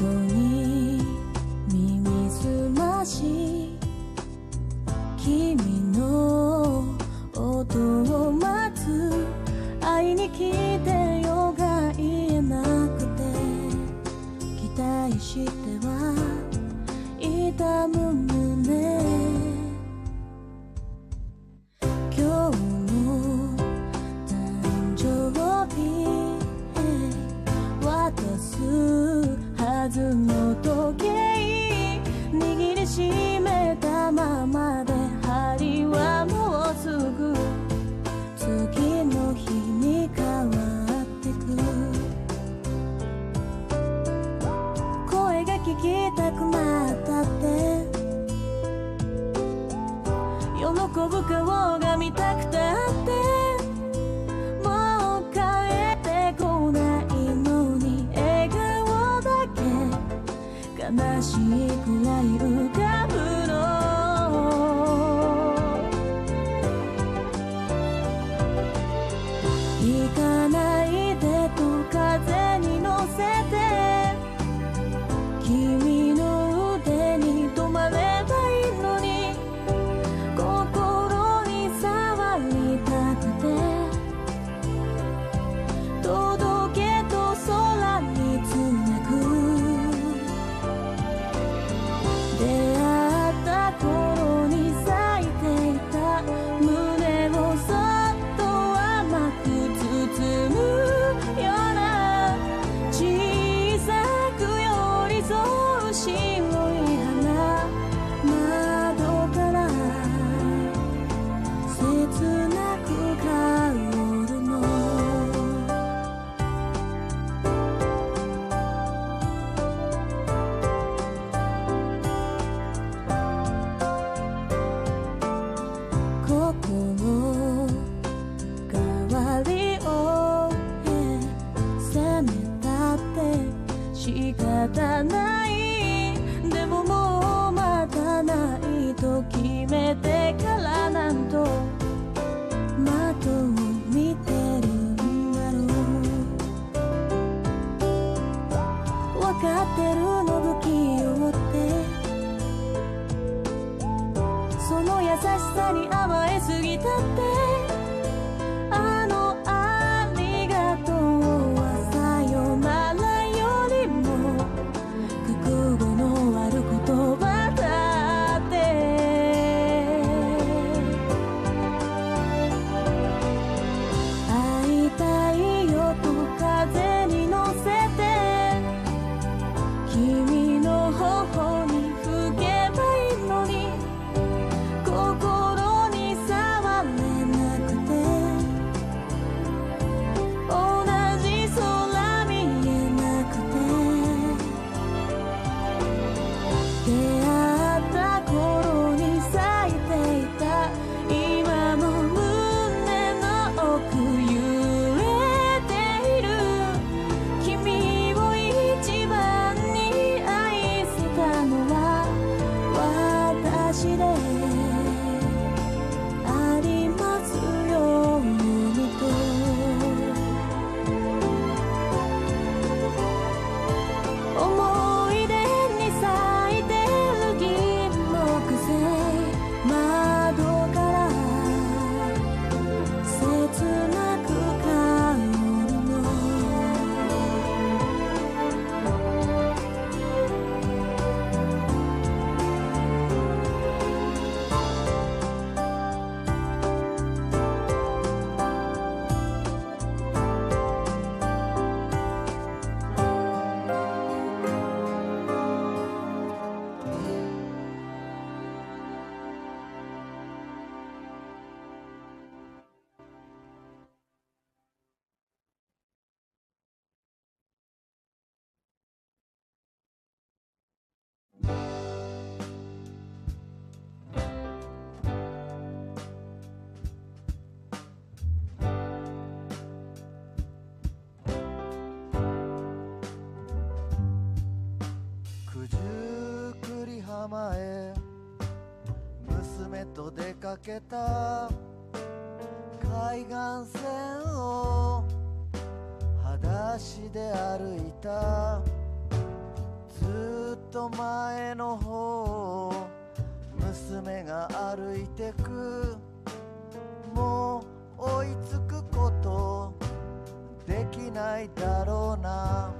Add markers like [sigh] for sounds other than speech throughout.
音浜へ娘と出かけた海岸線を裸足で歩いた。ずっと前の方を娘が歩いてく。もう追いつくことできないだろうな。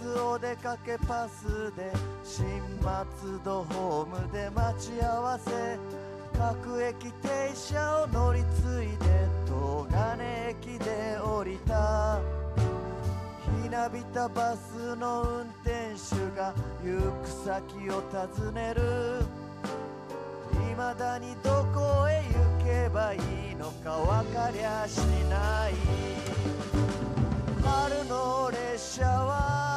日お出かけパスで新松戸ホームで待ち合わせ各駅停車を乗り継いで東金駅で降りた。ひなびたバスの運転手が行く先を尋ねる。未だにどこへ行けばいいのか分かりゃしない。春の列車は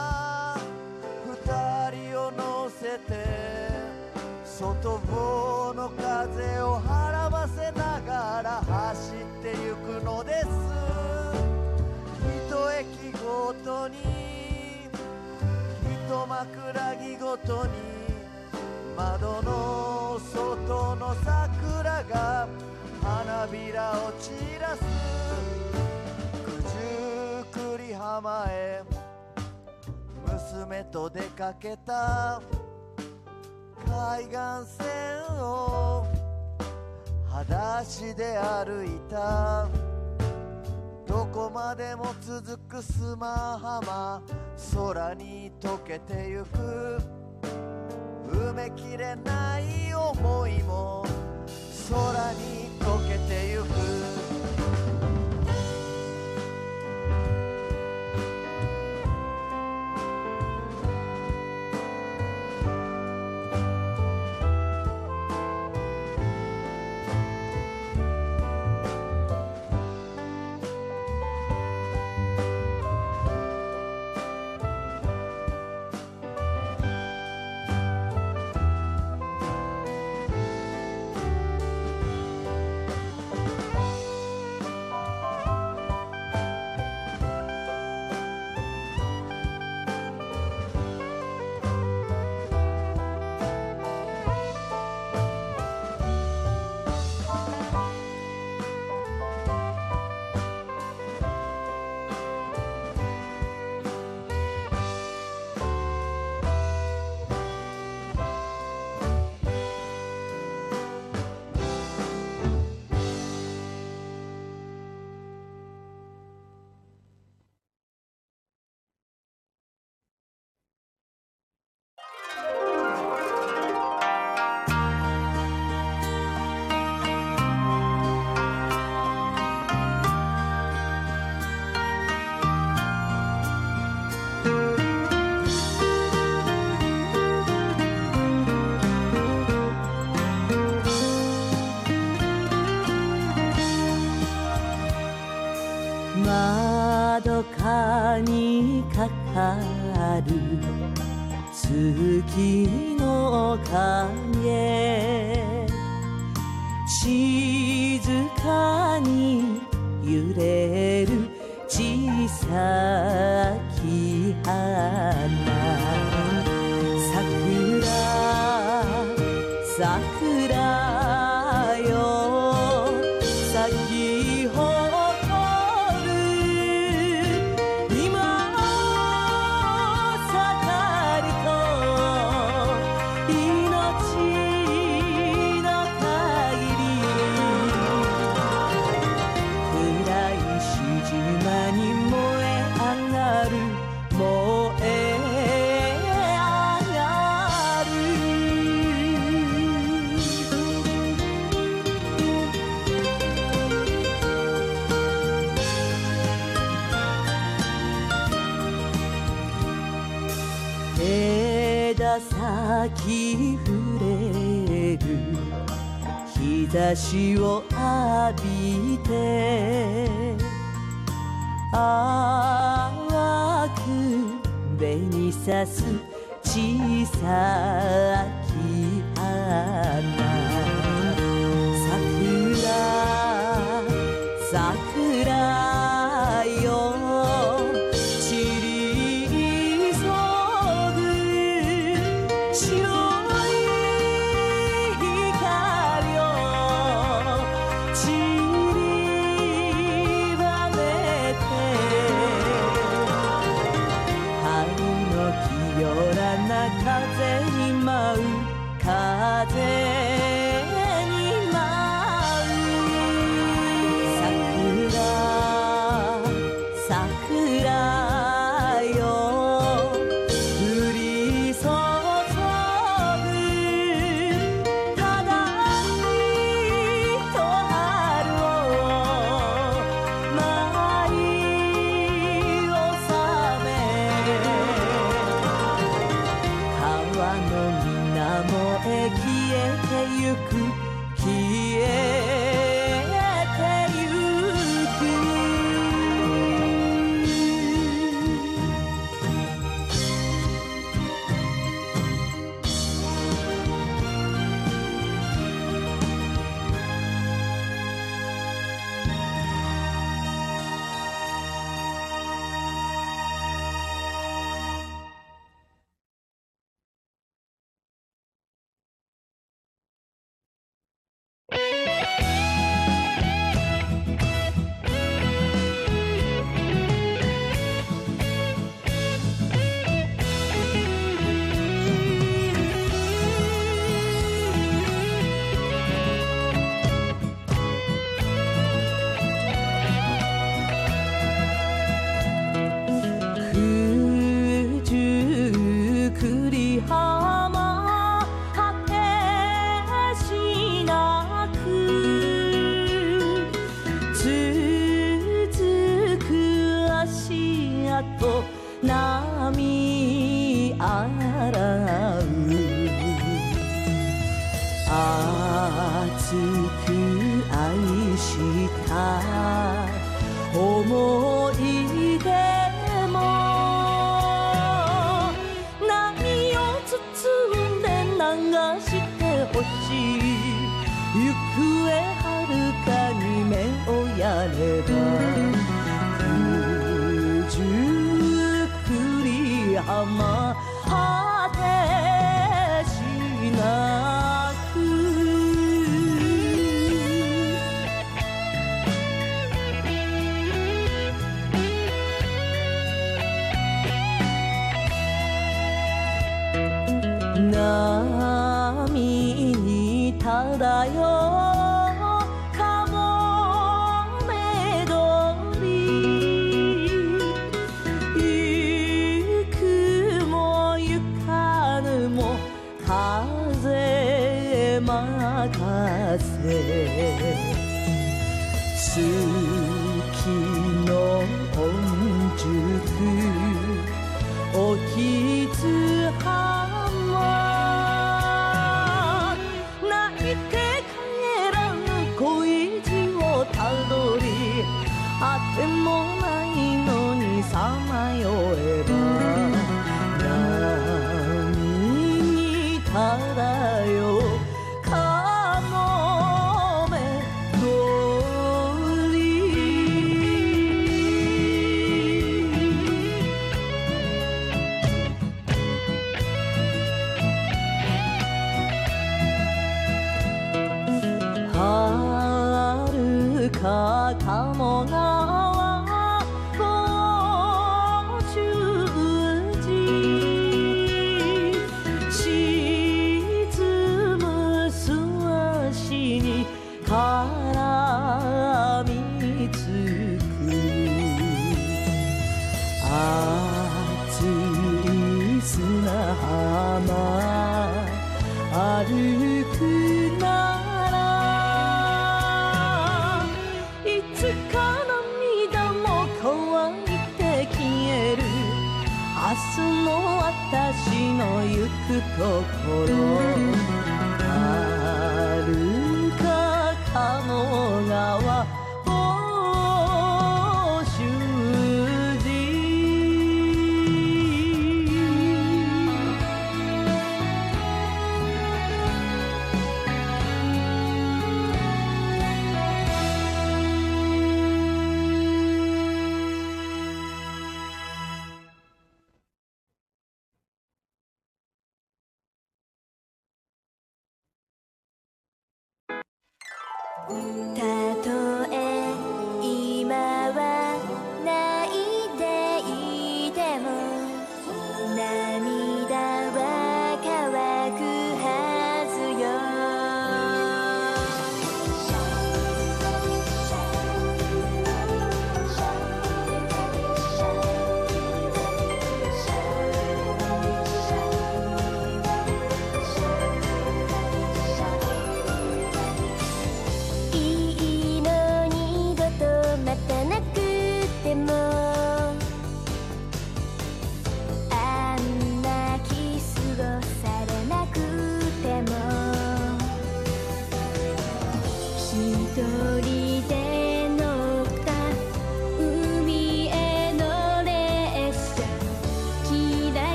外房の風をはらませながら走ってゆくのです一駅ごとに一枕木ごとに窓の外の桜が花びらを散らす九十九里浜へ娘と出かけた海岸線を裸足で歩いた。どこまでも続く砂浜。空に溶けてゆく。埋めきれない思いも空に溶けてゆく。風に舞う風。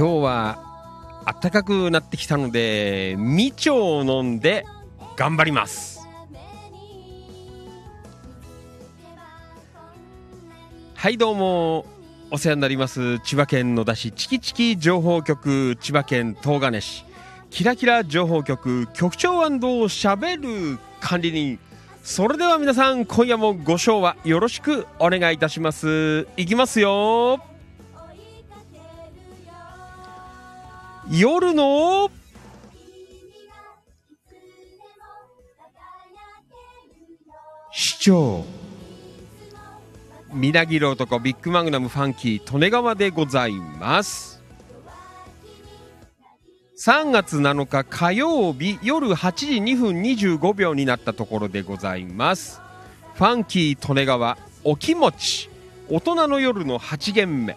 今日は暖かくなってきたのでみちょを飲んで頑張ります。はいどうもお世話になります。千葉県野田市チキチキ情報局千葉県東金市。キラキラ情報局局長しゃべる管理人。それでは皆さん今夜もご唱和よろしくお願いいたします。いきますよ。夜の市長。みなぎる男ビッグマグナムファンキー利根川でございます。3月7日火曜日夜8時2分25秒になったところでございます。ファンキー利根川お気持ち。大人の夜の8限目。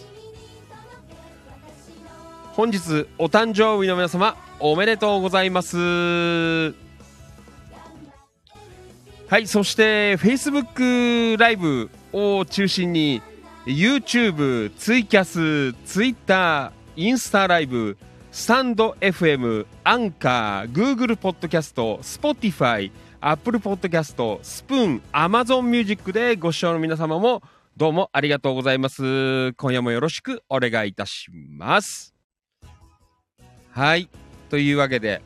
本日お誕生日の皆様おめでとうございますはいそして Facebook ライブを中心に YouTube、ツイキャス、Twitter、インスタライブ、スタンド FM、アンカー、Google ポッドキャスト、Spotify、Apple ポッドキャスト、スプーン、Amazon Music でご視聴の皆様もどうもありがとうございます。今夜もよろしくお願いいたします。はい。というわけで、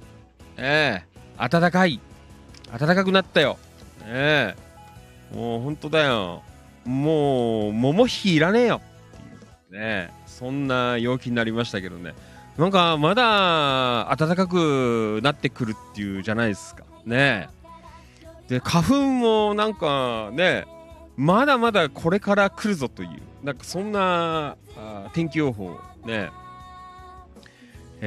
ええ暖かい。暖かくなったよ。ええもう本当だよ。もう、桃引きいらねえよ。っていうねそんな陽気になりましたけどね。なんか、まだ暖かくなってくるっていうじゃないですか。ねで、花粉もなんかね、まだまだこれから来るぞという、なんかそんな天気予報ね、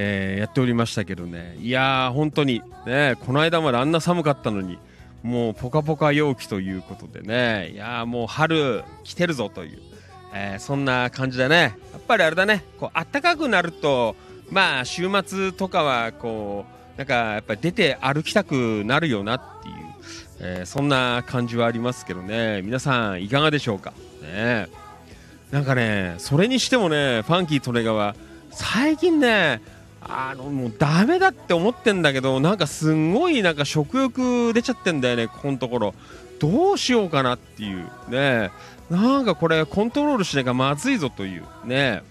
えーやっておりましたけどね。いやー、本当に、ね、この間まであんな寒かったのに、もうポカポカ陽気ということでね、いやもう春来てるぞという、えーそんな感じでね、やっぱりあれだね、こう暖かくなると、まあ週末とかはこう、なんかやっぱり出て歩きたくなるよなっていう、えーそんな感じはありますけどね、皆さんいかがでしょうか？ね。なんかね、それにしてもね、ファンキー利根川、最近ね、あのもうダメだって思ってんだけどなんかすごいなんか食欲出ちゃってんだよねここのところ。どうしようかなっていう。ね。なんかこれコントロールしなきゃまずいぞという。ね。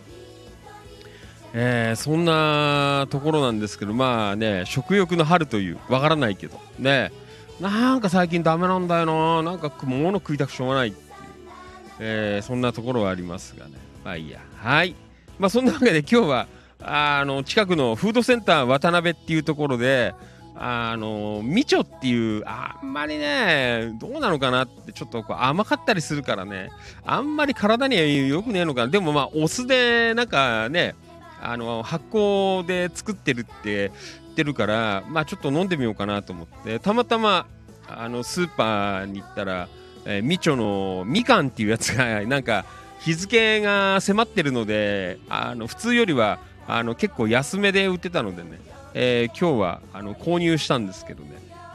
えーそんなところなんですけどまあね食欲の春という。わからないけど。ね。なんか最近ダメなんだよな。なんか物食いたくしょうがないっていう、えーそんなところはありますがね。まあいいや。はい。まあそんなわけで今日はあの近くのフードセンター渡辺っていうところであの、みちょっていう、あんまりね、どうなのかなって、ちょっとこう甘かったりするからね、あんまり体には良くねえのかな。でもまあ、お酢で、なんかね、あの、発酵で作ってるって言ってるから、まあちょっと飲んでみようかなと思って、たまたま、あの、スーパーに行ったら、えーみちょのみかんっていうやつが、なんか、日付が迫ってるので、あの、普通よりは、あの、結構安めで売ってたのでね、えー今日は、あの、購入したんですけどね、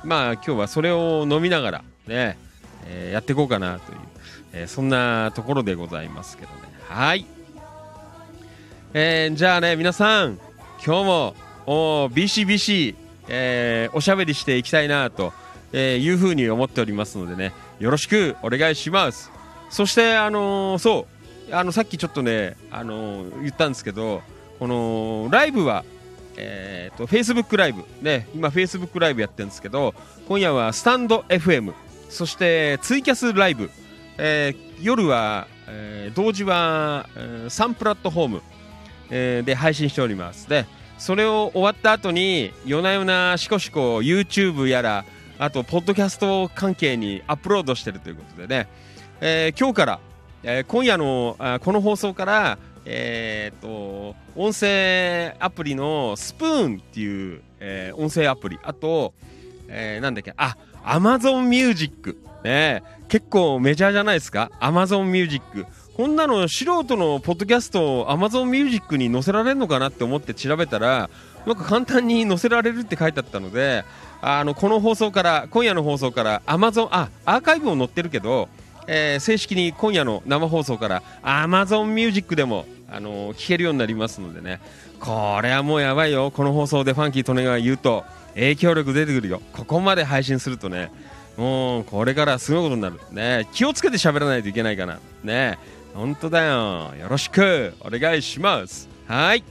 まあ今日はそれを飲みながら、ね、えーやっていこうかなという、えーそんなところでございますけどね。はい。えーじゃあね、皆さん、今日も、おビシビシ、えーおしゃべりしていきたいなと、えーいうふうに思っておりますのでね、よろしくお願いします。そして、あのそう、あの、さっきちょっとね、あの言ったんですけど、この、ライブは、えーと、Facebook ライブ、ね、今 Facebook ライブやってるんですけど、今夜はスタンド FM、そしてツイキャスライブ、えー夜は、えー同時は、え3プラットフォーム、えーで配信しております。で、それを終わった後に、夜な夜なしこしこ YouTube やら、あと、ポッドキャスト関係にアップロードしてるということでね、えー今日から、えー今夜のあこの放送から、えーと、音声アプリのスプーンっていう、えー音声アプリ、あと、えーなんだっけ、あ、Amazon Music。ね結構メジャーじゃないですか ?Amazon Music。こんなの素人のポッドキャストを Amazon Music に載せられるのかなって思って調べたら、なんか簡単に載せられるって書いてあったので、あの、この放送から、今夜の放送から Amazon、あ、アーカイブも載ってるけど、えー正式に今夜の生放送から Amazon Music でも、あのー聞けるようになりますのでね、これはもうやばいよ。この放送でファンキー・トネが言うと、影響力出てくるよ。ここまで配信するとね、もうこれからすごいことになる。ね気をつけて喋らないといけないかな。ね本当だよ。よろしくお願いします。はい。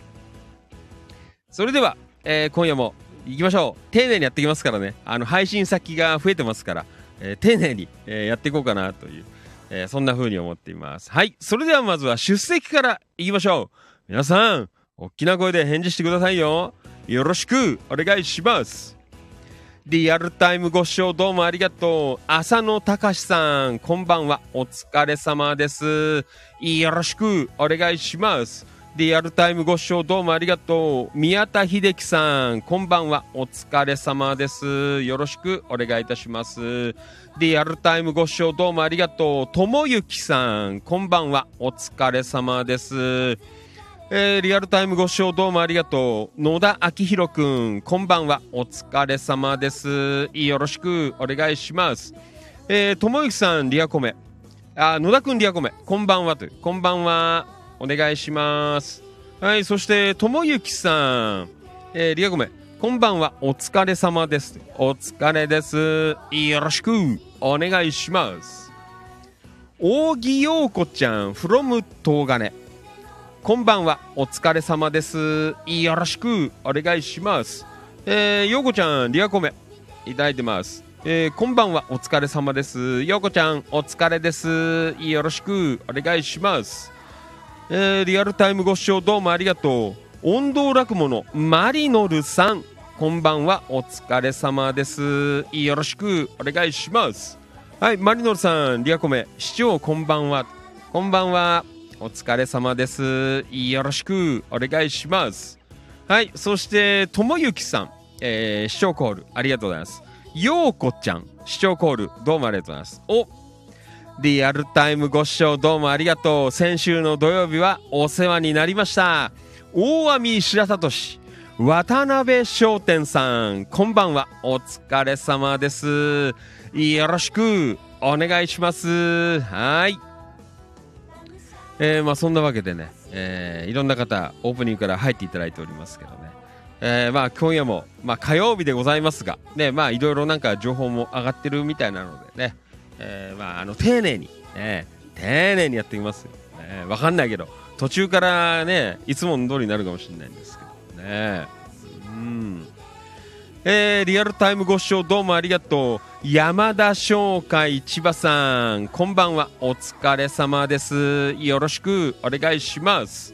それでは、えー今夜も行きましょう。丁寧にやっていきますからね。あの、配信先が増えてますから、えー丁寧に、えーやっていこうかなという、えーそんな風に思っています。はい。それではまずは出席から行きましょう。皆さん、大きな声で返事してくださいよ。よろしくお願いします。リアルタイムご視聴どうもありがとう。浅野隆さん、こんばんは。お疲れ様です。よろしくお願いします。リアルタイムご視聴どうもありがとう。宮田秀樹さん、こんばんは。お疲れ様です。よろしくお願いいたします。リアルタイムご視聴どうもありがとう。ともゆきさん、こんばんは。お疲れ様です。えーリアルタイムご視聴どうもありがとう。野田明宏くん、こんばんは。お疲れ様です。よろしくお願いします。えー、ともゆきさん、リアコメ。あ、野田くん、リアコメ。こんばんはという。こんばんは。お願いします。はい、そして、ともゆきさん、えーリアコメ。こんばんは。お疲れ様です。お疲れです。よろしくお願いします。扇陽子ちゃん、from 東金。こんばんは。お疲れ様です。よろしくお願いします。えー、ようこちゃん、リアコメ、いただいてます。えー、こんばんは。お疲れ様です。ようこちゃん、お疲れです。よろしくお願いします。えー、リアルタイムご視聴どうもありがとう。音頭落語のマリノルさん、こんばんは。お疲れ様です。よろしくお願いします。はい、マリノルさん、リアコメ、市長こんばんは。こんばんは。お疲れ様です。よろしくお願いします。はい、そして、ともゆきさん、えー、視聴コール、ありがとうございます。ようこちゃん、視聴コール、どうもありがとうございます。おリアルタイムご視聴どうもありがとう。先週の土曜日はお世話になりました。大網白里市、渡辺商店さん、こんばんは。お疲れ様です。よろしくお願いします。はい。えーまあそんなわけでね、えーいろんな方、オープニングから入っていただいておりますけどね。えーまあ今夜も、まあ火曜日でございますが、ね、まあいろいろなんか情報も上がってるみたいなのでね、えーまああの丁寧に、ね、丁寧にやっていきますよ。ね、わかんないけど、途中からね、いつもの通りになるかもしれないんですけどね。うん。えーリアルタイムご視聴どうもありがとう。山田商会千葉さん、こんばんは。お疲れ様です。よろしくお願いします。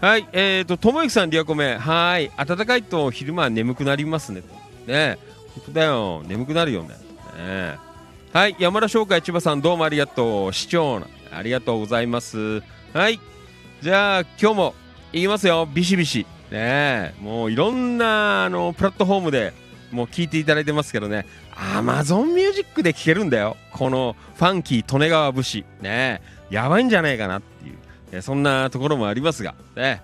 はい、えーと、ともゆきさん、リアコメ。はい、暖かいと昼間は眠くなりますね。ね、本当だよ。眠くなるよね。ねはい。山田商会千葉さん、どうもありがとう。市長、ありがとうございます。はい。じゃあ、今日も、いきますよ。ビシビシ。ねもういろんな、あの、プラットフォームで、もう聞いていただいてますけどね。Amazon Music で聴けるんだよ。この、ファンキー利根川節。ねやばいんじゃないかなっていう。そんなところもありますが、ね、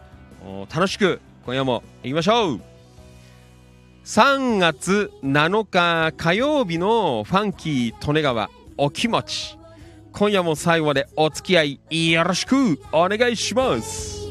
楽しく今夜も行きましょう3月7日火曜日のファンキー利根川お気持ち。今夜も最後までお付き合いよろしくお願いします。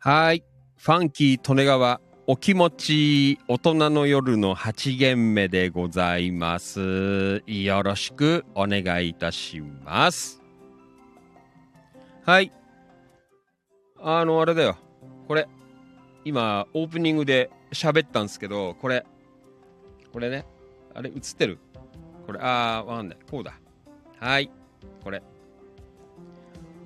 はい。ファンキー利根川お気持ち大人の夜の8限目でございます。よろしくお願いいたします。はい。あのあれだよ。これ今オープニングで喋ったんですけどこれこれね。あれ映ってる？これあーわかんない。こうだ。はい。これ。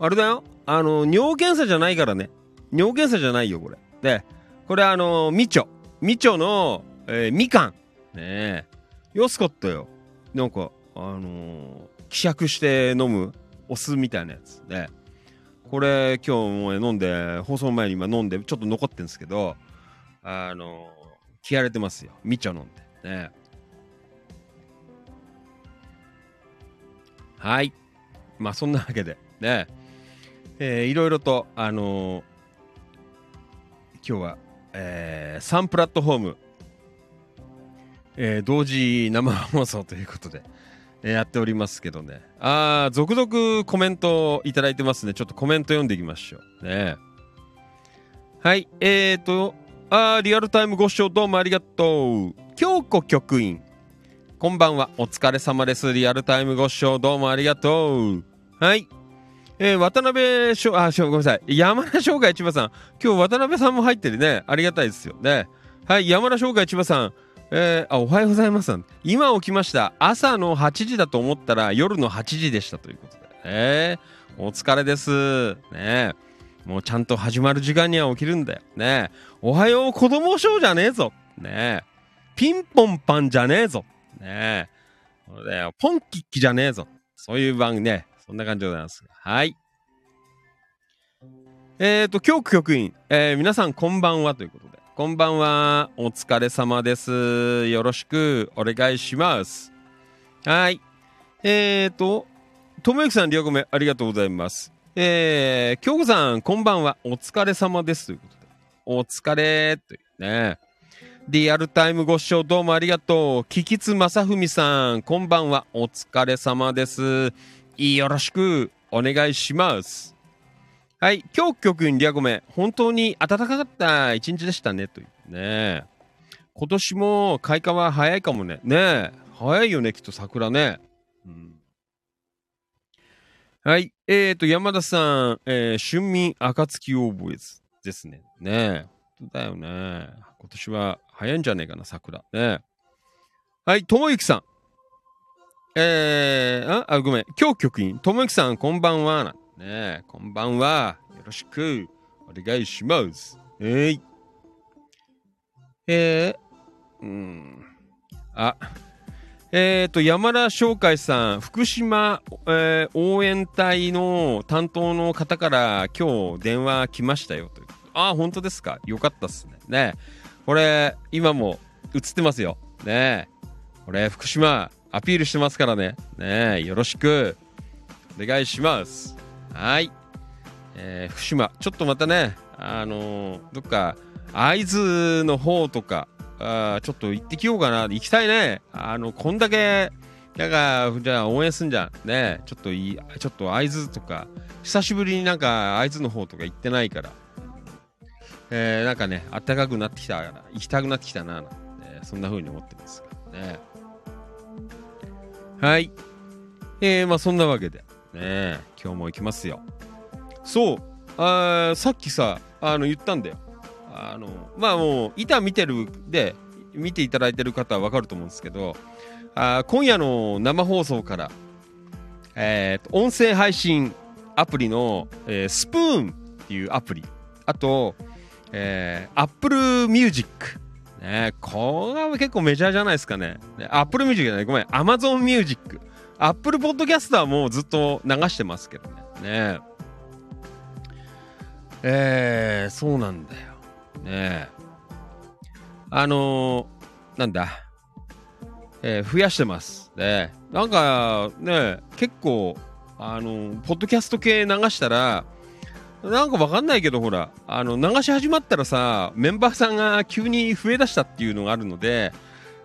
あれだよ。あの尿検査じゃないからね。尿検査じゃないよこれでこれあのみちょみちょの、えーみかんねえ安かったよなんかあのー希釈して飲むお酢みたいなやつでこれ今日も飲んで放送前に今飲んでちょっと残ってるんですけどあのー、気荒れてますよみちょ飲んでねはいまあそんなわけでねえーいろいろとあのー今日は、えー、3プラットフォーム、えー同時生放送ということで、えーやっておりますけどね。あー、続々コメントいただいてますね。ちょっとコメント読んでいきましょう。ね。はい、えーと、あー、リアルタイムご視聴どうもありがとう。京子局員。こんばんは。お疲れ様です。リアルタイムご視聴どうもありがとう。はい。えー渡辺しょ、あ、しょ、ごめんなさい。山田商会千葉さん。今日渡辺さんも入ってるね。ありがたいですよね。はい、山田商会千葉さん。えーあ、おはようございます。今起きました。朝の8時だと思ったら夜の8時でしたということで。えーお疲れです。ねもうちゃんと始まる時間には起きるんだよ。ねおはよう子供ショーじゃねえぞ。ねピンポンパンじゃねえぞ。ねそうだよ。ポンキッキじゃねえぞ。そういう番組ね。そんな感じでございます。はい。えっ、ー、と、教区局員、えー皆さんこんばんはということで。こんばんは。お疲れ様です。よろしくお願いします。はい。えっ、ー、と、ともゆきさん、りょうごめありがとうございます。えー、京子さん、こんばんは。お疲れ様です。ということで。お疲れというね。リアルタイムご視聴どうもありがとう。キキツマサフミさん、こんばんは。お疲れ様です。よろしくお願いします。はい、今日局員リアゴメ、本当に暖かかった一日でしたね、というね。今年も開花は早いかもね。ねえ、早いよね、きっと桜ね。うん、はい、えーと、山田さん、えー春眠暁を覚えずですね。ね、だよね。今年は早いんじゃねえかな、桜。ねはい、ともゆきさん。えー、あ、ごめん。今日局員、ともきさん、こんばんは。なねこんばんは。よろしくお願いします。えい。えー、うん。あ、えっ、と、山田翔海さん、福島、えー応援隊の担当の方から今日電話来ましたよと。あ、本当ですか？よかったっすね。ねこれ、今も映ってますよ。ねこれ、福島、アピールしてますからね。ねよろしく、お願いします。はい。えー福島、ちょっとまたね、あのーどっか、会津の方とか、あちょっと行ってきようかな。行きたいね。あの、こんだけ、なんか、じゃあ応援すんじゃん。ねちょっといい、ちょっと会津とか、久しぶりになんか会津の方とか行ってないから。えーなんかね、暖かくなってきたから、行きたくなってきたな、なんてねそんな風に思ってますからね。はい。えー、まあそんなわけで、ね今日も行きますよ。そう、あーさっきさ、あの、言ったんだよ。あの、まあもう、板見てるで、見ていただいてる方はわかると思うんですけど、あー今夜の生放送から、えーと音声配信アプリの、えースプーンっていうアプリ、あと、えー、Apple Music。ね、これは結構メジャーじゃないですかね。ね Apple Music じゃない、ごめん、Amazon Music。Apple Podcast はもずっと流してますけどね。ねえー、そうなんだよ。ねあのー、なんだ？えー増やしてます。ねなんかね、結構、あのポッドキャスト系流したら、なんかわかんないけど、ほら、あの、流し始まったらさ、メンバーさんが急に増え出したっていうのがあるので、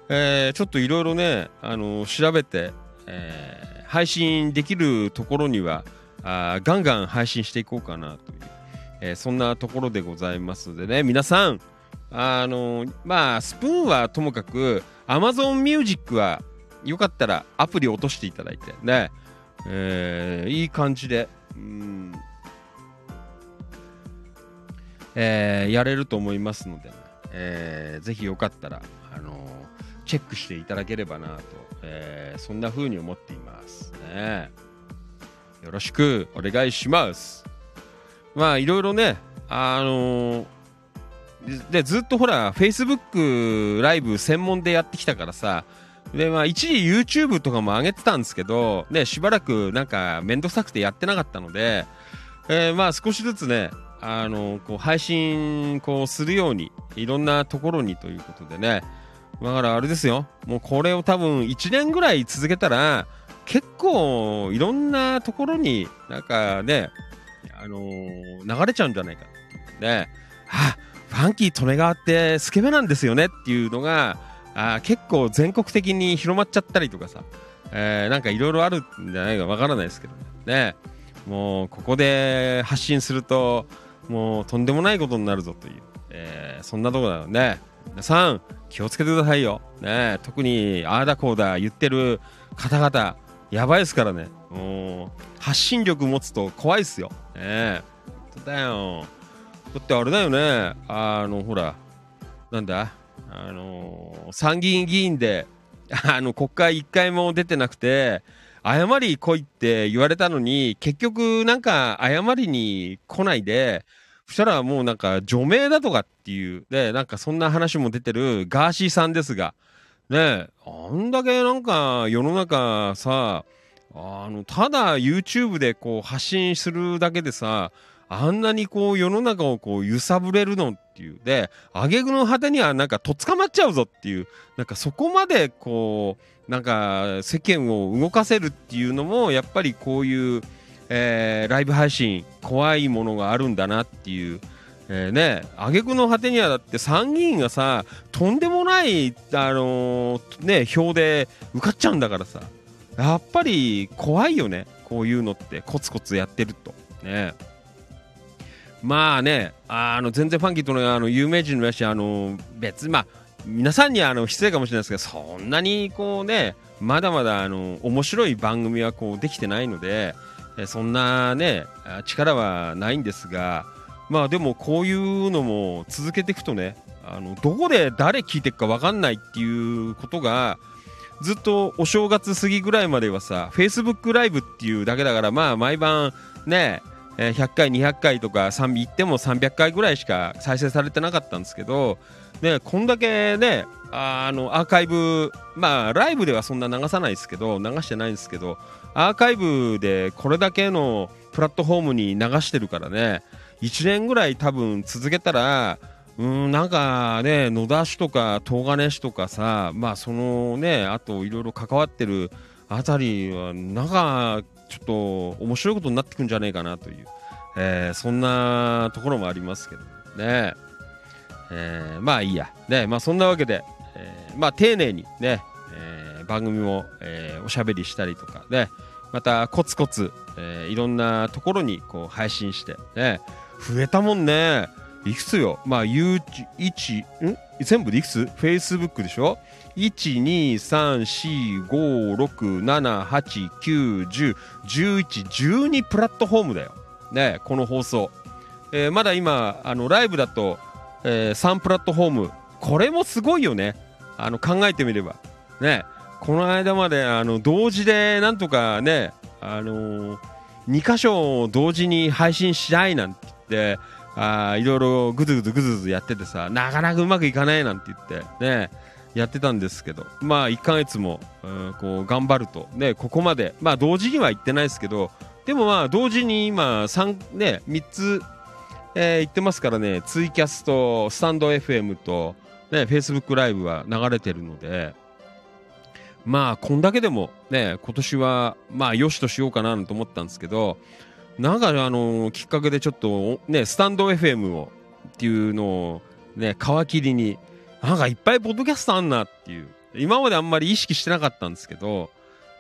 えーちょっといろいろね、あの調べて、えー配信できるところには、あガンガン配信していこうかなという、えーそんなところでございますのでね、皆さん、あのまあ、スプーンはともかく、Amazon Music はよかったらアプリ落としていただいてね、えーいい感じで、うん。えーやれると思いますのでね、えーぜひよかったら、あのーチェックしていただければなと、えーそんな風に思っていますね。よろしくお願いします。まあいろいろね、あのでずっとほら Facebook ライブ専門でやってきたからさでまあ一時 YouTube とかも上げてたんですけどねしばらくなんか面倒くさくてやってなかったので、えーまあ少しずつねあのこう配信こうするようにいろんなところにということでね。だからあれですよ。もうこれを多分1年ぐらい続けたら結構いろんなところになんかねあのー流れちゃうんじゃないかね。あファンキー利根川ってスケベなんですよねっていうのがあ結構全国的に広まっちゃったりとかさ、えーなんかいろいろあるんじゃないかわからないですけどね。もうここで発信するともうとんでもないことになるぞという、えーそんなとこだよね。皆さん気をつけてくださいよ、ね、特にああだこうだ言ってる方々やばいですからね。もう発信力持つと怖いっすよ、ね、だよ。だってあれだよね。あのほらなんだ？あの参議院議員であの国会一回も出てなくて謝り来いって言われたのに結局なんか謝りに来ないでそしたらもうなんか除名だとかっていうでなんかそんな話も出てるガーシーさんですがねあんだけなんか世の中さあのただ YouTube でこう発信するだけでさあんなにこう世の中をこう揺さぶれるのっていうで挙句の果てにはなんかとっ捕まっちゃうぞっていうなんかそこまでこうなんか世間を動かせるっていうのもやっぱりこういう、えーライブ配信怖いものがあるんだなっていう。えーね挙句の果てにはだって参議院がさとんでもない、あのーね、票で受かっちゃうんだからさやっぱり怖いよねこういうのってコツコツやってるとねまあねあの全然ファンキーとのあの有名人のやしあの別にまあ皆さんにはあの失礼かもしれないですけどそんなにこうねまだまだあの面白い番組はこうできてないのでそんなね力はないんですがまあでもこういうのも続けていくとねあのどこで誰聞いていくか分かんないっていうことがずっとお正月過ぎぐらいまではさ Facebook ライブっていうだけだからまあ毎晩ね100回200回とか3言っても300回ぐらいしか再生されてなかったんですけどねこんだけねあのアーカイブまあライブではそんな流さないですけど流してないんですけどアーカイブでこれだけのプラットフォームに流してるからね1年ぐらい多分続けたらうんなんかね野田市とか東金市とかさまあそのねあといろいろ関わってるあたりはなんかちょっと面白いことになってくんじゃねえかなという、えーそんなところもありますけどね、えーまあいいや、ねまあ、そんなわけで、えーまあ丁寧にね、えー番組も、えおしゃべりしたりとかねまたコツコツ、えいろんなところにこう配信してね増えたもんね。いくつよ？まあ U1 ん？全部でいくつ ?Facebook でしょ？123456789101112プラットフォームだよ。ねこの放送、えーまだ今あのライブだと、え3プラットフォーム。これもすごいよね。あの考えてみれば。ね。この間まであの同時でなんとかねあのー、2箇所を同時に配信しないなんて言ってあいろいろぐずぐずぐずぐずやっててさなかなかうまくいかないなんて言ってねやってたんですけど。まあ1ヶ月も、うんこう頑張ると。ねここまで。まあ同時には行ってないですけどでもまあ同時に今3ね3つ、えー行ってますからねツイキャスとスタンド FM とね Facebook ライブは流れてるのでまあこんだけでもね今年はまあよしとしようかなと思ったんですけどなんかあのきっかけでちょっとねスタンド FM をっていうのをね皮切りになんかいっぱいポッドキャストあんなっていう今まであんまり意識してなかったんですけど、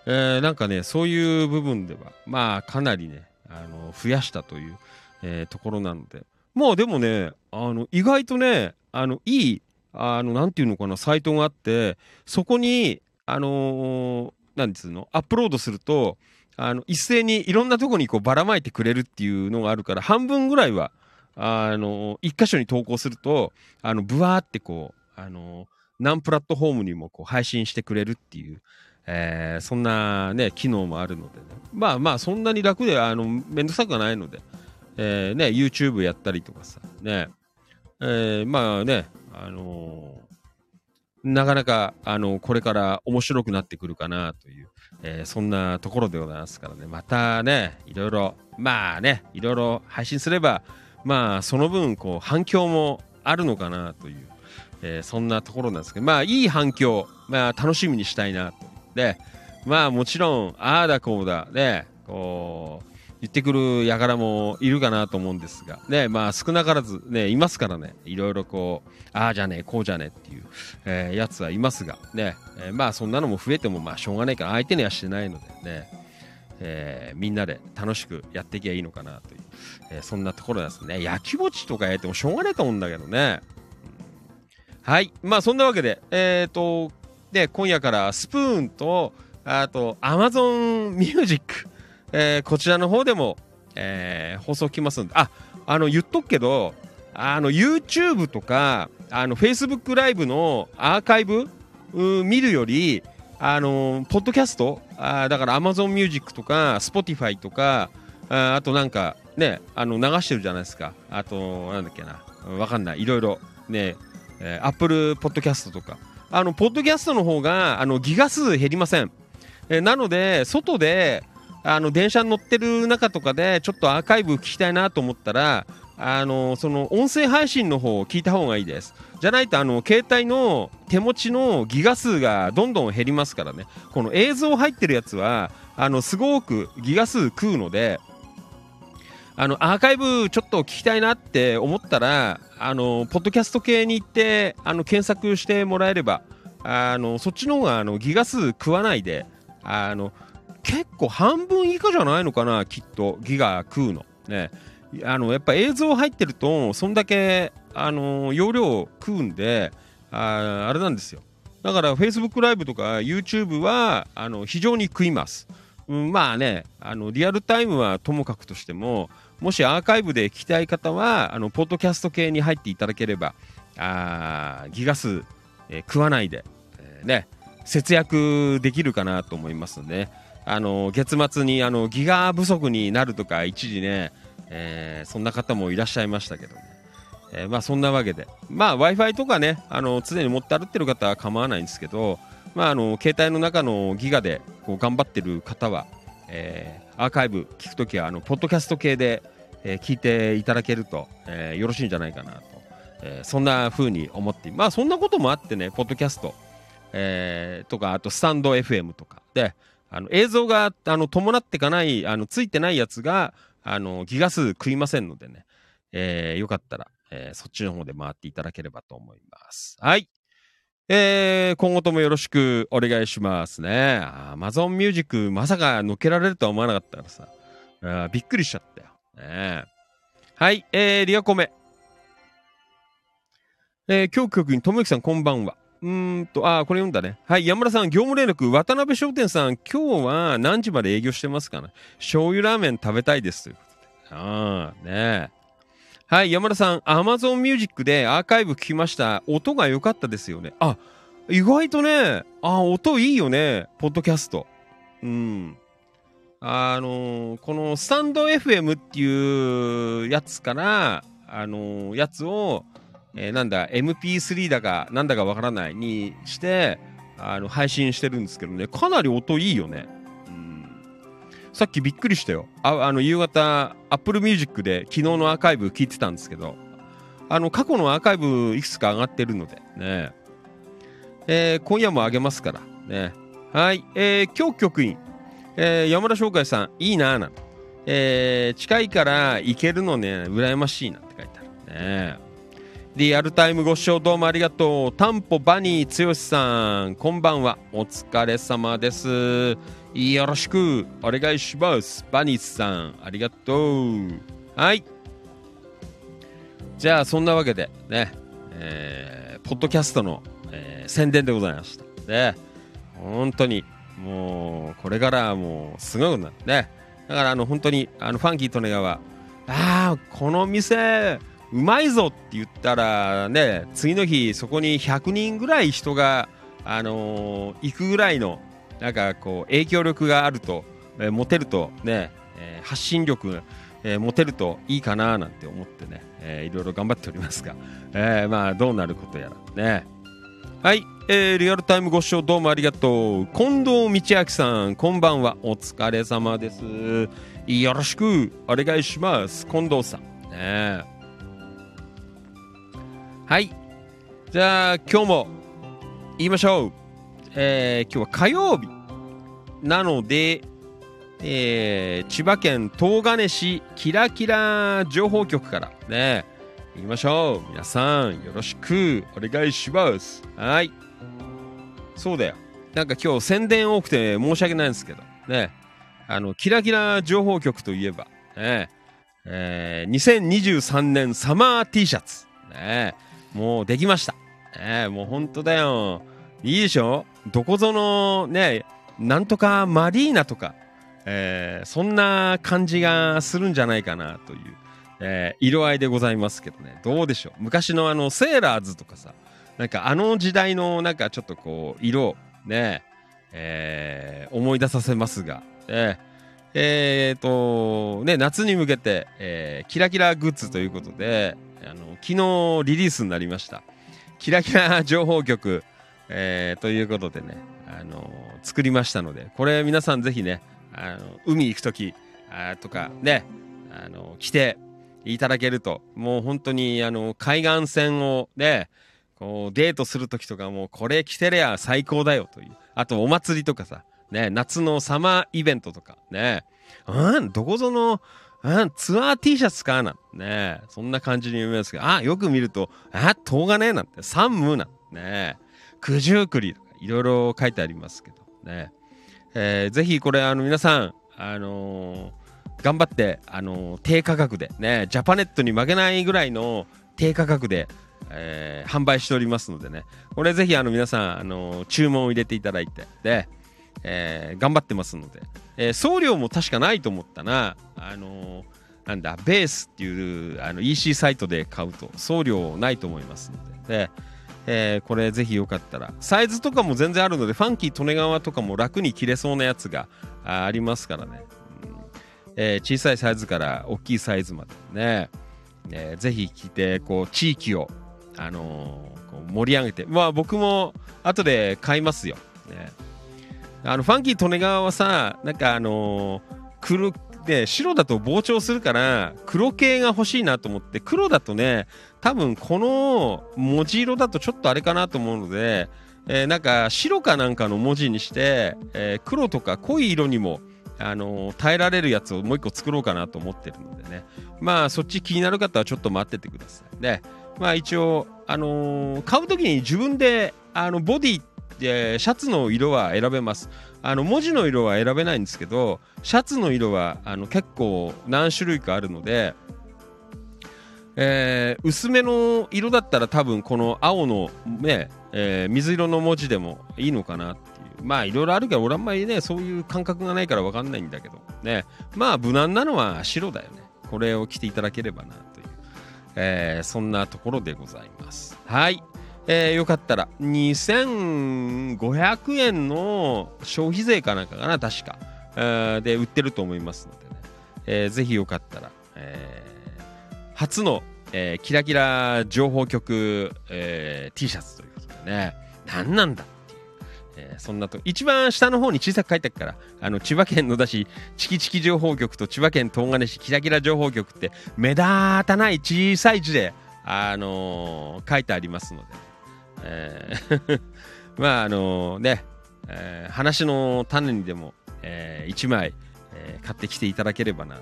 えーなんかねそういう部分ではまあかなりねあの増やしたという、えーところなので。もうでもねあの意外とねあのいいあのなんていうのかなサイトがあってそこにあのーなんつうのアップロードするとあの一斉にいろんなとこにこうばらまいてくれるっていうのがあるから半分ぐらいはあの一箇所に投稿するとあのブワーってこうあの何プラットフォームにもこう配信してくれるっていう、えーそんなね機能もあるのでね。まあまあそんなに楽であのめんどくさくはないので、えーね YouTube やったりとかさね。えーまあねあのーなかなかあのこれから面白くなってくるかなという、えそんなところでございますからね。またねいろいろまあねいろいろ配信すればまあその分こう反響もあるのかなという、えそんなところなんですけどまあいい反響まあ楽しみにしたいなと。でまあもちろんああだこうだねこう言ってくる輩もいるかなと思うんですが。ねまあ少なからずねいますからね。いろいろこうああじゃねえこうじゃねえっていう、えーやつはいますが。ね、えーまあそんなのも増えてもまあしょうがないから相手にはしてないのでね、えーみんなで楽しくやっていけばいいのかなという、えそんなところですね。焼き餅とかやってもしょうがないと思うんだけどね、はい。まあそんなわけでえっ、とで今夜からスプーンとあと Amazon Music、えーこちらの方でも、えー放送来ますんで。ああの言っとくけどあの YouTube とかあの Facebook ライブのアーカイブ見るよりあのポッドキャストあだから Amazon Music とか Spotify とかああとなんかねあの流してるじゃないですか。あとなんだっけな。わかんない。いろいろね、えー、Apple Podcast とか。あのポッドキャストの方があのギガ数減りません、えーなので外であの電車に乗ってる中とかでちょっとアーカイブ聞きたいなと思ったらあのその音声配信の方を聞いた方がいいです。じゃないとあの携帯の手持ちのギガ数がどんどん減りますからね。この映像入ってるやつはあのすごくギガ数食うのであのアーカイブちょっと聞きたいなって思ったらあのポッドキャスト系に行ってあの検索してもらえればあのそっちの方があのギガ数食わないであの結構半分以下じゃないのかなきっと。ギガ食うの。ね。あのやっぱ映像入ってるとそんだけあの容量食うんでああれなんですよ。だから Facebook ライブとか YouTube はあの非常に食います、うん、まあねあのリアルタイムはともかくとしてももしアーカイブで聞きたい方はあのポッドキャスト系に入っていただければあギガ数、えー食わないで、えーね節約できるかなと思いますので、あの月末にあのギガ不足になるとか一時ね、えーそんな方もいらっしゃいましたけどね、えーまあそんなわけで、まあ Wi-Fi とかね、あの常に持って歩ってる方は構わないんですけど、まああの携帯の中のギガでこう頑張ってる方は、えーアーカイブ聞くときはあのポッドキャスト系で、えー聞いていただけると、えーよろしいんじゃないかなと、えーそんな風に思ってまあそんなこともあってねポッドキャスト、えーとかあとスタンド FM とか。であの映像があの伴ってかないあのついてないやつがあのギガ数食いませんのでね、えーよかったら、えーそっちの方で回っていただければと思いますはいえー今後ともよろしくお願いしますね。Amazon Music まさか乗っけられるとは思わなかったからさ。あびっくりしちゃったよ。ねはい、えー、リアコメ。えー、今日局にともゆきさんこんばんは。うんと、あ、これ読んだね。はい、山田さん、業務連絡、渡辺商店さん、今日は何時まで営業してますかね醤油ラーメン食べたいですということで。ああ、ねえ。はい、山田さん、Amazon Music でアーカイブ聞きました。音が良かったですよね。あ、意外とね、あ、音いいよね、ポッドキャスト。うん。あのーこのスタンド FM っていうやつから、あのーやつを、えーなんだ、MP3 だか、なんだかわからないにして、あの、配信してるんですけどね、かなり音いいよね。うん。さっきびっくりしたよ。ああの、夕方、Apple Music で昨日のアーカイブ聞いてたんですけど、あの、過去のアーカイブいくつか上がってるので、ね。えー今夜もあげますから、ね。はい、えー今日局員、えー山田翔海さん、いいなぁなん。えー近いから行けるのね、羨ましいなって書いてある。ね。リアルタイムご視聴どうもありがとう。タンポバニー剛さん、こんばんは。お疲れ様です。よろしくお願いします。バニーさん、ありがとう。はい。じゃあ、そんなわけで、ね、えーポッドキャストの、えー宣伝でございました。ね、本当に、もう、これからはもう、すごいなる。ね。だから、あの、本当に、あの、ファンキー利根川、ああ、この店、うまいぞって言ったら、ね、次の日、そこに100人ぐらい人が、あのー行くぐらいの、なんかこう、影響力があると、えー持てると、ね、えー発信力、えー持てるといいかななんて思ってね、えーいろいろ頑張っておりますが、えーまあ、どうなることやらね。はい、えーリアルタイムご視聴どうもありがとう。近藤道明さん、こんばんは。お疲れ様です。よろしくお願いします。近藤さん。ねはい。じゃあ、今日も言いましょう。えー今日は火曜日なので、えー千葉県東金市キラキラ情報局からね、行きましょう。皆さん、よろしくお願いします。はい。そうだよ。なんか今日宣伝多くて申し訳ないんですけど、ね。あの、キラキラ情報局といえば、ね。えー2023年サマー T シャツ。ね。もうできました。ね。もう本当だよ。いいでしょ？どこぞのね、なんとかマリーナとか、えーそんな感じがするんじゃないかなという、えー色合いでございますけどね。どうでしょう？昔のあの、セーラーズとかさ、なんかあの時代のなんかちょっとこう、色ね、えー思い出させますが、えーえーと、ね、夏に向けて、えーキラキラグッズということで、あの、昨日リリースになりました。キラキラ情報局、えーということでね、あの作りましたので、これ皆さんぜひね、あの海行くときあーとかね、あの来ていただけると、もう本当にあの海岸線をね、こうデートするときとかもうこれ着てりゃ最高だよという。あとお祭りとかさ、ね、夏のサマーイベントとかね、うん、どこぞの、うん、ツアー T シャツかな。んね、そんな感じに読みますけど、あ、よく見ると、あ、東金なんて、サンムなんて。ね、九十九里とかいろいろ書いてありますけど。ね、え。ーぜひこれあの皆さん、あのー頑張って、あのー低価格でねジャパネットに負けないぐらいの低価格で、えー販売しておりますのでね。これぜひあの皆さん、あの注文を入れていただいて。で、えー頑張ってますので、えー送料も確かないと思ったな。あのーなんだベースっていうあの EC サイトで買うと送料ないと思いますので。でえーこれぜひよかったらサイズとかも全然あるのでファンキー利根川とかも楽に着れそうなやつがありますからね、うん。えー小さいサイズから大きいサイズまでね、えーぜひ着てこう地域を、あのー盛り上げて。まあ僕も後で買いますよ、ね、あのファンキー利根川はさなんかあの黒で白だと膨張するから黒系が欲しいなと思って黒だとね多分この文字色だとちょっとあれかなと思うので、えーなんか白かなんかの文字にして、えー黒とか濃い色にも、あのー耐えられるやつをもう一個作ろうかなと思ってるのでね。まあそっち気になる方はちょっと待っててくださいでまあ一応、あのー買う時に自分であのボディえーシャツの色は選べます。あの文字の色は選べないんですけどシャツの色はあの結構何種類かあるので、えー薄めの色だったら多分この青のね、えー水色の文字でもいいのかなっていう。まあいろいろあるけど俺あんまりねそういう感覚がないから分かんないんだけどね。まあ無難なのは白だよね。これを着ていただければなという、えそんなところでございます。はい。えーよかったら。2500円の消費税かなんかかな確か、えーで売ってると思いますのでね、えーぜひよかったら、えー初の、えーキラキラ情報局、えー T シャツということでね。何なんだ、えーそんなと一番下の方に小さく書いてあるから。あの千葉県野田市チキチキ情報局と千葉県東金市キラキラ情報局って目立たない小さい字で、あのー書いてありますので、えー [laughs] まああのね、えー話の種にでも、え1枚、えー買ってきていただければなと、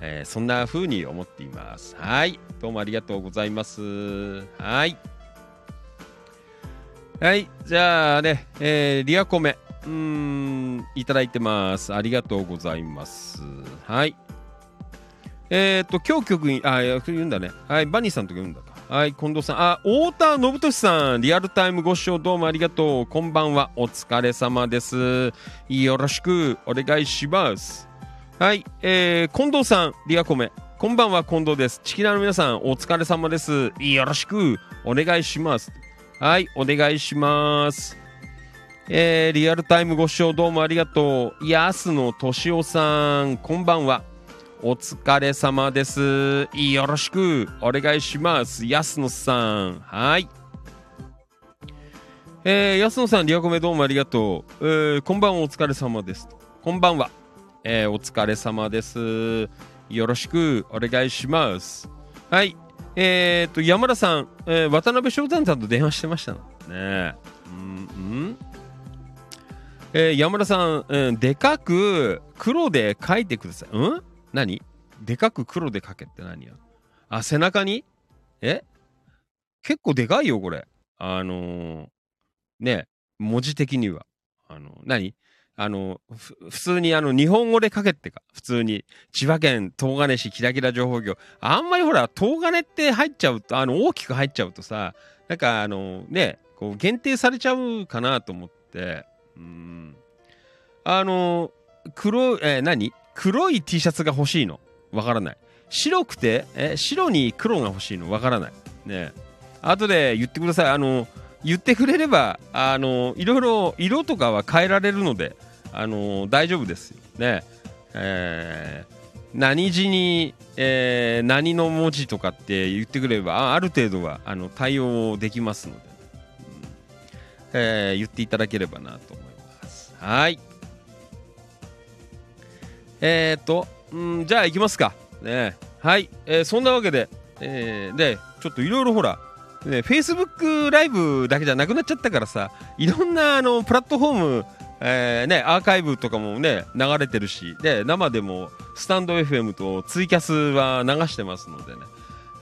えーそんな風に思っています。はい。どうもありがとうございます。はい。はい。じゃあね、えーリアコメうんいただいてます。ありがとうございます。はい。えっ、と、今日曲に、あ、いや言うんだね。はい、バニーさんとか言うんだ。はい、近藤さん。あ、太田信俊さん、リアルタイムご視聴どうもありがとう。こんばんは、お疲れ様です。よろしくお願いします。はい、えー、近藤さん、リアコメ。こんばんは、近藤です。チキラの皆さん、お疲れ様です。よろしくお願いします。はい、お願いします。えー、リアルタイムご視聴どうもありがとう。安野敏夫さん、こんばんは。お疲れ様です。よろしくお願いします。安野さん。はい。えー、安野さん、リアコメどうもありがとう。えー、こんばんは、お疲れ様です。こんばんは。えー、お疲れ様です。よろしくお願いします。はい。えー、と、山田さん、えー渡辺翔太さんと電話してましたね。うん、うんえー山田さん、うん、でかく黒で書いてください。うん？何？でかく黒で書けって何や？あ、背中に？え？結構でかいよ、これ。あのーね、文字的には。あの、何？あの、普通にあの、日本語で書けってか。普通に、千葉県東金市キラキラ情報局。あんまりほら、東金って入っちゃうと、あの、大きく入っちゃうとさ、なんかあの、ね、こう、限定されちゃうかなと思って。うん。あの、黒、えー何？黒い T シャツが欲しいのわからない。白くて、え、白に黒が欲しいのわからない。ね後で言ってください。あの、言ってくれれば、あの、いろいろ色とかは変えられるので、あの、大丈夫ですよ。ねえー何字に、えー何の文字とかって言ってくれれば、ある程度はあの対応できますので、うんえー言っていただければなと思います。はい。えー、っと、うん、じゃあ行きますか。ね、はい、えーそんなわけで、えーで、ちょっといろいろほら、ね、Facebook ライブだけじゃなくなっちゃったからさ、いろんなあのプラットフォーム、えーね、アーカイブとかもね、流れてるし、で、生でもスタンド FM とツイキャスは流してますのでね。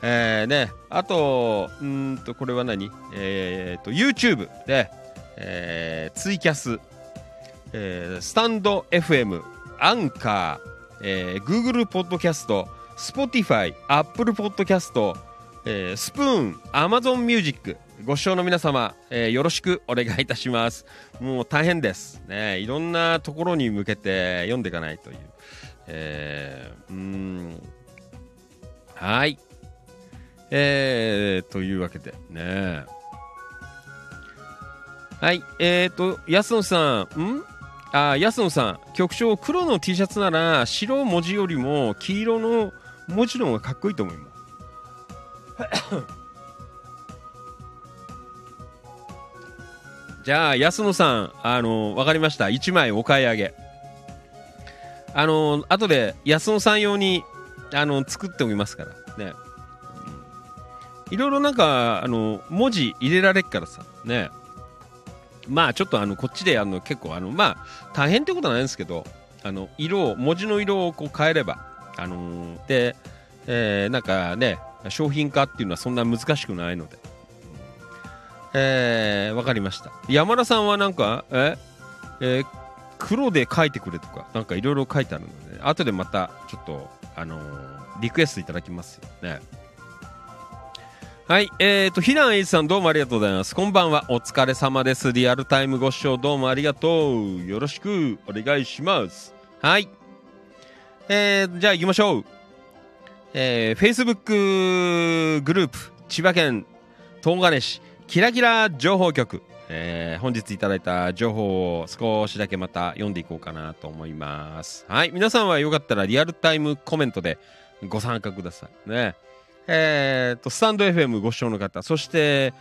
えーね、あと、うんと、これは何？えー、と、YouTube で、えーツイキャス、えースタンド FM、アンカー、えー Google ポッドキャスト、Spotify、Apple ポッドキャスト、えースプーン、Amazon ミュージック、ご視聴の皆様、えーよろしくお願いいたします。もう大変です。ね、いろんなところに向けて読んでいかないという。えーうん。はい。えー、というわけでね。はい、えっ、ー、と、安野さん、ん？あ、安野さん、局長、黒の T シャツなら、白文字よりも黄色の文字の方がかっこいいと思います。じゃあ、安野さん、あの、わかりました。1枚お買い上げ。あの、後で安野さん用に、あの、作っておきますから。ね。いろいろなんか、あの、文字入れられっからさ。ね。まあ、ちょっとあの、こっちで、あの、結構、あの、まあ、大変ってことはないんですけど、あの、色を、文字の色をこう変えれば、あのーで、えーなんかね、商品化っていうのはそんな難しくないので。えー、わかりました。山田さんはなんか、え、えー黒で書いてくれとか、なんかいろいろ書いてあるので、後でまたちょっと、あのーリクエストいただきますよね。はい、えーと、ひらんえいさんどうもありがとうございます。こんばんは、お疲れ様です。リアルタイムご視聴どうもありがとう。よろしくお願いします。はい。えー、じゃあ行きましょう。えー、Facebook グループ、千葉県東金市、キラキラ情報局、えー本日いただいた情報を少しだけまた読んでいこうかなと思います。はい。皆さんはよかったらリアルタイムコメントでご参加ください。ね。えー、と、スタンド FM ご視聴の方、そして、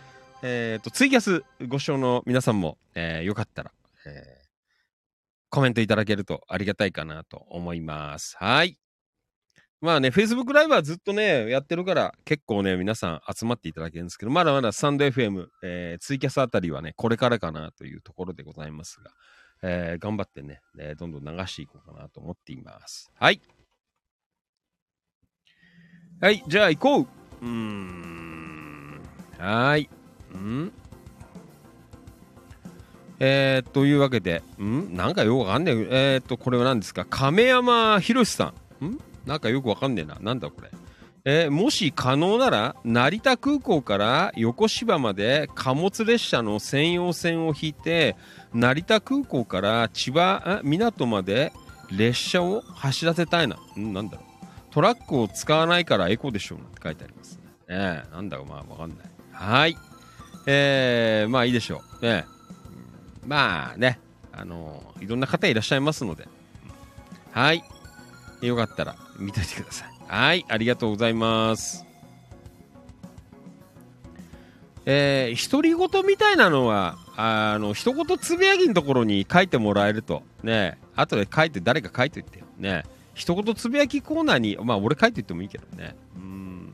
えー、と、ツイキャスご視聴の皆さんも、えーよかったら、えーコメントいただけるとありがたいかなと思います。はい。まあね、Facebook ライブはずっとね、やってるから、結構ね、皆さん集まっていただけるんですけど、まだまだスタンド FM、えーツイキャスあたりはね、これからかなというところでございますが、えー頑張ってね、えーどんどん流していこうかなと思っています。はい。はい、じゃあ行こううーん。はーい。んえー、というわけで、ん？なんかよくわかんねえ。えー、と、これは何ですか？亀山博さん。ん？なんかよくわかんねえな。なんだこれ？えーもし可能なら、成田空港から横芝まで貨物列車の専用線を引いて、成田空港から千葉あ港まで列車を走らせたいな。ん？なんだろう。トラックを使わないからエコでしょうなんて書いてありますね。ええなんだろう、まあわかんない。はい。えー、まあいいでしょう。ねうんまあね、あのいろんな方いらっしゃいますので、はい。よかったら見といてください。はい、ありがとうございます。えー、独り言みたいなのは、あの、一言つぶやきのところに書いてもらえると、ね、後で書いて、誰か書いといてよ。ね、一言つぶやきコーナーに、まあ、俺書いていってもいいけどね。うん。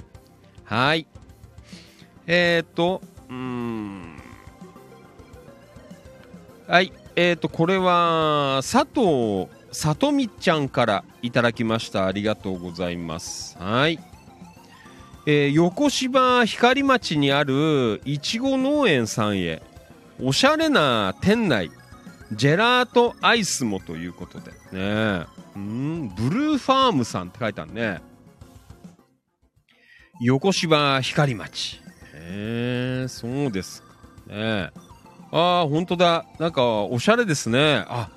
はい。えーと、うん。はい。えーと、これは、佐藤さとみちゃんからいただきました。ありがとうございます。はい。えー横芝光町にあるいちご農園さんへおしゃれな店内ジェラートアイスもということで。ねうんブルーファームさんって書いてあるね。横芝光町。へえそうですか。ねああ本当だ。なんかおしゃれですね。あ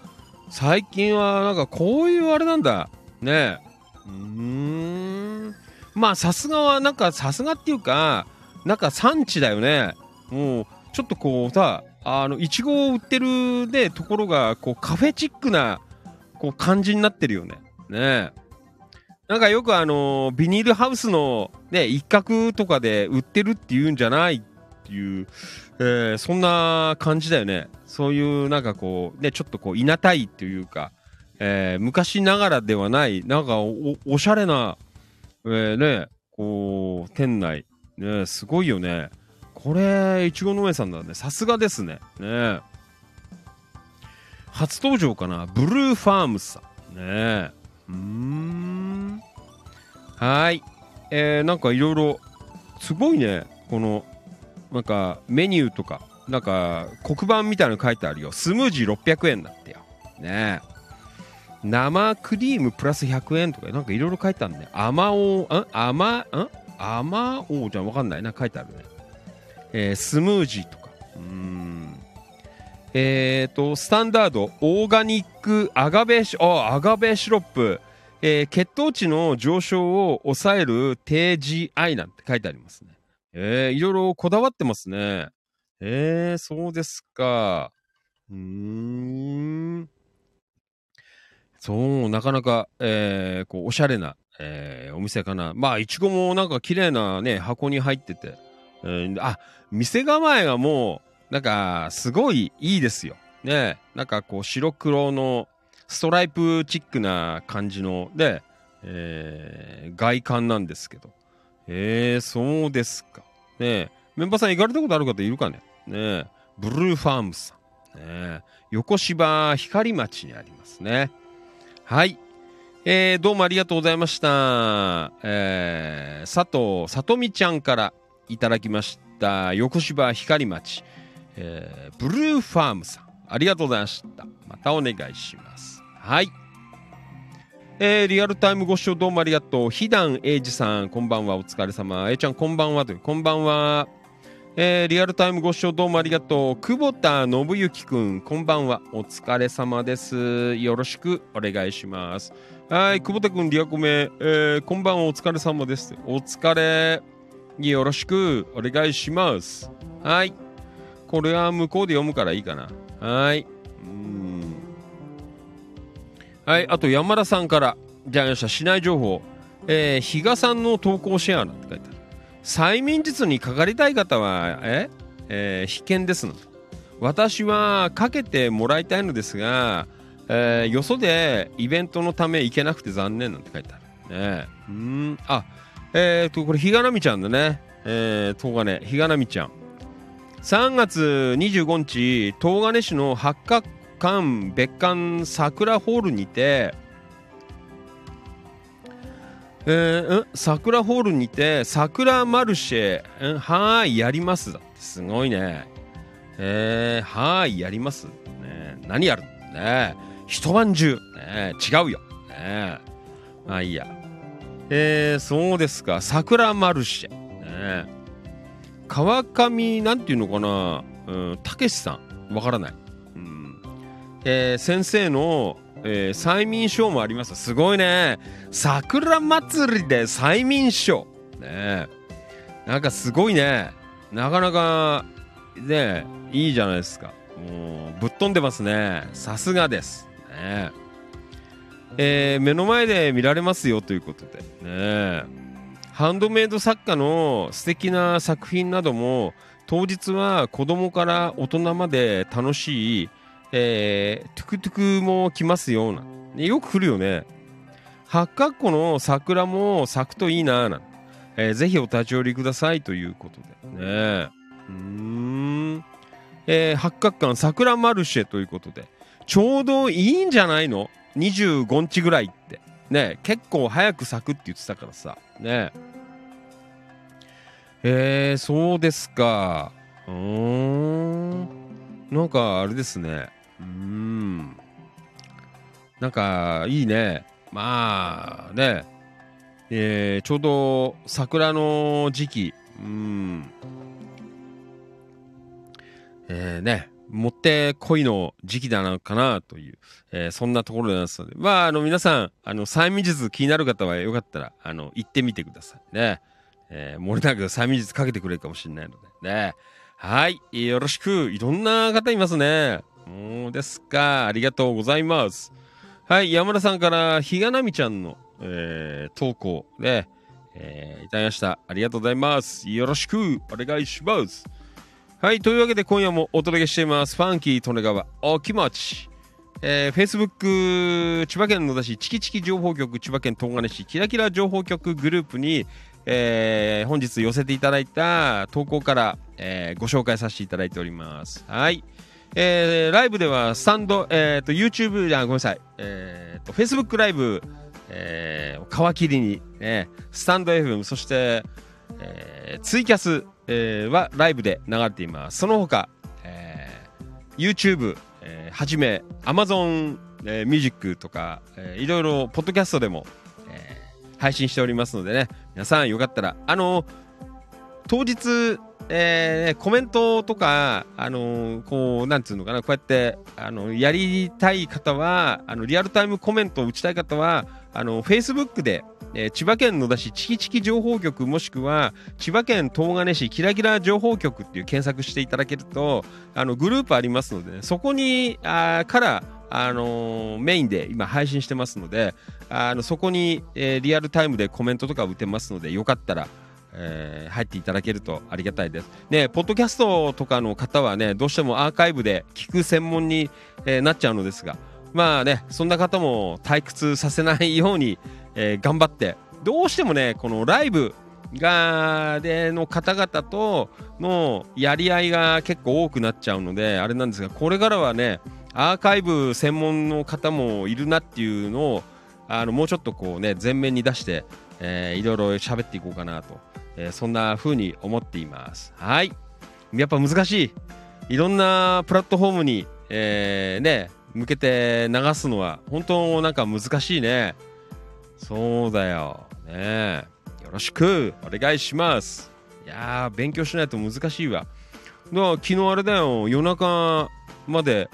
最近はなんかこういうあれなんだ。ねうん。まあさすがはなんかさすがっていうかなんか産地だよね。もうちょっとこうさあのいちごを売ってるねところがこうカフェチックなこう感じになってるよね。ねなんかよくあのビニールハウスのね一角とかで売ってるっていうんじゃないっていう、えーそんな感じだよね。そういうなんかこうねちょっとこういなたいっていうか、えー昔ながらではないなんかおおしゃれなえー、ね、こう、店内、ね、すごいよね。これ、いちご農園さんだね。さすがですね。ね初登場かな？ブルーファームさん。ねうん。はい。えー、なんかいろいろ、すごいね。この、なんか、メニューとか、なんか、黒板みたいなの書いてあるよ。スムージー600円だってよ。ね生クリームプラス100円とかなんかいろいろ書いてあるね。甘おう、ん？甘、ん？甘おうじゃわかんないな。書いてあるね。えースムージーとか。うーん。えーと、スタンダード、オーガニックアガベシ、あ、アガベシロップ。えー血糖値の上昇を抑える低 GI なんて書いてありますね。えーいろいろこだわってますね。えー、そうですか。うーん。そう、なかなか、えー、こう、おしゃれな、えー、お店かな。まあ、いちごもなんか綺麗なね、箱に入ってて。えーあ、店構えがもう、なんか、すごいいいですよ。ねなんかこう、白黒の、ストライプチックな感じの、で、えー、外観なんですけど。えー、そうですか。ねえ、メンバーさん行かれたことある方いるかねね、ブルーファームさん。ね、横芝光町にありますね。はい。えー、どうもありがとうございました。えー、佐藤さとみちゃんからいただきました。た横芝光町。えー、ブルーファームさん。ありがとうございました。またお願いします。はい。えー、リアルタイムご視聴どうもありがとう。ひだんえいじさん、こんばんは。お疲れ様。えいちゃん、こんばんは。という、こんばんは。えー、リアルタイムご視聴どうもありがとう。久保田信之くん、こんばんは。お疲れ様です。よろしくお願いします。はい、久保田くん、リアコメ、えー、こんばんは。お疲れ様です。お疲れ。よろしくお願いします。はい。これは向こうで読むからいいかな。はい。うん。はい、あと山田さんから、じゃあよっしゃ、市内情報。えー、比嘉さんの投稿シェアなんて書いてある。催眠術にかかりたい方は、ええー必見ですの。私はかけてもらいたいのですが、えーよそでイベントのため行けなくて残念なんて書いてある。ねうん、あ、えっ、と、これ、比嘉奈美ちゃんだね。えー、東金、比嘉奈美ちゃん。3月25日、東金市の八角館別館桜ホールにて、えー、ん？桜ホールにて桜マルシェ、ん？はーいやります。だってすごいね。えー、はーいやります、ね、何やるね。一晩中、ね、違うよ、ね、まあいいや。えー、そうですか。桜マルシェ、ね、川上なんていうのかな。たけしさん。わからない、えー先生の、えー催眠ショーもあります。すごいね。桜祭りで催眠ショー。ねなんかすごいね。なかなかねいいじゃないですか。もうぶっ飛んでますね。さすがです。ねえー目の前で見られますよということでね。ハンドメイド作家の素敵な作品なども当日は子供から大人まで楽しい、えートゥクトゥクも来ますようなよく来るよね。八角湖の桜も咲くといいなな、えーぜひお立ち寄りくださいということでね。うん、えー八角館桜マルシェということで。ちょうどいいんじゃないの？25日ぐらいって。ね結構早く咲くって言ってたからさ。ねえ。ー、そうですか。うん。なんかあれですね。うん。なんかいいね。まあねえ。ーちょうど桜の時期。うん。えーねもってこいの時期だなかなという、えーそんなところですのでまああの皆さんあの催眠術気になる方はよかったらあの行ってみてくださいね、えー、漏れなく催眠術かけてくれるかもしれないのでね。はい。よろしく。いろんな方いますね。そうですか。ありがとうございます。はい。山田さんから比嘉奈美ちゃんの、えー投稿ねえいただきました。ありがとうございます。よろしくお願いします。はい、というわけで今夜もお届けしています。ファンキー利根川お気持ち。えー、Facebook 千葉県野田市チキチキ情報局千葉県東金市キラキラ情報局グループに、えー本日寄せていただいた投稿から、えーご紹介させていただいております。はい。えーライブではスタンド、えー、と YouTube あごめんなさい、えー、と Facebook ライブ、えー皮切りに、ね、スタンド FM そして、えーツイキャス、えーはライブで流れています。その他、えー YouTube、えーはじめ Amazon、えーミュージックとか、えーいろいろポッドキャストでも、えー配信しておりますのでね。皆さんよかったらあの当日えーコメントとか、あのーこう、なんつうのかな、こうやって、あの、やりたい方は、あの、リアルタイムコメントを打ちたい方は、あの、Facebook で、えー千葉県野田市チキチキ情報局もしくは千葉県東金市キラキラ情報局っていう検索していただけるとあのグループありますので、ね、そこにあから、あのーメインで今配信してますのであのそこに、えーリアルタイムでコメントとか打てますのでよかったら、えー入っていただけるとありがたいです。ね、ポッドキャストとかの方はねどうしてもアーカイブで聞く専門に、えーなっちゃうのですがまあねそんな方も退屈させないように、えー頑張って。どうしてもねこのライブがでの方々とのやり合いが結構多くなっちゃうのであれなんですがこれからはねアーカイブ専門の方もいるなっていうのをあのもうちょっとこうね前面に出して、えーいろいろ喋っていこうかなと、えーそんな風に思っています。はい。やっぱ難しい。いろんなプラットフォームに、えーね向けて流すのは本当なんか難しいね。そうだよ。ね。よろしく。お願いします。いやー勉強しないと難しいわ。だから昨日あれだよ。夜中まで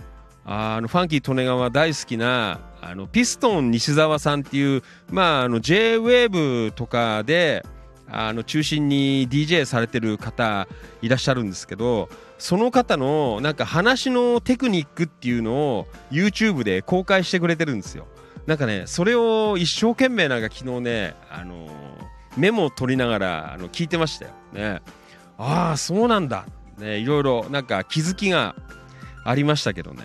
あのファンキー利根川大好きなあのピストン西澤さんっていうまああの J-WAVE とかであの中心に DJ されてる方いらっしゃるんですけどその方のなんか話のテクニックっていうのを YouTube で公開してくれてるんですよ。なんかねそれを一生懸命なんか昨日ねあのメモを取りながらあの聞いてましたよ。ね。ああそうなんだ。ねいろいろなんか気づきがありましたけどね、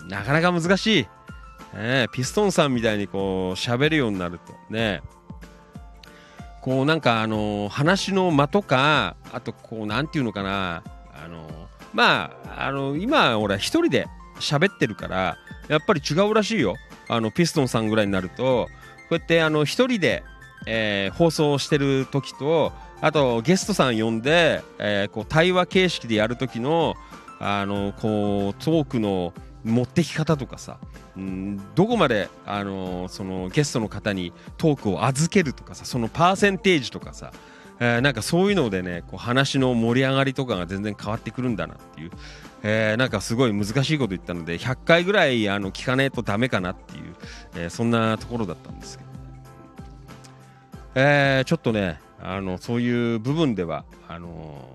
うん、なかなか難しい、ね、ピストンさんみたいにこう喋るようになると。ね。こうなんかあの話の間とかあとこうなんていうのかな。あのまああの今俺一人で喋ってるからやっぱり違うらしいよ。あのピストンさんぐらいになるとこうやってあの一人で、えー放送してる時とあとゲストさん呼んで、えーこう対話形式でやる時のあのこうトークの持ってき方とかさ、うん、どこまであのそのゲストの方にトークを預けるとかさそのパーセンテージとかさ、えーなんかそういうのでねこう話の盛り上がりとかが全然変わってくるんだなっていう、えーなんかすごい難しいこと言ったので100回ぐらいあの聞かねえとダメかなっていう、えーそんなところだったんですけど、えちょっとねあのそういう部分ではあの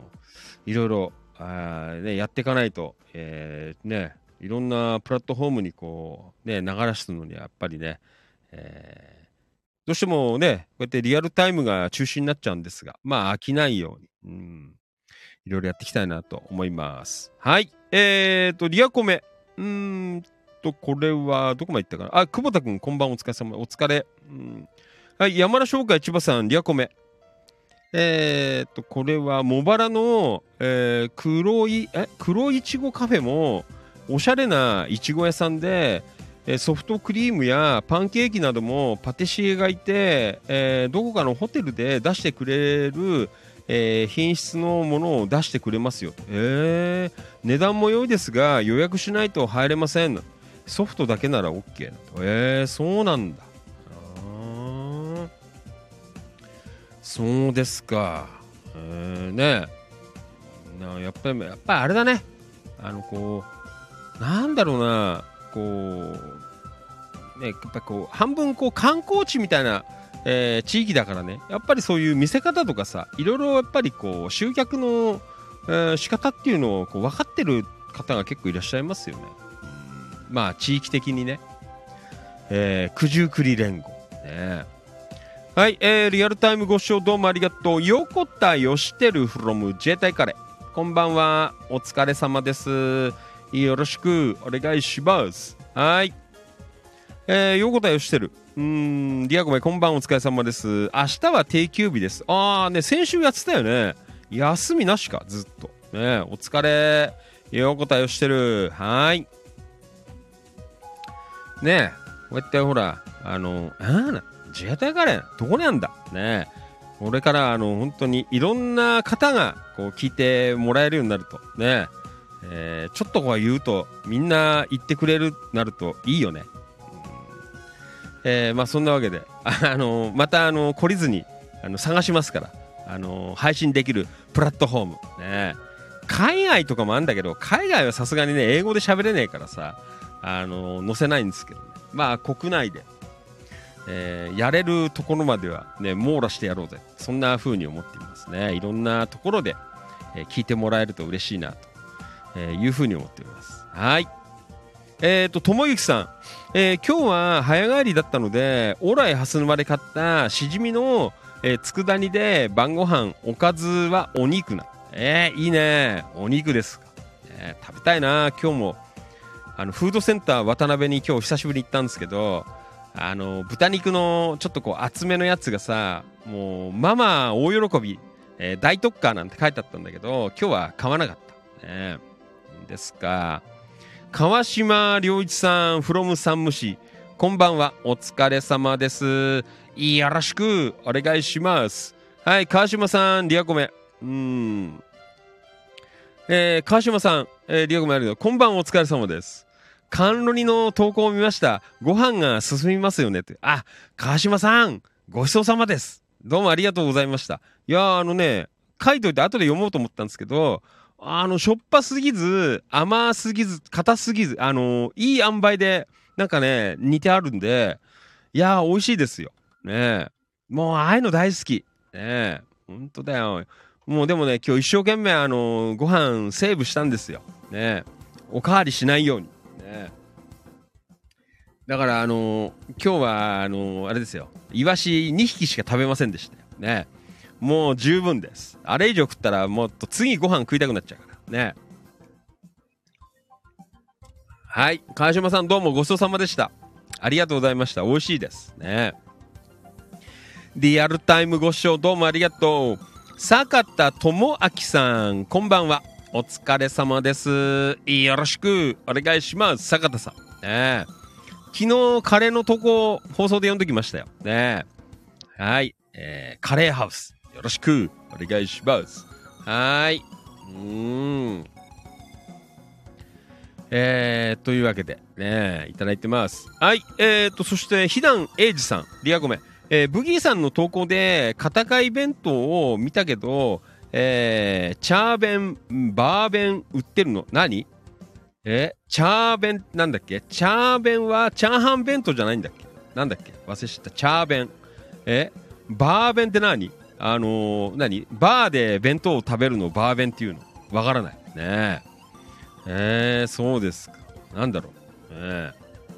いろいろあ、ね、やっていかないと、えーねいろんなプラットフォームにこうね流すのにはやっぱりね、えどうしてもねこうやってリアルタイムが中心になっちゃうんですがまあ飽きないように、うん、いろいろやっていきたいなと思います。はい。えーとリアコメ。うーんとこれはどこまで行ったかな。あ久保田君こんばんお疲れ様。お疲れ、うん、はい山田商会千葉さんリアコメ。えー、とこれは茂原の、えー黒いえ黒いちごカフェもおしゃれないちご屋さんで、えソフトクリームやパンケーキなどもパティシエがいて、えーどこかのホテルで出してくれる、えー品質のものを出してくれますよ、えー値段も良いですが予約しないと入れません。ソフトだけなら OK だとえー、そうなんだ。そうですか。えー、ね。なやっぱり、やっぱりあれだね。あの、こう、なんだろうな、こう、ね、やっぱこう、半分こう観光地みたいな、えー地域だからね、やっぱりそういう見せ方とかさ、いろいろやっぱりこう、集客の、えー仕方っていうのをこう分かってる方が結構いらっしゃいますよね。まあ、地域的にね。えー九十九里連合。ねはい、えーリアルタイムご視聴どうもありがとう。横田義輝 from 自衛隊カレー。こんばんは。お疲れ様です。よろしくお願いします。はい。えー、横田義輝。うーん、リアコメこんばんお疲れ様です。明日は定休日です。あーね、先週やってたよね。休みなしか、ずっと。ねお疲れ。横田義輝。はい。ねこうやってほら、あの、あーな、自衛隊カレー、どこにあんだ？ねこれから、あの、本当にいろんな方が、こう、聞いてもらえるようになると、ねえーちょっとこう言うと、みんな言ってくれるなるといいよね。えーまあ、そんなわけで、[laughs] あの、また、あの、懲りずに、あの、探しますから、あの配信できるプラットフォーム。ね。海外とかもあるんだけど、海外はさすがにね、英語で喋れねえからさ、あの載せないんですけどね。まあ、国内で、えーやれるところまではね、網羅してやろうぜ。そんな風に思っていますね。いろんなところで、え聞いてもらえると嬉しいなと、えーいう風に思っております。はい。えっ、と、ともゆきさん、えー今日は早帰りだったので、オライハス沼で買ったしじみの、えー、佃煮で晩ご飯おかずはお肉な。えーいいね。お肉ですか。ね食べたいな。今日も、あの、フードセンター渡辺に今日久しぶりに行ったんですけど、あの、豚肉のちょっとこう厚めのやつがさ、もう、ママ大喜び、えー大特価なんて書いてあったんだけど、今日は買わなかった。ねですか。川島良一さん、from 山武市。こんばんは。お疲れ様です。よろしくお願いします。はい、川島さん、リアコメ。うん。えー、川島さん、えーリアコメありがとう。こんばんお疲れ様です。甘露煮の投稿を見ました。ご飯が進みますよねって。あ、川島さん、ごちそうさまです。どうもありがとうございました。いやー、あのね、書いといて後で読もうと思ったんですけど、あの、しょっぱすぎず、甘すぎず、硬すぎず、あのいい塩梅で、なんかね、似てあるんで、いやー、美味しいですよ。ね。もう、ああいうの大好き。ねえ。ほんとだよ。もうでもね、今日一生懸命、あのご飯セーブしたんですよ。ね。おかわりしないように。ね。だから、あの今日は、あのあれですよ。イワシ2匹しか食べませんでしたよ。ね。もう十分です。あれ以上食ったら、もっと次ご飯食いたくなっちゃうから。ね。はい。川島さんどうもごちそうさまでした。ありがとうございました。美味しいです。ね。リアルタイムご視聴どうもありがとう。坂田智明さん、こんばんは。お疲れ様です。よろしくお願いします。坂田さん。ね昨日、カレーの投稿、放送で読んできましたよ。ねはい。えー、カレーハウス。よろしくお願いします。はーい。うーん。えー、というわけで、ね、いただいてます。はい、えーと、そして、ひだんえいじさん、リアコメ。えーブギーさんの投稿で、片貝弁当を見たけど、えー、チャー弁、バー弁売ってるの何？えチャー弁、なんだっけ？チャー弁は、チャーハン弁当じゃないんだっけ？なんだっけ？忘れちゃった。チャー弁。えバー弁って何？あのー、何？バーで弁当を食べるのバー弁っていうの？わからない。ねえ。えー、そうですか。なんだろう。ねえ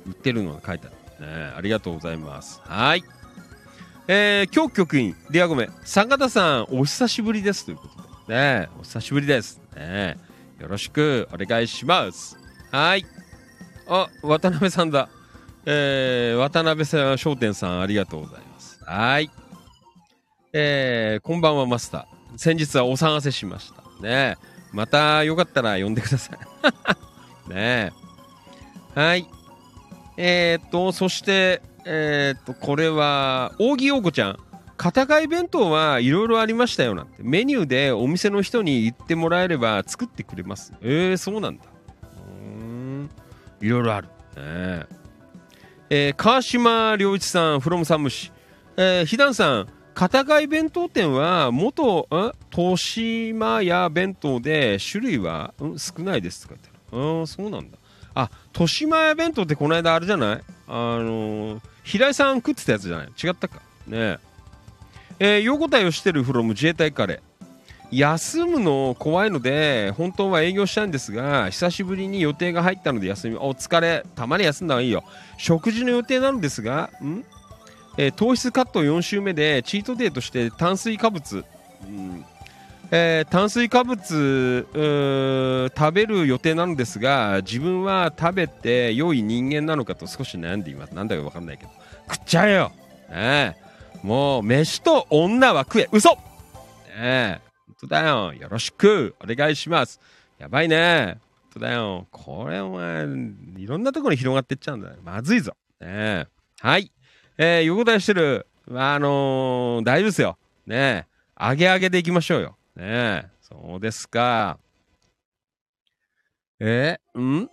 売ってるのが書いてある。ねありがとうございます。はい。えー、今日局員、リアゴメ、坂田さん、お久しぶりです。ということで。ねえお久しぶりです。ねえよろしくお願いします。はい。あ、渡辺さんだ。えー、渡辺さん、商店さん、ありがとうございます。はい。えー、こんばんは、マスター。先日はお騒がせしました。ねまたよかったら呼んでください。[laughs] ね。はい。えー、っと、そして、えー、っと、これは、扇陽子ちゃん。片貝弁当はいろいろありましたよなんて。メニューでお店の人に言ってもらえれば作ってくれます。えー、そうなんだ。うん。いろいろある。ねええー川島良一さん、from サムシ。えー、ひだんさん、片貝弁当店は元、うん豊島屋弁当で種類は、ん少ないですって書いてる。うん、そうなんだ。あ、豊島屋弁当ってこの間あれじゃない？あのー平井さん食ってたやつじゃない？違ったか？ねえ。えー、横田義輝 from 自衛隊カレー。休むの怖いので本当は営業したいんですが久しぶりに予定が入ったので休みお疲れたまに休んだ方がいいよ食事の予定なんですがん、えー糖質カット4週目でチートデーとして炭水化物、うん。えー炭水化物食べる予定なのですが自分は食べて良い人間なのかと少し悩んでいます。なんだか分かんないけど。食っちゃえよ、ねえ、もう飯と女は食え。嘘、ねえ、本当だよ。よろしく。お願いします。やばいね。本当だよ。これお前いろんなところに広がってっちゃうんだ。よまずいぞ、ねえ、はいえー、横田してるあのー大丈夫ですよねえ上げ上げでいきましょうよねえそうですかえー、ん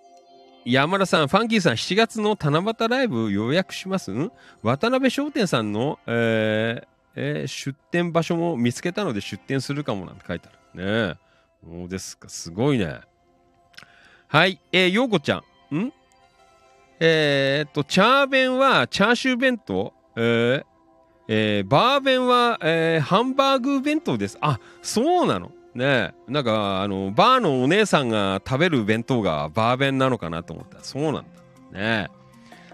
山田さん、ファンキーさん、7月の七夕ライブ予約しますん渡辺商店さんの、えーえー出店場所も見つけたので出店するかもなんて書いてある。ねえ。そうですか。すごいね。はい。えー、ようこちゃん。んえーっと、チャー弁はチャーシュー弁当？えーえーバー弁は、えーハンバーグ弁当です。あ、そうなの？ね。なんか、あの、バーのお姉さんが食べる弁当がバー弁なのかなと思った、そうなんだ。ね。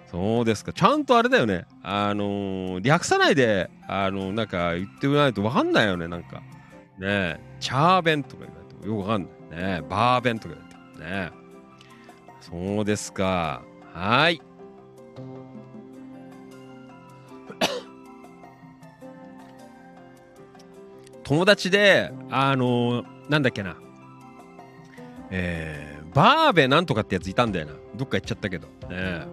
そうですか。ちゃんとあれだよね。あのー略さないで、あのなんか言ってもらないとわかんないよね、なんか。ね。チャー弁とか言われてもよくわかんない。ね。バー弁とか言われてもね。そうですか。はい。[coughs] 友達で、あのーなんだっけな。えー、バーベなんとかってやついたんだよな。どっか行っちゃったけど。ねえ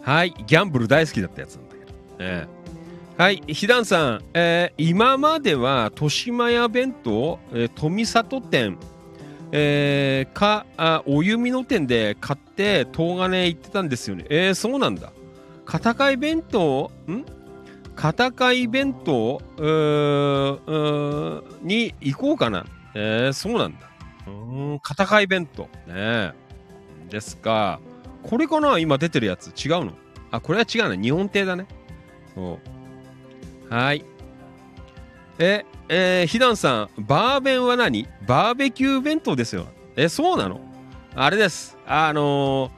うんはい。ギャンブル大好きだったやつなんだけど。ねえはい。ひだんさん、えー今までは豊島屋弁当、えー富里店、えーかあお弓の店で買って東金行ってたんですよね。えー、そうなんだ。片貝弁当ん？片貝弁当うーうーに行こうかな。えー、そうなんだ。うん片貝弁当。ねですか。これかな？今出てるやつ。違うの？あこれは違うね。日本亭だね。そう。はい。え、えー、ひだんさん、バーベンは何？バーベキュー弁当ですよ。え、そうなの？あれです。あのー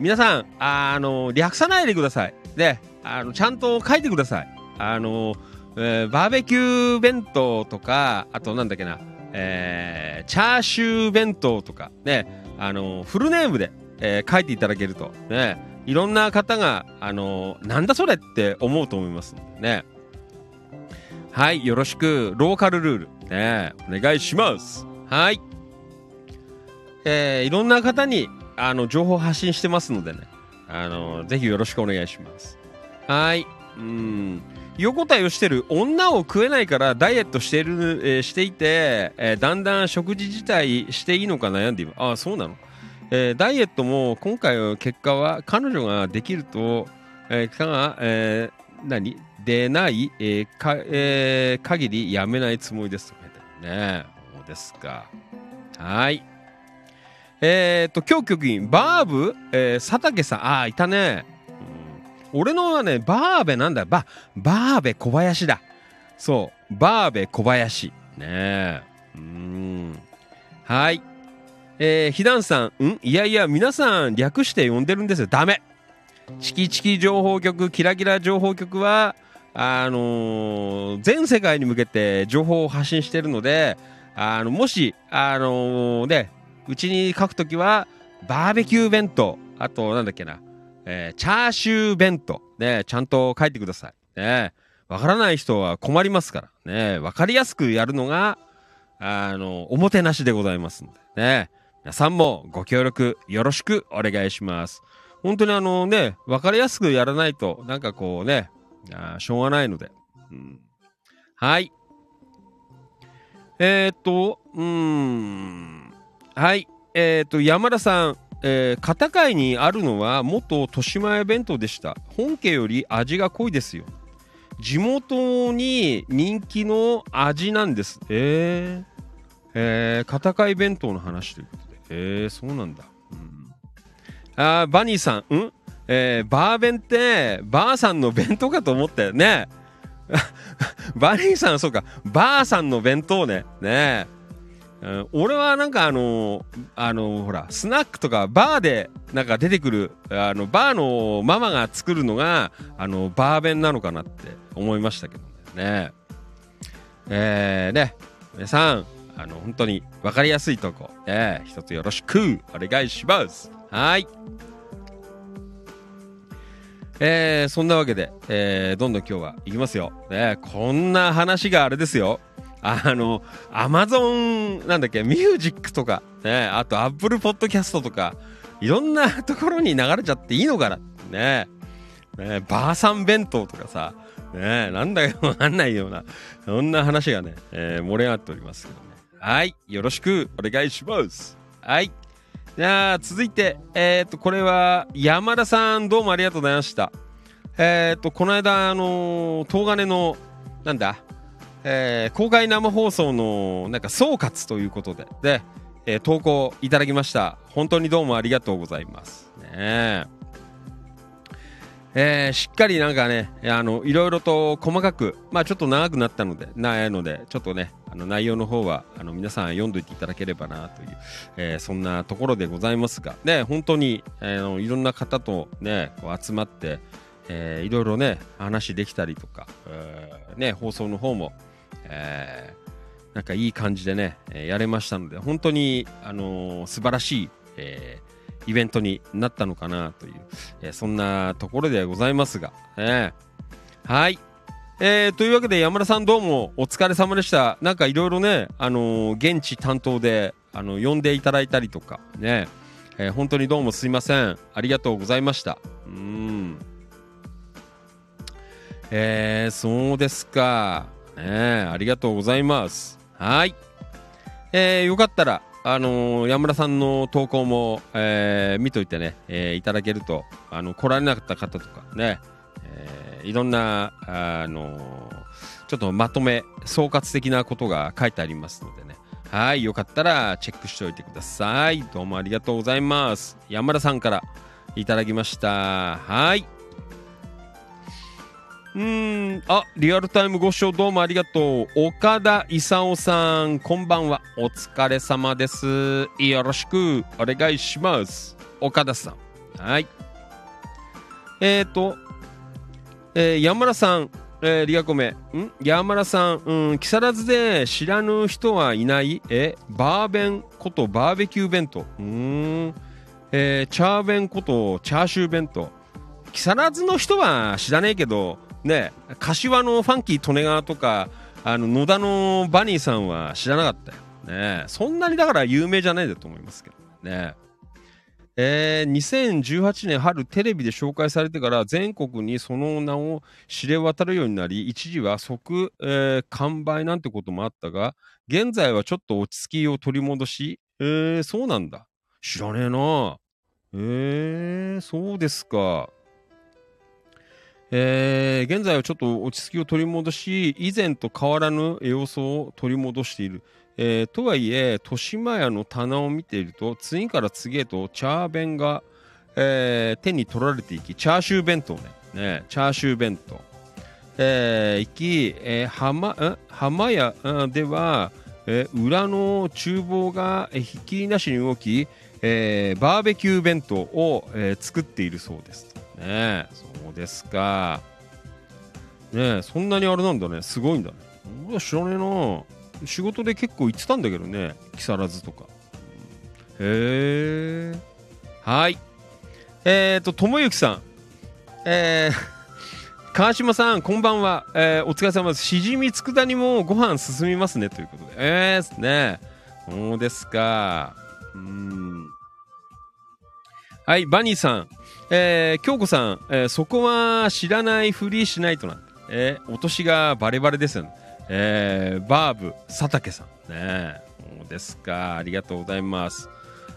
皆さん、あのー略さないでください。で、あの、ちゃんと書いてください。あのーえーバーベキュー弁当とか、あとなんだっけな、えーチャーシュー弁当とか、ね、あのーフルネームで、えー書いていただけると、ね、いろんな方が、あのーなんだそれって思うと思いますね。はい、よろしく、ローカルルール、ね、お願いします。はい。えーいろんな方に、あの、情報発信してますのでね、あの、ぜひよろしくお願いします。はい。うん。横田をしてる女を食えないからダイエットしてる、えーしていて、えーだんだん食事自体していいのか悩んでいる。ああ、そうなの？えーダイエットも今回の結果は彼女ができると、えーが、えー何？出ない、えーかえー限りやめないつもりですと書いてあるね。そうですか。はい。えっ、と、今日局員、バーブ、えー佐竹さん、ああ、いたね。うん俺のはね、バーベなんだ？バ、バーベ小林だ。そう、バーベ小林。ねえ。うん。はい。えー、ひだんさん、ん？いやいや、皆さん略して呼んでるんですよ。ダメ。チキチキ情報局、キラキラ情報局は、あのー全世界に向けて情報を発信しているので、あの、もし、あのーね、うちに書くときは、バーベキュー弁当、あと、なんだっけな、えーチャーシュー弁当、ね、ちゃんと書いてください。ね、わからない人は困りますから、ね、わかりやすくやるのが、あの、おもてなしでございますので、ね、皆さんもご協力よろしくお願いします。本当にあのね、わかりやすくやらないと、なんかこうね、あしょうがないので。うん、はい。えー、っと、うーん。はい。えー、っと、山田さん、えー、片貝にあるのは元豊島屋弁当でした。本家より味が濃いですよ。地元に人気の味なんです。えー、えー、片貝弁当の話ということで。えー、そうなんだ。うん、あーバニーさん、ん？えー、バー弁って、ばあさんの弁当かと思ったよね。[laughs] バニーさん、そうか、ばあさんの弁当ね。ね。うん俺はなんかあのあのほらスナックとかバーでなんか出てくるあのバーのママが作るのがあのバー弁なのかなって思いましたけどね。えー、ね。皆さんあの本当に分かりやすいとこ、えー、一つよろしく。お願いします。はい。えー、そんなわけで、えー、どんどん今日は行きますよ、ね、こんな話があれですよ。あの、アマゾン、なんだっけ、ミュージックとか、ね、あとアップルポッドキャストとか、いろんなところに流れちゃっていいのかな。ね。ねばあさん弁当とかさ、ねなんだかわかんないような、そんな話がね、えー盛り上がっておりますけど。はい、よろしくお願いします。はい。じゃあ、続いて、えっ、と、これは、山田さん、どうもありがとうございました。えっ、と、この間、あの、東金の、なんだ、えー公開生放送の、なんか、総括ということで、で、えー投稿いただきました。本当にどうもありがとうございます。ねえ。ーしっかりなんかね、あの、いろいろと細かく、まあちょっと長くなったので、ないので、ちょっとね、あの内容の方は、あの皆さん読んどいていただければなという、えーそんなところでございますが、ね、本当に、えーのいろんな方とね、こう集まって、えーいろいろね、話できたりとか、えーね、放送の方も、えーなんかいい感じでね、やれましたので、本当に、あのー素晴らしい、えイベントになったのかなという、えそんなところでございますが、ねはい。えーというわけで山田さんどうもお疲れ様でした。なんかいろいろね、あのー現地担当で、あの呼んでいただいたりとか、ね、えー本当にどうもすいません。ありがとうございました。うん。えー、そうですか。ねありがとうございます。はい。えー、よかったら、あのー山田さんの投稿も、えー見といてね、えーいただけると、あの、来られなかった方とかね、えーいろんな、あのちょっとまとめ、総括的なことが書いてありますのでね、はい、よかったらチェックしておいてください。どうもありがとうございます。山田さんからいただきました。はい。うん、あ、リアルタイムご視聴どうもありがとう。岡田勲さん、こんばんは。お疲れ様です。よろしくお願いします。岡田さん。はい。えーと、えー山田さん、えーリアコメ、ん？山田さん、うん、木更津で知らぬ人はいない？え、バーベンことバーベキュー弁当。うん。えーチャーベンことチャーシュー弁当。木更津の人は知らねえけど、ね、柏のファンキー利根川とか、あの野田のバニーさんは知らなかったよ。ね、そんなにだから有名じゃないだと思いますけどね。えー2018年春テレビで紹介されてから全国にその名を知れ渡るようになり一時は即、えー完売なんてこともあったが現在はちょっと落ち着きを取り戻しえーそうなんだ。知らねえな。えー、そうですか。えー現在はちょっと落ち着きを取り戻し以前と変わらぬ様相を取り戻している。えーとはいえ豊島屋の棚を見ていると次から次へとチャー弁が、えー手に取られていきチャーシュー弁当ね。ねチャーシュー弁当。えー、行き、えー浜浜屋では、えー裏の厨房がえーひっきりなしに動き、えーバーベキュー弁当を、えー作っているそうです。ねそうですか。ねそんなにあれなんだね。すごいんだね。俺は知らねえな。仕事で結構行ってたんだけどね木更津とかへえはいえっ、ー、とともゆきさんえー川島さん、こんばんは。えーお疲れ様です。しじみ佃煮もご飯進みますねということで。えー、すね。そうですか。うーん。はい、バニーさん。えー、京子さん、えーそこは知らないふりしないとな。えー、お年がバレバレですよね。えー、バーブ、佐竹さん。ねそうですか。ありがとうございます。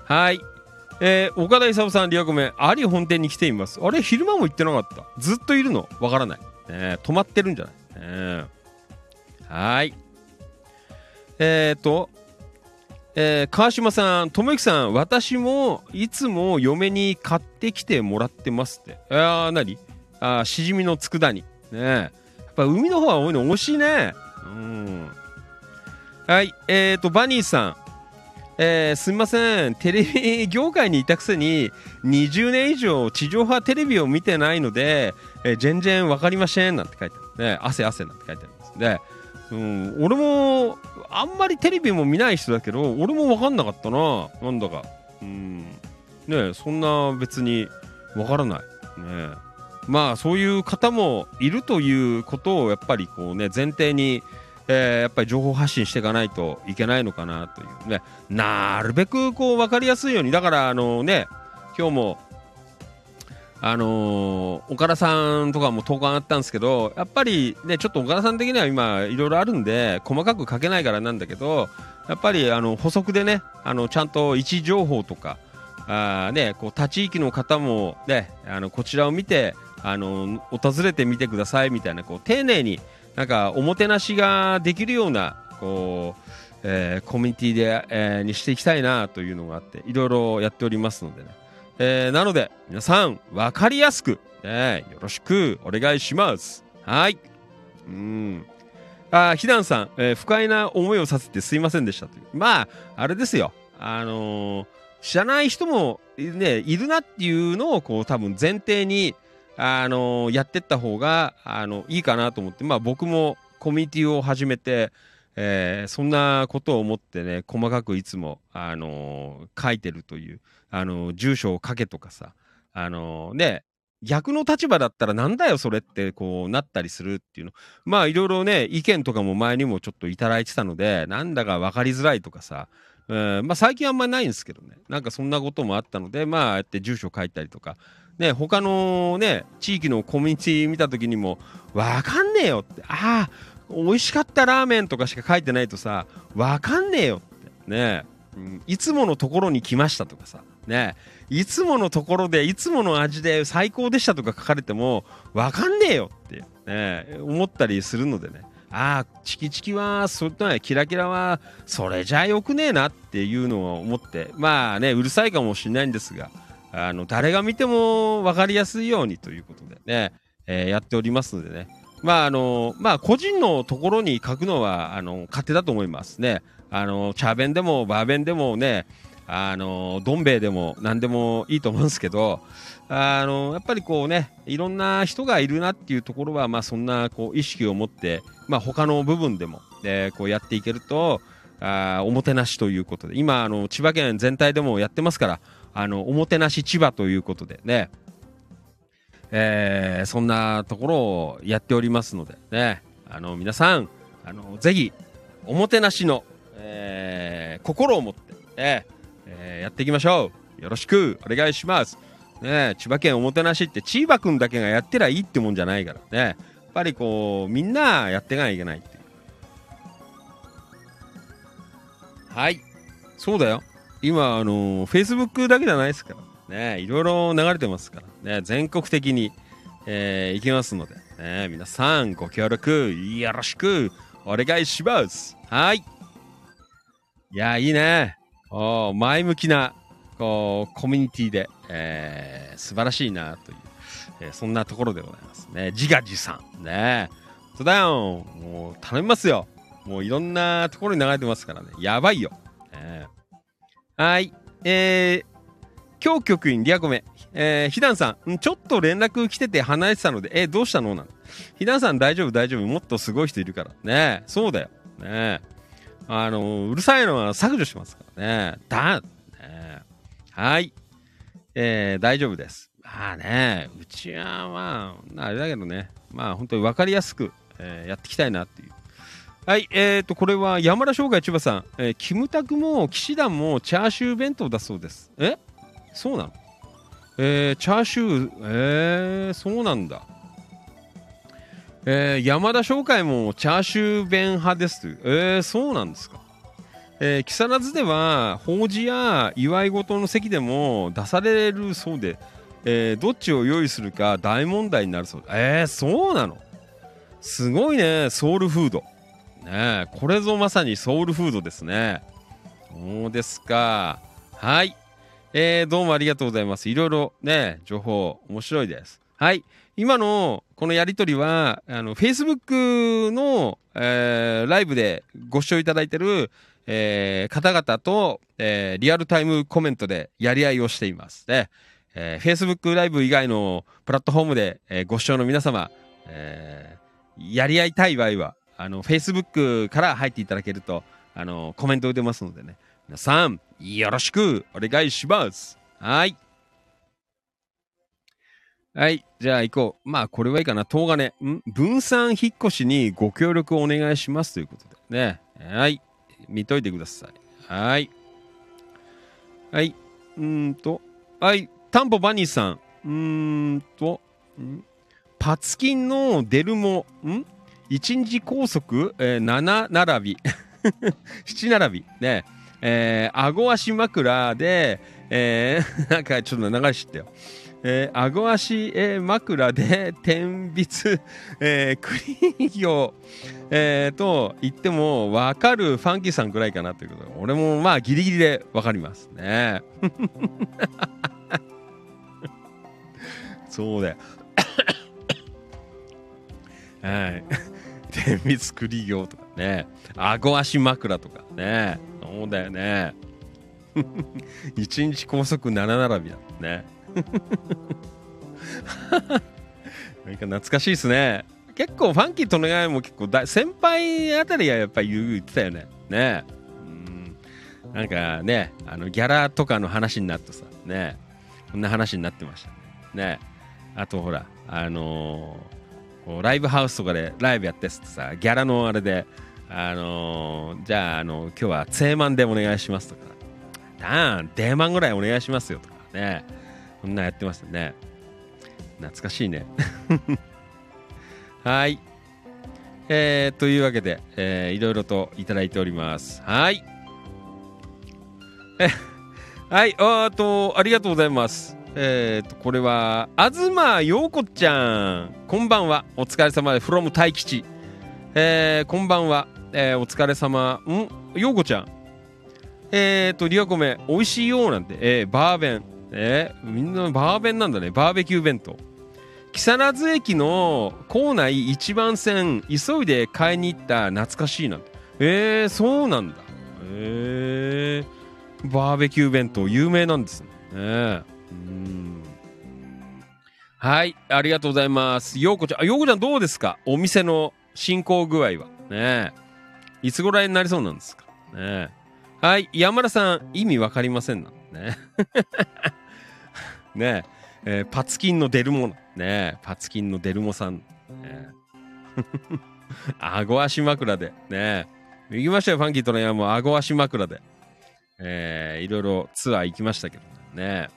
はい。えー岡田勲さん、リアコメ、有本店に来ています。あれ、昼間も行ってなかった？ずっといるの？わからない。ね止まってるんじゃない、ねはい。えーと、えー川島さん、智之さん、私もいつも嫁に買ってきてもらってますって。あー、なにあしじみの佃煮。ねやっぱ海の方は多いの？美味しいね。うん。はい、えーと、バニーさん。えーすみません、テレビ業界にいたくせに20年以上地上波テレビを見てないので、えー全然わかりませんなんて書いてある。ね、汗汗なんて書いてあります。で、うん、俺もあんまりテレビも見ない人だけど、俺もわかんなかったな、なんだか。うん、ねそんな別にわからない。ねまあそういう方もいるということをやっぱりこうね前提に、えーやっぱり情報発信していかないといけないのかなというね。なるべくこう分かりやすいように。だからあのね今日もあのー岡田さんとかも投稿あったんですけどやっぱりねちょっと岡田さん的には今いろいろあるんで細かく書けないからなんだけどやっぱりあの補足でねあのちゃんと位置情報とかあねこう他地域の方もねあのこちらを見てあの訪れてみてくださいみたいなこう丁寧になんかおもてなしができるようなこう、えーコミュニティで、えーにしていきたいなというのがあっていろいろやっておりますのでね、えーなので皆さん分かりやすく、ね、よろしくお願いしますはいうんあー、ひだんさん、えー不快な思いをさせてすいませんでしたという。まあ、あれですよ。あのー知らない人も、ね、いるなっていうのを、こう、多分前提に、あのやってった方が、あの、いいかなと思って、まあ僕もコミュニティを始めて、えーそんなことを思ってね、細かくいつも、あの書いてるという、あの住所を書けとかさ、あのね、逆の立場だったらなんだよそれってこうなったりするっていうの。まあいろいろね意見とかも前にもちょっといただいてたのでなんだか分かりづらいとかさ、うんまあ最近あんまりないんですけどね。なんかそんなこともあったのでまああやって住所書いたりとかね他のね地域のコミュニティ見た時にも分かんねえよってああ美味しかったラーメンとかしか書いてないとさ分かんねえよってねいつものところに来ましたとかさねいつものところでいつもの味で最高でしたとか書かれても分かんねえよって、ね、思ったりするのでね。ああチキチキはそんなキラキラはそれじゃよくねえなっていうのを思ってまあねうるさいかもしれないんですがあの誰が見ても分かりやすいようにということでね、えーやっておりますのでね。まああのまあ個人のところに書くのはあの勝手だと思いますね。あの茶弁でもバー弁でもねあのどん兵衛でも何でもいいと思うんですけどあのやっぱりこうねいろんな人がいるなっていうところはまあそんなこう意識を持ってまあ他の部分でも、えーこうやっていけるとあおもてなしということで。今あの千葉県全体でもやってますからあのおもてなし千葉ということでね。えーそんなところをやっておりますのでね。あの皆さんあのぜひおもてなしの、えー心を持って、ねえーやっていきましょう。よろしくお願いします。ね千葉県おもてなしって千葉君だけがやってりゃいいってもんじゃないからね。やっぱりこうみんなやっていかなきゃいけないっていう。はい。そうだよ。今あのフェイスブックだけじゃないですからね。いろいろ流れてますから。ね全国的に、えーいきますので、ね、皆さんご協力よろしくお願いします。はい。いやいいね。お前向きなこうコミュニティで、えー素晴らしいなという、えーそんなところでございます。ね自画自賛。ね。そうだよ。もう頼みますよ。もういろんなところに流れてますからね。やばいよ、ね。はい。えー、今日局員リアコメ。えー、ひだんさんちょっと連絡来てて離れてたのでえーどうしたの？なのひだんさん大丈夫大丈夫。もっとすごい人いるから。ねそうだよ。ねあのうるさいのは削除しますからね。だ、ね、はい。えー、大丈夫です。まあねうちはまああれだけどね。まあ本当に分かりやすく、えーやっていきたいなっていう。はい、えー、と、これは山田商会千葉さん、えーキムタクも騎士団もチャーシュー弁当だそうです。え？そうなの？えー、チャーシュー、えー、そうなんだ。えー、山田商会もチャーシュー弁派ですという。えー、そうなんですか？えー、木更津では法事や祝い事の席でも出されるそうで、えーどっちを用意するか大問題になるそうですえー、そうなの？すごいねソウルフードねこれぞまさにソウルフードですね。そうですか。はい。えー、どうもありがとうございます。いろいろね情報面白いです。はい。今のこのやり取りはあの Facebook の、えーライブでご視聴いただいてる、えー方々と、えーリアルタイムコメントでやり合いをしています。ね、えー Facebook ライブ以外のプラットフォームで、えーご視聴の皆様、えーやり合いたい場合はあの Facebook から入っていただけるとあのコメントを出ますのでね。皆さんよろしくお願いします。はい。はい。じゃあ行こう。まあこれはいいかな。東金。ん？分散引っ越しにご協力をお願いします。ということでね。はい。見といてください。はい。はい。うんと。はい。タンポバニーさん。うーんと。ん？パツキンのデルモ。ん？一日拘束、えー、7並び。[laughs] 7並び。ね。えー、顎足枕で、えー、[laughs] なんかちょっと流してよ。えー、顎足、えー、枕で天筆、えー、クリーン業、えー、と言っても分かるファンキーさんくらいかなということで、俺もまあギリギリで分かりますね。[laughs] そうだよ。[coughs] はい。[laughs] 天筆クリ業とかね。顎足枕とかね。そうだよね。[laughs] 一日高速7並びだね。[laughs] なんか懐かしいですね。結構ファンキーとのやも結構だ先輩あたりがやっぱり言ってたよね。ね。うんなんかね、あのギャラとかの話になってさ、ね。こんな話になってましたね。ね。あとほら、あのー、こうライブハウスとかでライブやってってさ、ギャラのあれで、あのー、じゃあ、あのー、今日はツェーマンでお願いしますとか、ダーン、デーマンぐらいお願いしますよとかね。こんなやってましたね。懐かしいね。[laughs] はい。えー、というわけで、えー、いろいろといただいております。はい。はい、あと、ありがとうございます。えー、と、これは、東陽子ちゃん。こんばんは。お疲れ様で、from 大吉。えー、こんばんは。えー、お疲れ様。ん？陽子ちゃん。えーと、リアコメ、美味しいよなんて、えー、バーベン。えー、みんなバーベンなんだね。バーベキュー弁当。木更津駅の構内一番線、急いで買いに行った懐かしいなんて。えー、そうなんだ。えー、バーベキュー弁当、有名なんですね。えうんはい、ありがとうございます。ようこちゃん、ようこちゃんどうですか？お店の進行具合は。ねいつぐらいになりそうなんですか？ねはい、山田さん、意味わかりませんな。ね [laughs] ねえー、パツキンのデルモねパツキンのデルモさん。ね顎 [laughs] 足枕で。ねえ行きましたよ、ファンキーとの山も顎足枕で。えー、いろいろツアー行きましたけどね。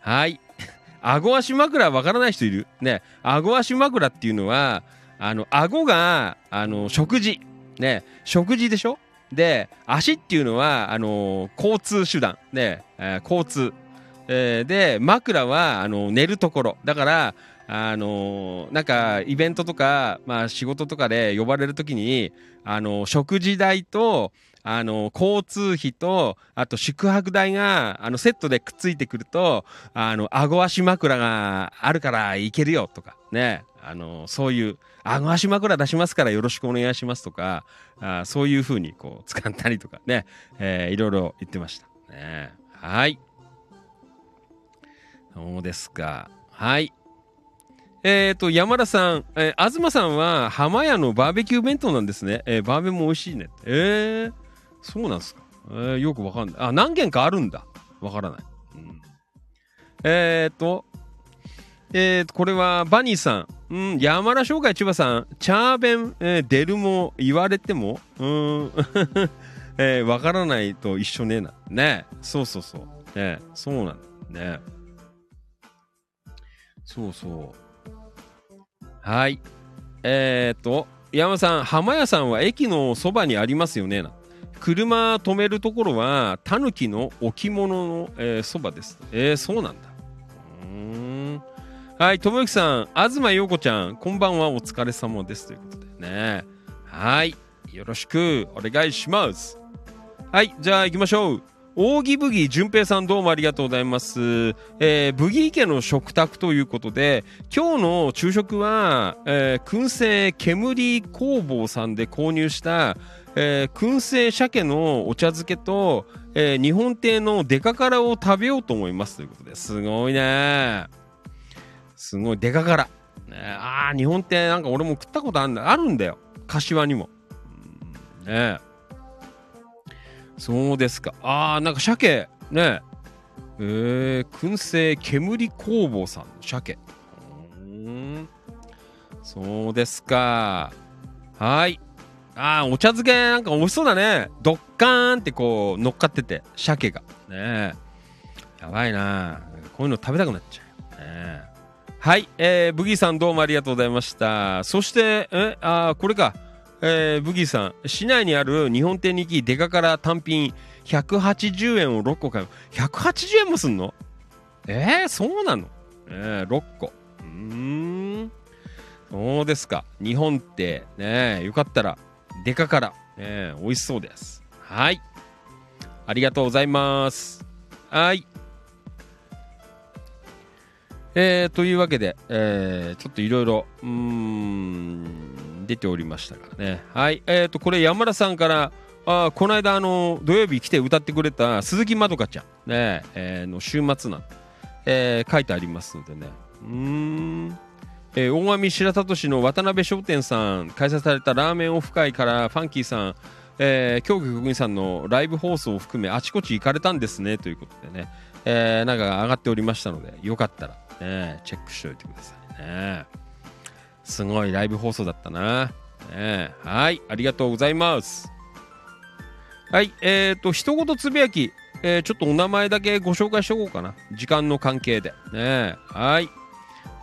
はい。[laughs] 顎足枕わからない人いる？ね。顎足枕っていうのは、あの、顎が、あの、食事。ね。食事でしょ？で、足っていうのは、あの交通手段。ね。えー、交通。えー、で枕はあの寝るところだからあのなんかイベントとか、まあ、仕事とかで呼ばれる時にあの食事代とあの交通費とあと宿泊代があのセットでくっついてくるとあの顎足枕があるから行けるよとかねあのそういう顎足枕出しますからよろしくお願いしますとかあそういうふうにこう使ったりとかね、えー、いろいろ言ってましたねはいそうですか。はい。えっ、ー、と、山田さん、えー、東さんは浜屋のバーベキュー弁当なんですね。えー、バーベも美味しいね。えー、そうなんですか？えー、よくわかんない。あ、何軒かあるんだ。わからない。うん、えっ、と、えー、と、これはバニーさん。うん、山田商会千葉さん。チャーベン、えー、出るも言われても、うん、[laughs] えー、わからないと一緒ねえな。ねえそうそうそう。ねえそうなんだ。ねそうそう。はい。えー、っと、山さん、浜屋さんは駅のそばにありますよねな。車止めるところは、タヌキの置物の、えー、そばです。えー、そうなんだ。うん。はい、ともゆきさん、東陽子ちゃん、こんばんは、お疲れ様です。ということでね。はい。よろしくお願いします。はい、じゃあ行きましょう。大木ブギー淳平さんどうもありがとうございます。えー、ブギー家の食卓ということで、今日の昼食は、えー、燻製煙工房さんで購入した、えー、燻製鮭のお茶漬けと、えー、日本亭のデカカラを食べようと思いますということですごいね。すごい、デカカラ。ね、ああ、日本亭なんか俺も食ったことあるんだあるんだよ。柏にも。ねそうですか。ああ、なんか鮭、ねえー、燻製煙工房さんの鮭。うん。そうですか。はい。ああ、お茶漬けなんか美味しそうだね。ドッカーンってこう乗っかってて、鮭が。ねえやばいなこういうの食べたくなっちゃう。ねはい。えー、ブギーさんどうもありがとうございました。そして、え、あこれか。えー、ブギーさん、市内にある日本店に行き、デカから単品180円を6個買う。180円もすんの？えー、そうなの？えー、6個。うーん。そうですか。日本ってね、よかったら、デカから、ね、美味しそうです。はい。ありがとうございます。はい。えー、というわけで、えー、ちょっといろいろ、うーん、出ておりましたからね。はい。えーと、これ山田さんから、あこの間、あの、土曜日来て歌ってくれた鈴木まどかちゃん、ね、えーの週末なん、えー書いてありますのでね。うーん。えー大網白里市の渡辺商店さん開催されたラーメンオフ会からファンキーさん、えー、京極国さんのライブ放送を含めあちこち行かれたんですねということでね、えーなんか上がっておりましたのでよかったら、ね、チェックしておいてくださいね。すごいライブ放送だったな、ね、はいありがとうございます。はいえーと一言つぶやき、えーちょっとお名前だけご紹介しておこうかな。時間の関係で。ねはい。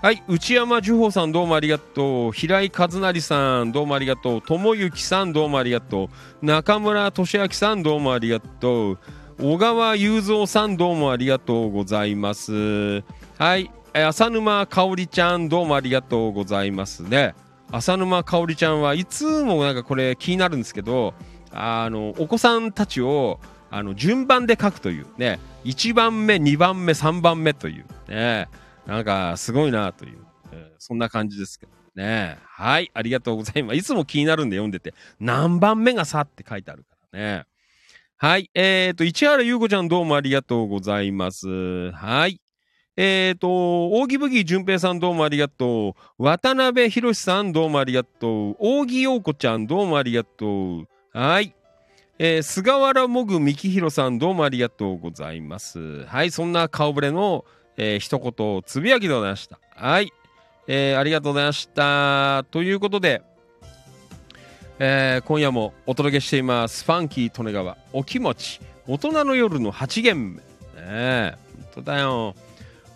はい、内山樹穂さんどうもありがとう。平井和成さんどうもありがとう。友幸さんどうもありがとう。中村俊明さんどうもありがとう。小川雄三さんどうもありがとうございます。はい、浅沼かおりちゃんどうもありがとうございますね。浅沼かおりちゃんはいつもなんかこれ気になるんですけど、あのお子さんたちをあの順番で書くというね、1番目、2番目、3番目というね。なんか、すごいなという、えーそんな感じですけどね。はい、ありがとうございます。いつも気になるんで読んでて、何番目がさって書いてあるからね。はい、えーと、市原優子ちゃんどうもありがとうございます。はい。えーと、扇ブギー淳平さんどうもありがとう。渡辺博さんどうもありがとう。扇陽子ちゃんどうもありがとう。はい。えー菅原もぐみきひろさんどうもありがとうございます。はい、そんな顔ぶれのえー一言つぶやきでございました。はい、えーありがとうございました。ということで、えー今夜もお届けしています。ファンキー利根川お気持ち大人の夜の8限目。ねえ、本当だよ。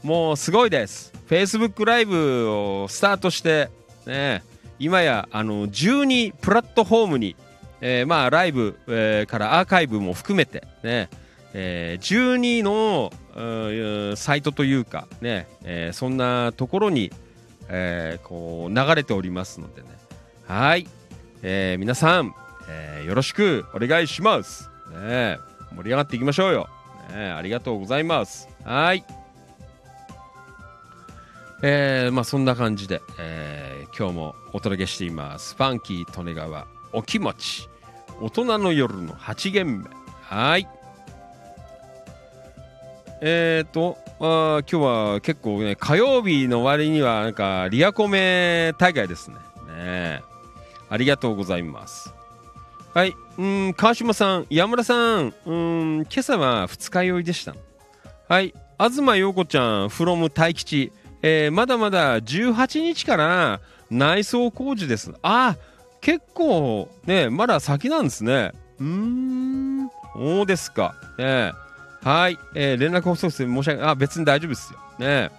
もうすごいです。Facebook ライブをスタートして、ね、今やあの12プラットフォームに、えーまあライブ、えーからアーカイブも含めてね、えー12のサイトというかね、えーそんなところに、えーこう流れておりますのでね。はい、えー皆さん、えーよろしくお願いします、ね、盛り上がっていきましょうよ、ね、ありがとうございます。はい。えーまあそんな感じで、えー今日もお届けしています。ファンキー利根川お気持ち。大人の夜の8限目。はい。えーとあ今日は結構ね火曜日の割にはなんかリアコメ大会ですね。ねありがとうございます。はい。うん川島さん山村さんうん今朝は二日酔いでした。はい。東陽子ちゃん from 大吉。えーまだまだ18日から内装工事です。あ結構ねまだ先なんですね。うーん。そうですか。ねはい、えー連絡遅くて申し訳ないあ別に大丈夫ですよ。ね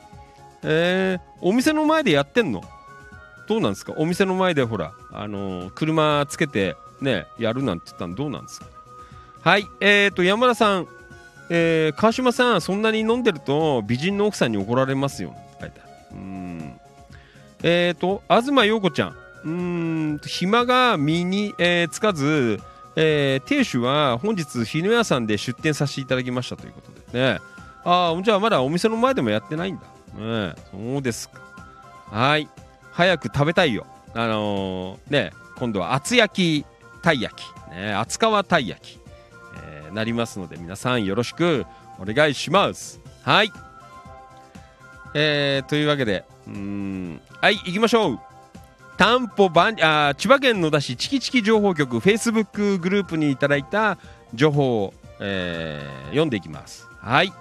え。ーお店の前でやってんの？どうなんですか？お店の前でほらあのー車つけてねやるなんて言ったのどうなんですかはい。えーと山田さん。えー川島さんそんなに飲んでると美人の奥さんに怒られますよって書いてある。うん。えーと東陽子ちゃん。うん暇が身に、えーつかず、えー亭主は本日日野屋さんで出店させていただきましたということでね。ああじゃあまだお店の前でもやってないんだ。ねそうですか。はい。早く食べたいよ。あのーね今度は厚焼きたい焼き、ね、厚皮たい焼き、えーなりますので皆さんよろしくお願いします。はい。えー、というわけでうん。はい行きましょう。担保番あ千葉県野田市チキチキ情報局 Facebook グループにいただいた情報を、えー読んでいきます。はい。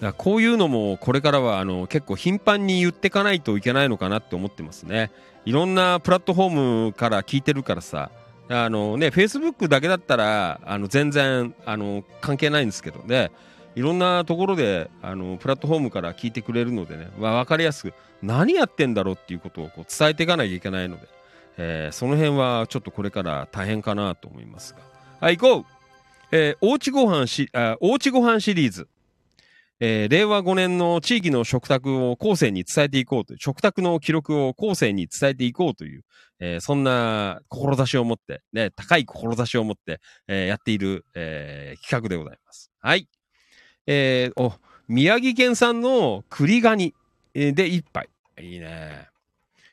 だこういうのもこれからはあの結構頻繁に言っていかないといけないのかなって思ってますね。いろんなプラットフォームから聞いてるからさ。あのね Facebook だけだったらあの全然あの関係ないんですけどね。いろんなところであのプラットフォームから聞いてくれるのでね、まあ、分かりやすく何やってんだろうっていうことをこう伝えていかなきゃいけないので、えーその辺はちょっとこれから大変かなと思いますが。はい、行こうえーおうちごはんし、あおうちごはんシリーズ。えー令和5年の地域の食卓を後世に伝えていこうという、食卓の記録を後世に伝えていこうという、えーそんな志を持って、ね、高い志を持って、えーやっている、えー企画でございます。はい。えーお、宮城県産の栗ガニで一杯。いいね。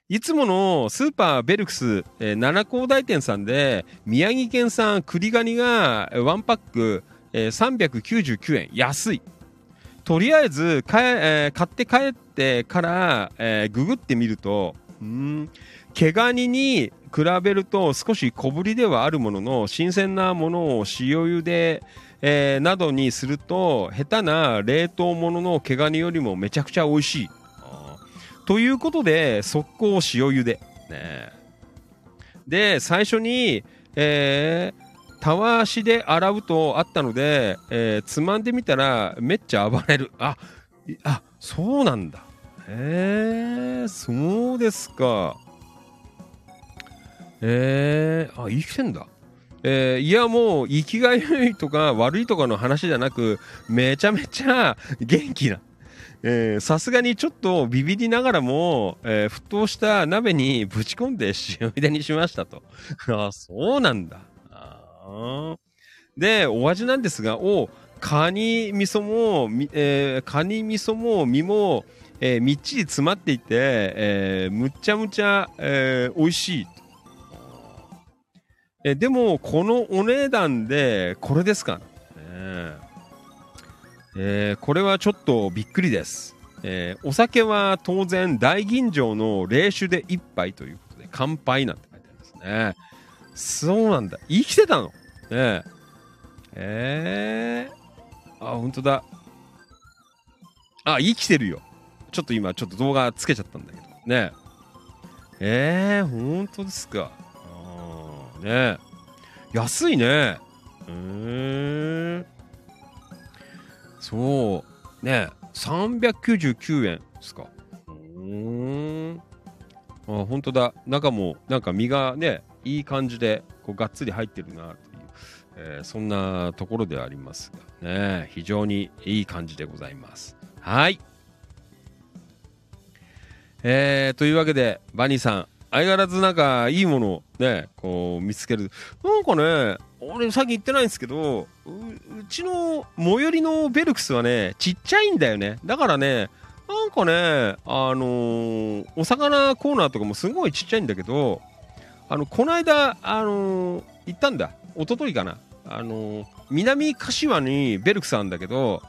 いつものスーパーベルクス、えー七高台店さんで宮城県産栗ガニがえーワンパック、えー399円。安い。とりあえずかえ、えー買って帰ってから、えーググってみると、ん、毛ガニに比べると少し小ぶりではあるものの新鮮なものを塩茹で、えーなどにすると下手な冷凍物のの毛ガニよりもめちゃくちゃ美味しい。ということで速攻塩茹で。ねで最初に、えーたわしで洗うとあったので、えーつまんでみたらめっちゃ暴れる。あ、あ、そうなんだ。へえ、そうですか。えー、あ、生きてんだ。えーいやもう、生きが良いとか悪いとかの話じゃなく、めちゃめちゃ元気な。えさすがにちょっとビビりながらも、えー沸騰した鍋にぶち込んで塩茹でにしましたと。あ、そうなんだ。で、お味なんですが、おカニ味噌も、えーカニ味噌も身も、えーみっちり詰まっていて、えーむちゃむちゃ、えー美味しい。えでも、このお値段で、これですか？ね。えーこれはちょっとびっくりです。えーお酒は当然大吟醸の冷酒で一杯ということで乾杯なんて書いてありますね。そうなんだ。生きてたの？ねえ。えー、あ、本当だ。あ、生きてるよ。ちょっと今、ちょっと動画つけちゃったんだけど。ねえ。えー、本当ですか。ねえ。安いね。うーん。そう。ねえ。399円ですか。うーん。あ、本当だ。中も、なんか身がね、いい感じで、こう、がっつり入ってるな、という、えーそんなところでありますが、ね、非常にいい感じでございます。はい。えー、というわけで、バニーさん、相変わらずなんかいいものをね、こう見つける。なんかね、俺さっき言ってないんですけど、ううちの最寄りのベルクスはね、ちっちゃいんだよね。だからね、なんかね、あのーお魚コーナーとかもすごいちっちゃいんだけど、あの、この間、あのー行ったんだ。一昨日かな。あのー南柏にベルクスあるんだけど、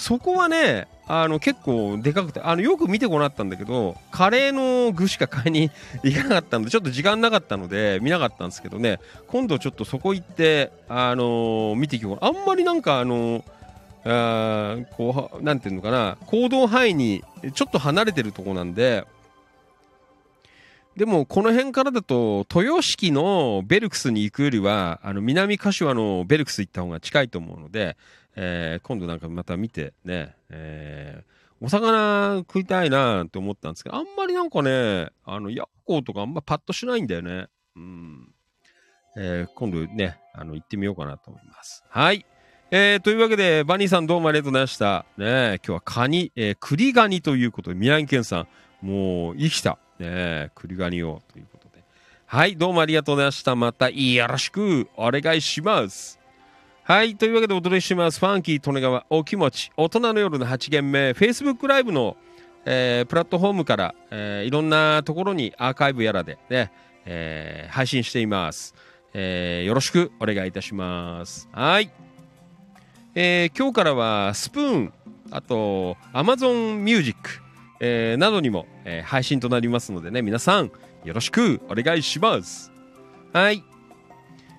そこはね、あの、結構でかくて、あの、よく見てこなったんだけど、カレーの具しか買いに行かなかったので、[laughs] ちょっと時間なかったので、見なかったんですけどね、今度ちょっとそこ行って、あのー見ていこう。あんまりなんか、あのーあこう、なんていうのかな、行動範囲にちょっと離れてるとこなんで、でも、この辺からだと、豊敷のベルクスに行くよりは、あの、南柏のベルクス行った方が近いと思うので、えー今度なんかまた見てね、えーお魚食いたいなって思ったんですけど、あんまりなんかね、あの、ヤッコーとかあんまパッとしないんだよね。うん。えー今度ね、あの、行ってみようかなと思います。はい。えーというわけで、バニーさんどうもありがとうございました。ね今日はカニ、えー栗ガニということで、宮城県さん、もう生きた、ね栗ガニをということで。はい、どうもありがとうございました。またよろしくお願いします。はい。というわけでお届けします。ファンキー利根川お気持ち。大人の夜の8限目。Facebook ライブの、えープラットフォームから、えーいろんなところにアーカイブやらでね、えー配信しています、えーよろしくお願いいたします。はい。えー今日からはスプーン、あと Amazon Music、えーなどにも、えー配信となりますのでね、皆さんよろしくお願いします。はい。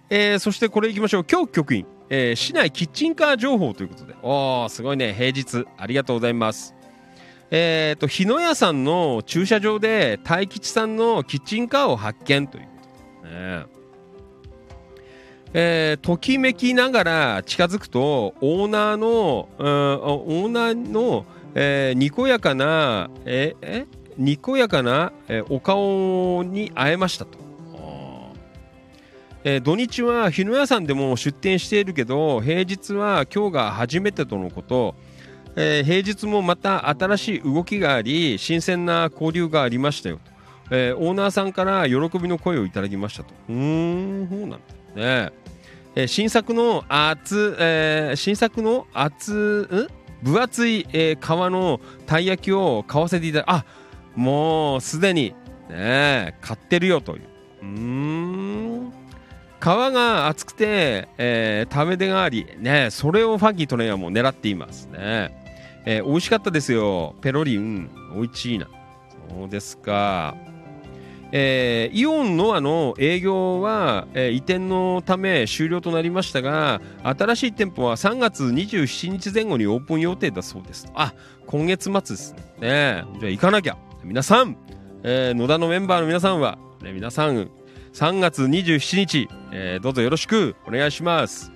えーそしてこれいきましょう。今日局員、えー市内キッチンカー情報ということで。おー、すごいね。平日。ありがとうございます。えっ、と、日野屋さんの駐車場で大吉さんのキッチンカーを発見ということでね。えーときめきながら近づくとオーナーの、うんオーナーの、えーにこやかなええ？にこやかな、えお顔に会えましたと。えー土日は日野屋さんでも出店しているけど平日は今日が初めてとのこと、えー平日もまた新しい動きがあり新鮮な交流がありましたよと、えーオーナーさんから喜びの声をいただきましたと。うーんそうなんだね。えー新作の厚、えー新作の厚分厚い、えー皮のたい焼きを買わせていただあもうすでにね買ってるよという。うーん。皮が厚くて、えー食べ出がありねそれをファンキートレイヤーも狙っていますね、えー美味しかったですよ。ペロリうん美味しいな。そうですか。えーイオンノアの営業は、えー移転のため終了となりましたが新しい店舗は3月27日前後にオープン予定だそうです。あ今月末ですねね。じゃあ行かなきゃ。皆さん、えー野田のメンバーの皆さんは、ね、皆さん3月27日、えーどうぞよろしくお願いします。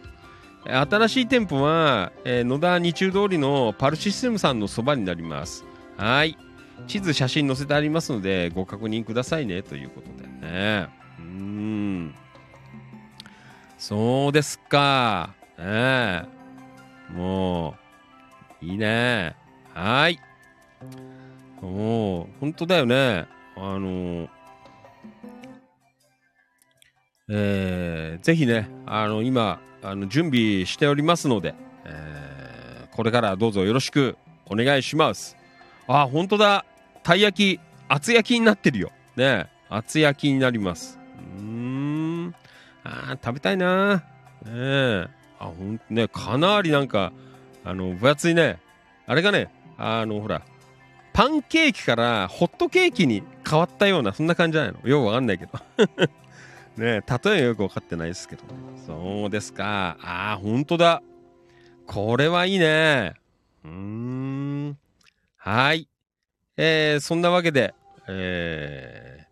新しい店舗は、えー野田日中通りのパルシステムさんのそばになります。はい。地図写真載せてありますのでご確認くださいねということでね。うん。そうですか。ね。えもういいね。はい。もう本当だよね。あのえーぜひねあの今あの準備しておりますので、えーこれからどうぞよろしくお願いします。あ本当だ。たい焼き厚焼きになってるよ。ね厚焼きになります。うん。あ食べたいな。ね。えあほんねかなりなんかあの分厚いね。あれがねあのほらパンケーキからホットケーキに変わったようなそんな感じじゃないの。よくわかんないけど。ね例えよく分かってないですけどそうですか。あーほんとだ。これはいいね。うーん。はい。えー、そんなわけでえー、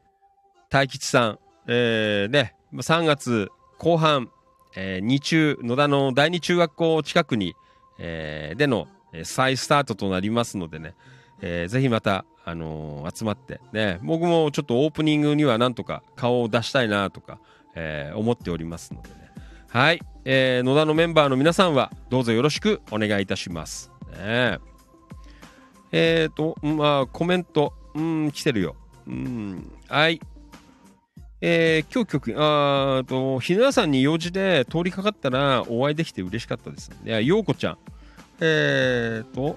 大吉さんえー、ね3月後半、えー、二中野田の第二中学校近くに、えーでのえ再スタートとなりますのでね、えーぜひまた、あのー集まってね僕もちょっとオープニングにはなんとか顔を出したいなとか、えー思っておりますのでねはい、えー野田のメンバーの皆さんはどうぞよろしくお願いいたします。ねえーと、まあ、コメント、うん、来てるよ。うん、はい。えー、今日曲、あーと、日野屋さんに用事で通りかかったらお会いできて嬉しかったです。いや、ようこちゃん。えーと、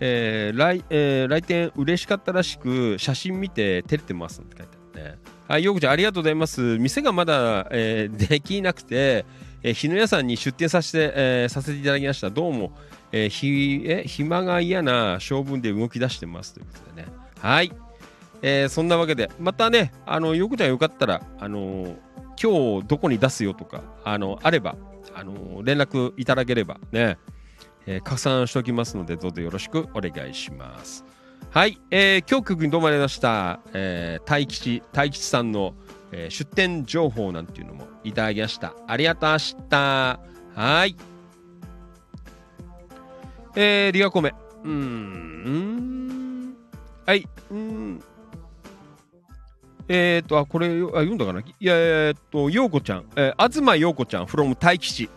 えー来えー来店嬉しかったらしく写真見て照れてますって書いてあるね。あ、ようこちゃんありがとうございます。店がまだ、えーできなくて、えー日野屋さんに出店させて、えーさせていただきました。どうも、えーひえ暇が嫌な性分で動き出してますということでね。はい。えーそんなわけで、またね、あの、よくちゃんよかったら、あのー今日どこに出すよとか、あの、あれば、あの連絡いただければね、えー拡散しておきますので、どうぞよろしくお願いします。はい、えー、今日曲にどうもありました、えー、大吉、大吉さんの、えー出店情報なんていうのもいただきました。ありがとうございました。はい。えー、リアコメ。うん。うーんはい。うーん。えー、っと、あ、これ、あ読んだかな？いや、えーっと、ようこちゃん。えー、東ようこちゃん、from 大吉。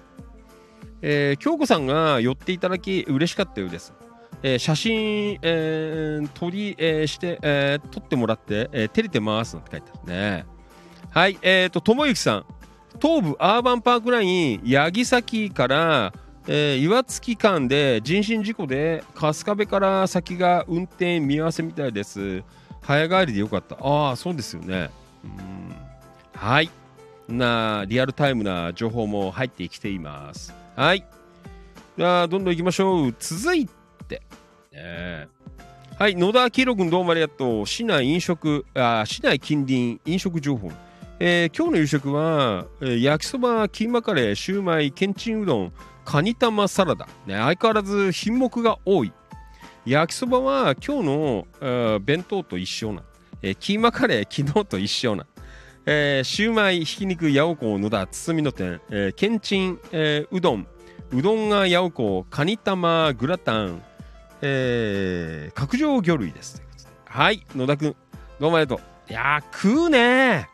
えー、京子さんが寄っていただき嬉しかったようです。えー写真、えー、撮り、えーして、えー撮ってもらって、えー照れてますなんて書いてあるね。はい、えっ、と、ともゆきさん。東武アーバンパークライン、八木崎から、えー岩槻間で人身事故で春日部から先が運転見合わせみたいです。早帰りでよかった。ああ、そうですよね。うんはい。なリアルタイムな情報も入ってきています。はい。じゃあ、どんどん行きましょう。続いて、ねはい、野田明宏君どうもありがとう。市内飲食、あ市内近隣飲食情報。えー今日の夕食は、えー焼きそば、キーマカレー、シューマイ、けんちんうどん、カニ玉サラダ。ね、相変わらず品目が多い。焼きそばは今日の、えー弁当と一緒な。えーキーマカレー、昨日と一緒な。えーシューマイ、ひき肉、ヤオコー、野田、包みの店、えーけんちん、えーうどん、うどんがヤオコー、カニ玉、グラタン、えー角上魚類です。はい、野田くん、どうもありがとう。いやー、食うね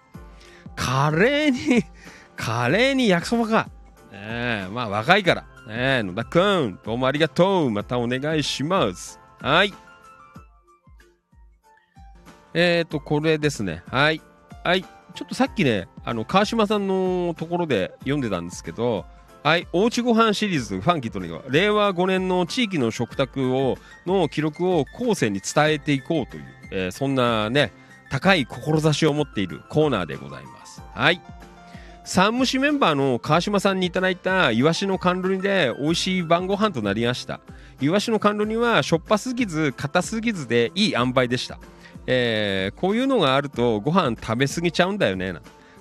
カレーに、[laughs] カレーに焼きそばか。ねえ、まあ若いから。ねえ、野田くん、どうもありがとう。またお願いします。はい。えーと、これですね。はい。はい。ちょっとさっきね、あの、川島さんのところで読んでたんですけど、はい。おうちごはんシリーズ、ファンキーとの令和5年の地域の食卓を、の記録を後世に伝えていこうという、えーそんなね、高い志を持っているコーナーでございます。はい。三虫メンバーの川島さんにいただいたイワシの甘露煮で美味しい晩ご飯となりました。イワシの甘露煮はしょっぱすぎず、硬すぎずでいい塩梅でした。えーこういうのがあるとご飯食べ過ぎちゃうんだよね。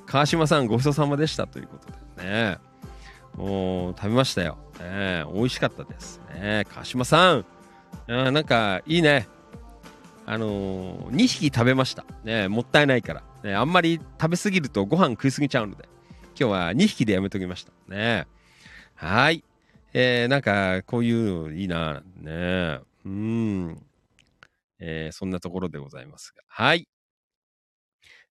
川島さんごちそうさまでしたということでね。もう食べましたよ。ね、美味しかったです。ね、川島さん。あなんかいいね。あのー、2匹食べました。ね、もったいないから。ね、あんまり食べ過ぎるとご飯食い過ぎちゃうので。今日は2匹でやめときました。ね。はい。えー、なんか、こういうのいいな。ね。うん。えーそんなところでございますが。はい。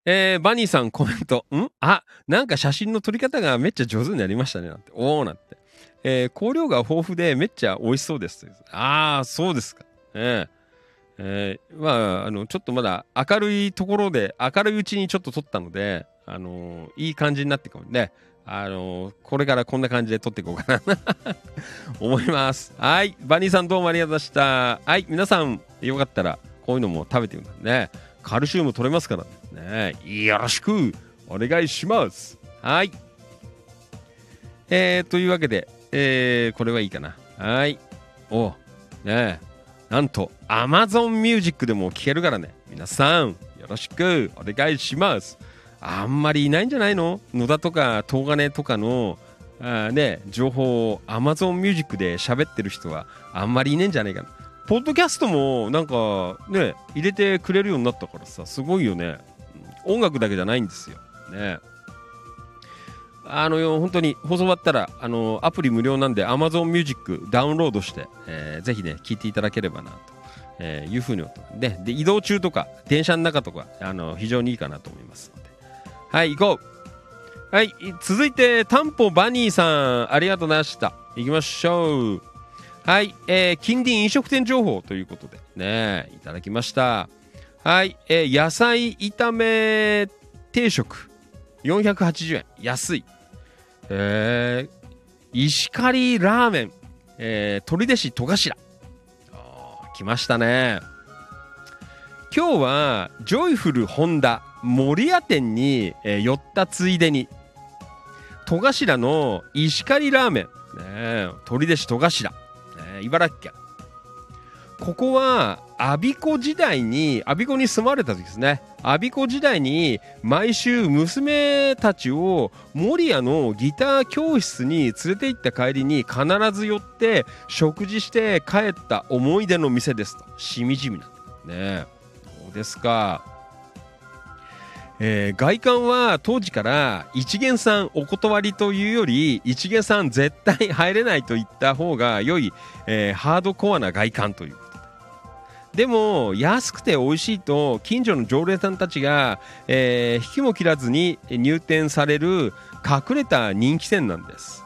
えーバニーさんコメント。ん？あ、なんか写真の撮り方がめっちゃ上手になりましたね。なんて。おーなんて。えー香料が豊富でめっちゃ美味しそうです。ああ、そうですか。えーえーまあ、あの、ちょっとまだ明るいところで、明るいうちにちょっと撮ったので、あのーいい感じになってくるね。あのこれからこんな感じで撮っていこうかな [laughs] 思います。はい。バニーさんどうもありがとうございました。はい。皆さん、よかったら、こういうのも食べてくださいね。カルシウム取れますからね。よろしくお願いします。はい。えー、というわけで、えー、これはいいかな。はい。おね。なんと、Amazon Music でも聴けるからね。皆さん、よろしくお願いします。あんまりいないんじゃないの？野田とか東金とかの、あね、情報を Amazon Music で喋ってる人はあんまりいねえんじゃないかな。ポッドキャストもなんかね、入れてくれるようになったからさ、すごいよね。音楽だけじゃないんですよ。ね。あのよ本当に放送終わったらあのアプリ無料なんで Amazon Music ダウンロードして、えーぜひね聞いていただければなと、えーいうふうに思ってでで移動中とか電車の中とかあの非常にいいかなと思いますはい行こう。はい続いてタンポバニーさんありがとうございました。行きましょう。はい、えー、近隣飲食店情報ということでねいただきました。はい、えー野菜炒め定食。480円。安い。えー、石狩ラーメン、えー、鳥出市戸頭。あー来ましたね。今日はジョイフルホンダ守谷店に、えー寄ったついでに戸頭の石狩ラーメン、ね、鳥出市戸頭、ね茨城県。ここは我孫子時代に我孫子に住まれた時ですね。我孫子時代に毎週娘たちを守谷のギター教室に連れて行った帰りに必ず寄って食事して帰った思い出の店ですと。しみじみなねえどうですか？えー外観は当時から一元さんお断りというより一元さん絶対入れないと言った方が良い、えーハードコアな外観という。ことででも安くて美味しいと近所の常連さんたちが、えー引きも切らずに入店される隠れた人気店なんです、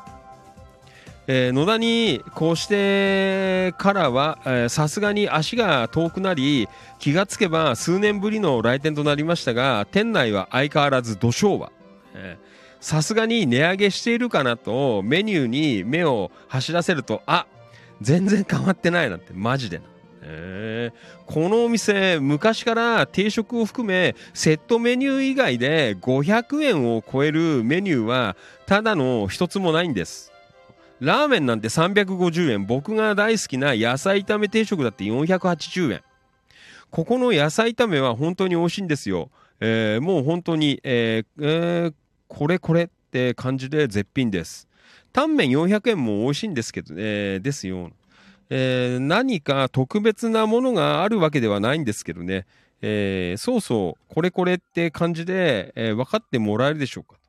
えー野田にこうしてからはさすがに足が遠くなり気がつけば数年ぶりの来店となりましたが店内は相変わらず土昭和さすがに値上げしているかなとメニューに目を走らせるとあ全然変わってないなんてマジでな。えーこのお店昔から定食を含めセットメニュー以外で500円を超えるメニューはただの一つもないんです。ラーメンなんて350円。僕が大好きな野菜炒め定食だって480円。ここの野菜炒めは本当に美味しいんですよ、えーもう本当に、えーえーこれこれって感じで絶品です。タンメン400円も美味しいんですけど、えーですよ。えー何か特別なものがあるわけではないんですけどね、えーそうそう、これこれって感じで、えー分かってもらえるでしょうか。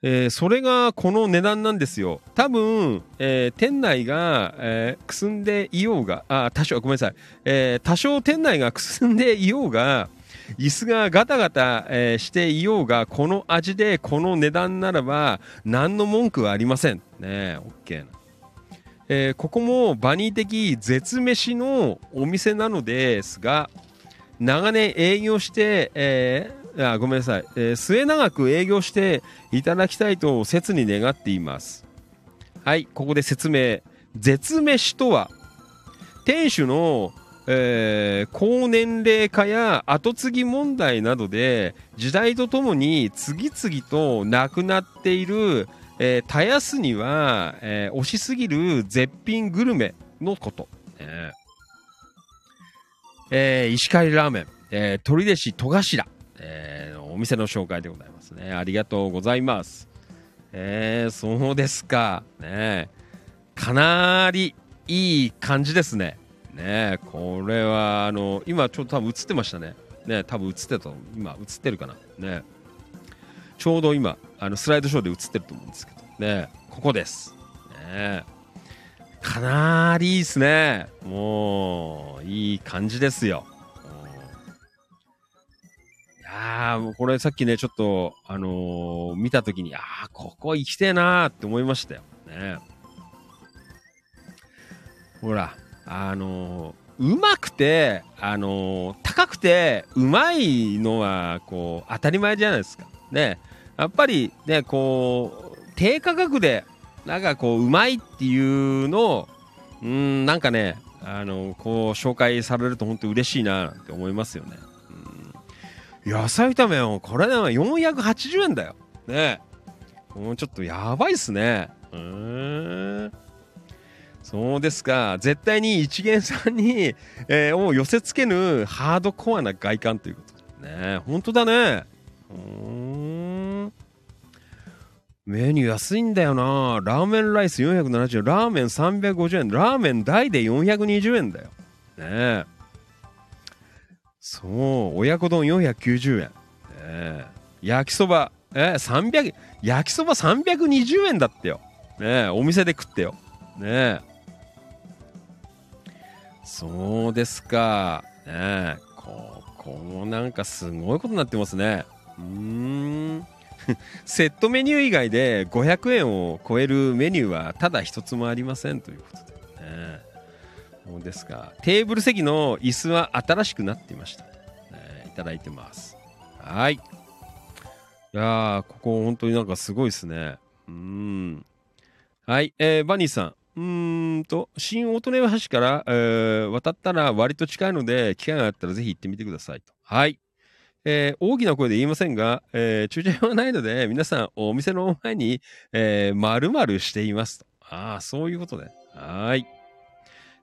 えーそれがこの値段なんですよ。多分、えー店内が、えーくすんでいようが、あ、多少、ごめんなさい。え多少店内がくすんでいようが、椅子がガタガタ、えしていようが、この味でこの値段ならば、何の文句はありません。ねえ、OK な。えここもバニー的絶飯のお店なのですが、長年営業して、えーあごめんなさい、えー末永く営業していただきたいと切に願っています。はい、ここで説明。絶飯とは、店主の、えー高年齢化や後継ぎ問題などで時代とともに次々となくなっている、えー、たやすには、えー惜しすぎる絶品グルメのこと。ねえー石狩ラーメン、えー鳥弟子戸頭、えーお店の紹介でございますね。ありがとうございます。えーそうですか。ねかなりいい感じですね。ねこれは、あの、今ちょっと多分映ってましたね。ね多分映ってた今映ってるかな。ねちょうど今、あのスライドショーで映ってると思うんですけど、ねここです。ねかなりいいですね。もう、いい感じですよ。やーもうこれさっきね、ちょっと、あのー見たときに、あーここ行きてえなーって思いましたよ。ねほら、あのーうまくて、あのー高くて、うまいのは、こう、当たり前じゃないですか。ね。やっぱり、ね、こう、低価格で、なんかこう、うまいっていうのを、うん、なんかね、あのこう、紹介されると本当嬉しいなって思いますよね。野菜炒めは、これね、480円だよ。ね。もうちょっとやばいっすね。うん。そうですか。絶対に一元さんに、えーを寄せ付けぬハードコアな外観ということね。本当だね。うん。メニュー安いんだよな。ラーメンライス470円、ラーメン350円、ラーメン大で420円だよ。ねえ。そう、親子丼490円。ねえ焼きそば、え、300、焼きそば320円だってよ。ねえ、お店で食ってよ。ねえ。そうですか。ねえ、ここもなんかすごいことになってますね。うーん。[laughs] セットメニュー以外で500円を超えるメニューはただ一つもありませんということでね。ですか。テーブル席の椅子は新しくなっていました。ね、いただいてます。はい。いやー、ここ本当になんかすごいですね。うん。はい、えーバニーさん。うーんと、新大利根橋から、えー渡ったら割と近いので、機会があったらぜひ行ってみてくださいと。はい。えー大きな声で言いませんが、えー駐車場がないので、皆さんお店の前に、えー、丸々していますと。ああ、そういうことね。はい。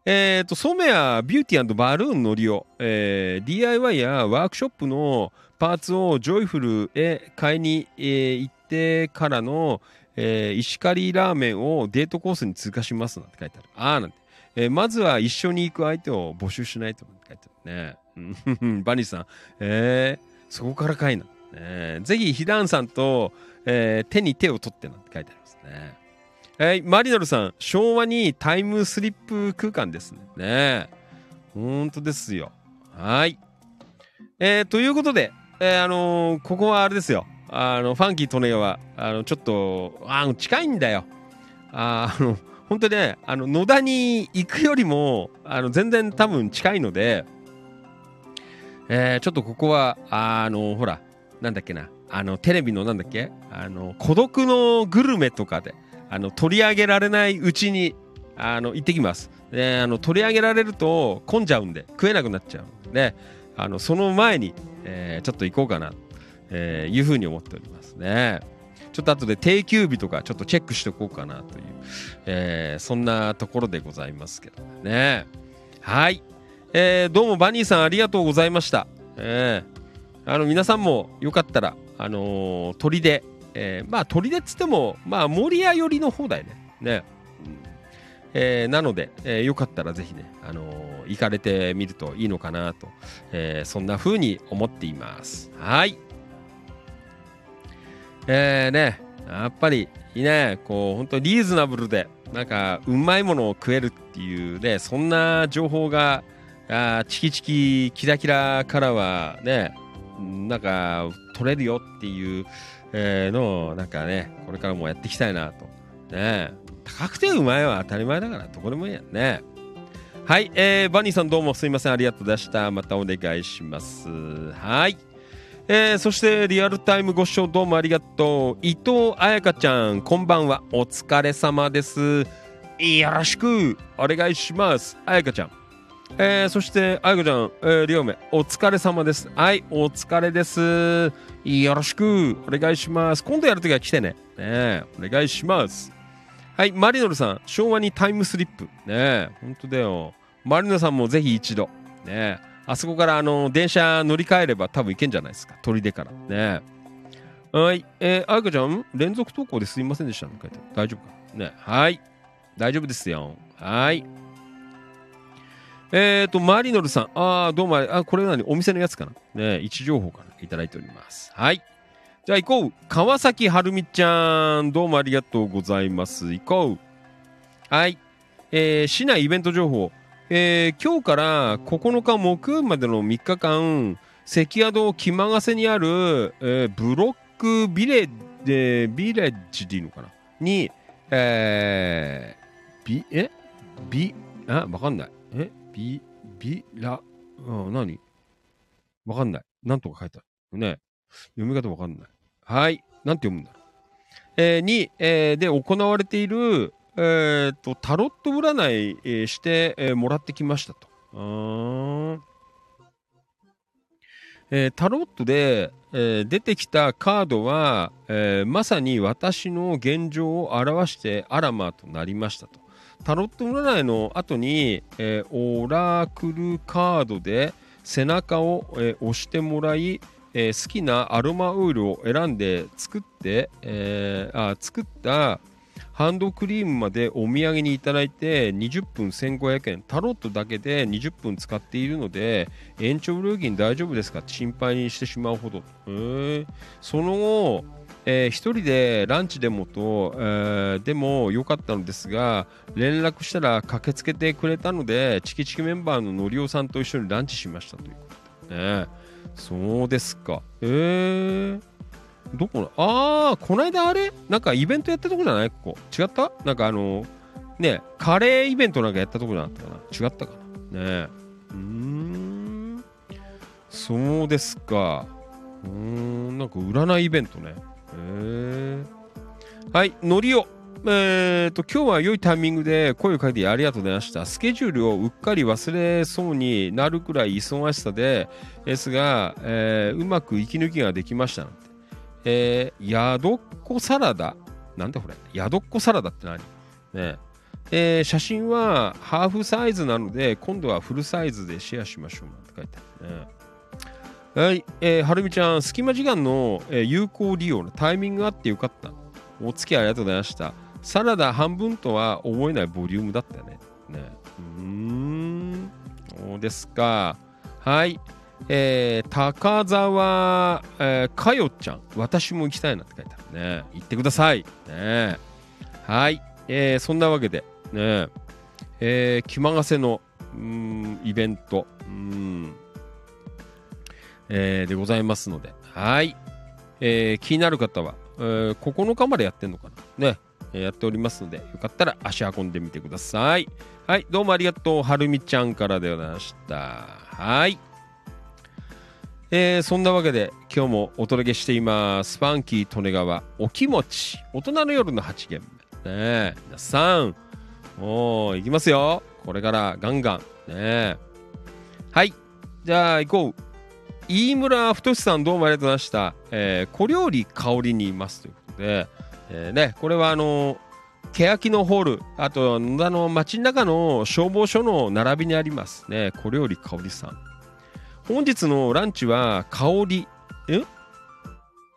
えっ、と、染谷ビューティーバルーンの利用、えー DIY やワークショップのパーツをジョイフルへ買いに、えー行ってからの、えー石狩ラーメンをデートコースに通過しますなんて書いてある。ああ、なんて。えーまずは一緒に行く相手を募集しないとなんて書いてあるね。[laughs] バニーさん、えーそこからかいな。ね、ぜひ、ヒダンさんと、えー手に手を取ってなんて書いてありますね。はい、マリノルさん、昭和にタイムスリップ空間ですね。ね本当ですよ。はい。えーということで、えーあのーここはあれですよ。あの、ファンキー利根川、あの、ちょっと、あ近いんだよ。ああの、本当にね、あの、野田に行くよりも、あの、全然多分近いので、えーちょっとここは、あの、ほら、なんだっけな、あの、テレビのなんだっけ、あの、孤独のグルメとかで、あの、取り上げられないうちに、あの、行ってきます。で、あの、取り上げられると混んじゃうんで、食えなくなっちゃうんで、あの、その前に、えーちょっと行こうかな、えーいうふうに思っておりますね。ちょっと後で定休日とかちょっとチェックしておこうかなという、えーそんなところでございますけどね。はい。えーどうもバニーさんありがとうございました。えーあの皆さんもよかったら、あのー鳥で、えーまあ鳥でっつっても、まあ守谷寄りの方だよね。ね。えーなので、えーよかったらぜひね、あのー行かれてみるといいのかなと、えーそんな風に思っています。はい。えーね、やっぱりね、こう、本当リーズナブルで、なんか、うまいものを食えるっていうね、そんな情報が、あチキチキキラキラからはね、なんか、取れるよっていう、えーの、なんかね、これからもやっていきたいなと。ね高くてうまいは当たり前だから、どこでもいいやんね。はい、えー、バニーさんどうもすいません、ありがとうございました。またお願いします。はい。えー、そしてリアルタイムご視聴どうもありがとう。伊藤彩香ちゃん、こんばんは。お疲れ様です。よろしくお願いします。彩香ちゃん。えー、そして、彩香ちゃん、えー、りょうめ、お疲れ様です。はい、お疲れです。よろしくお願いします。今度やるときは来てね。ねお願いします。はい、マリノルさん、昭和にタイムスリップ。ねえ、ほんとだよ。マリノルさんもぜひ一度。ね、あそこからあの電車乗り換えれば多分行けんじゃないですか。砦から。ね。はい、えー、あやかちゃん、連続投稿ですいませんでした、ね。書いて大丈夫か？ねはい。大丈夫ですよ。はい。えっ、ー、と、マリノルさん。ああ、どうもあ、これ何？お店のやつかな？ね位置情報からいただいております。はい。じゃあ行こう。川崎はるみちゃん。どうもありがとうございます。行こう。はい。えー、市内イベント情報。えー、今日から9日木曜までの3日間、関宿木間ヶ瀬にある、えー、ブロックビレッジ、ビレッジでいいのかな？に、えー、ビ、え？ビ、あ、わかんない。え？ビ、ビラ、うん、何？わかんない。なんとか書いてある。ね。読み方わかんない。はい。なんて読むんだ？ろう。えー、に、えー、で行われている、えー、と、タロット占い、えして、えーもらってきましたと。あーえータロットで、えー出てきたカードは、えーまさに私の現状を表してアラマーとなりましたと。タロット占いの後に、えーオラクルカードで背中を、えー押してもらい、えー好きなアロマオイルを選んで作って、えーあ作ったハンドクリームまでお土産にいただいて20分1500円。タロットだけで20分使っているので延長料金大丈夫ですか？って心配にしてしまうほど、その後、えー一人でランチでもと、えーでも良かったのですが連絡したら駆けつけてくれたのでチキチキメンバーののりおさんと一緒にランチしましたということでね。そうですか。えーどこの？ああこの間あれ？なんかイベントやったとこじゃない？ここ。違った？なんかあのねカレーイベントなんかやったとこじゃなかったかな？違ったかな？ね。うーん。そうですか。うーんなんか占いイベントね。はいのりおえー、と今日は良いタイミングで声をかけてありがとうございました。スケジュールをうっかり忘れそうになるくらい忙しさでですが、えーうまく息抜きができました。なんて。えー、宿っこサラダ。なんだこれ。宿っこサラダって何？ね。えー写真はハーフサイズなので今度はフルサイズでシェアしましょう。なんて書いてある。ね。はい、えー、はるみちゃん、隙間時間の、えー有効利用のタイミングがあってよかった。お付き合いありがとうございました。サラダ半分とは思えないボリュームだったよね。ねうーん、そうですか。はい。えー、高沢、えー、かよちゃん、私も行きたいなって書いてあるね。行ってください。ねはい。えー、そんなわけで、ねえー、気まがせの、うん、イベント、うん、えーでございますので、はい。えー気になる方は、えー9日までやってんのかな？ね、えーやっておりますので、よかったら足運んでみてください。はい、どうもありがとう。はるみちゃんからでございました。はい。えーそんなわけで今日もお届けしています。ファンキー利根川お気持ち大人の夜の8限目。ね皆さん、もう行きますよ。これからガンガン。ねはい。じゃあ行こう。飯村太さんどうもありがとうございました。えー小料理香りにいますということで、えーね、これはあの欅のホール、あと野田の街中の消防署の並びにありますね、小料理香りさん。本日のランチは香り、え？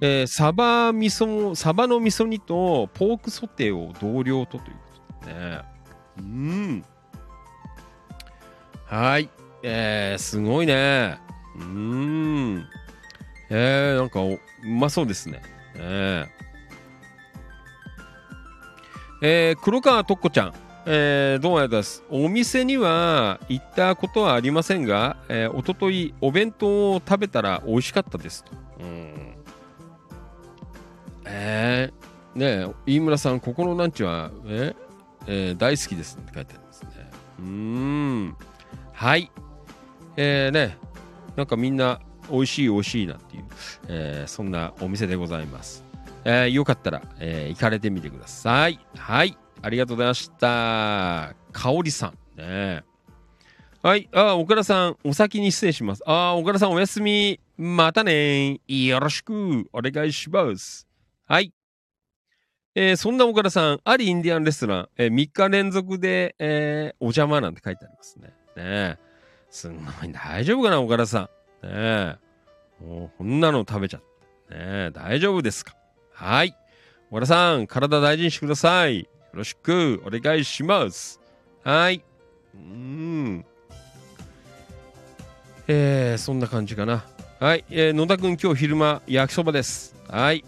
えーサバ味噌、サバの味噌煮とポークソテーを同量とということでね。うん。はい。えー、すごいね。うーん。えー、なんかうまそうですね。えー、えー黒川とっこちゃん。えー、どうもです。お店には行ったことはありませんが、えー、おとといお弁当を食べたら美味しかったですと。うん。えー、ねえ、飯村さん、ここのランチは、ええー大好きですって書いてありますね。うん。はい。えー、ね、なんかみんな美味しい美味しいなっていう、えーそんなお店でございます。えーよかったら、えー行かれてみてください。はい。ありがとうございました。かおりさん。ねはい。あ、岡田さん、お先に失礼します。あ、岡田さん、おやすみ。またね。よろしくお願いします。はい。えーそんな岡田さん、ありインディアンレストラン、え3日連続で、えーお邪魔なんて書いてありますね。ねえ。すんごい、大丈夫かな、岡田さん。ねえ。もう、こんなの食べちゃって。ねえ、大丈夫ですか？はい。岡田さん、体大事にしてください。よろしくお願いします。はい。うーん。えー、そんな感じかな。はい。えー野田くん、今日昼間、焼きそばです。はい。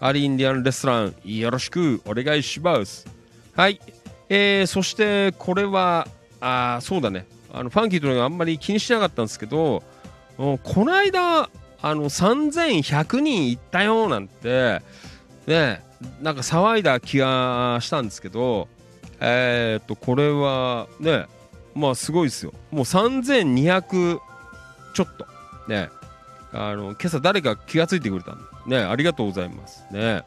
アリインディアンレストラン、よろしくお願いします。はい。えー、そして、これは、あーそうだね。あの、ファンキーとのがあんまり気にしなかったんですけど、この間、あの、3100人行ったよなんて、ね、なんか騒いだ気がしたんですけど、えー、っと、これは、ね、まあ、すごいですよ。もう3200ちょっと。ね、あの、今朝誰か気がついてくれたんでね、ありがとうございます。ね。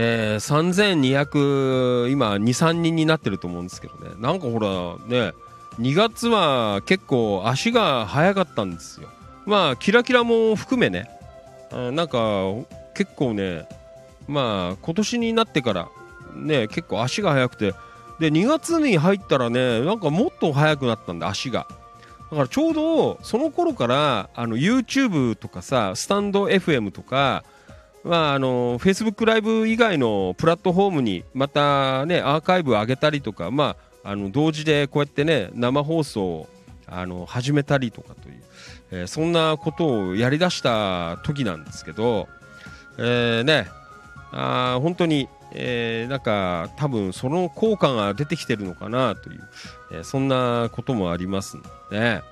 えー、3200今23人になってると思うんですけどね。なんかほらね2月は結構足が速かったんですよ。まあキラキラも含めね。あなんか結構ねまあ今年になってからね結構足が速くて。で2月に入ったらねなんかもっと速くなったんで足が。だからちょうどその頃からあの YouTube とかさスタンド FM とかまあ、あの Facebook ライブ以外のプラットフォームにまたねアーカイブ上げたりとか、まあ、あの同時でこうやってね生放送をあの始めたりとかという、えーそんなことをやりだした時なんですけど、えーねあ本当に、えーなんか多分その効果が出てきてるのかなという、えーそんなこともありますのでね、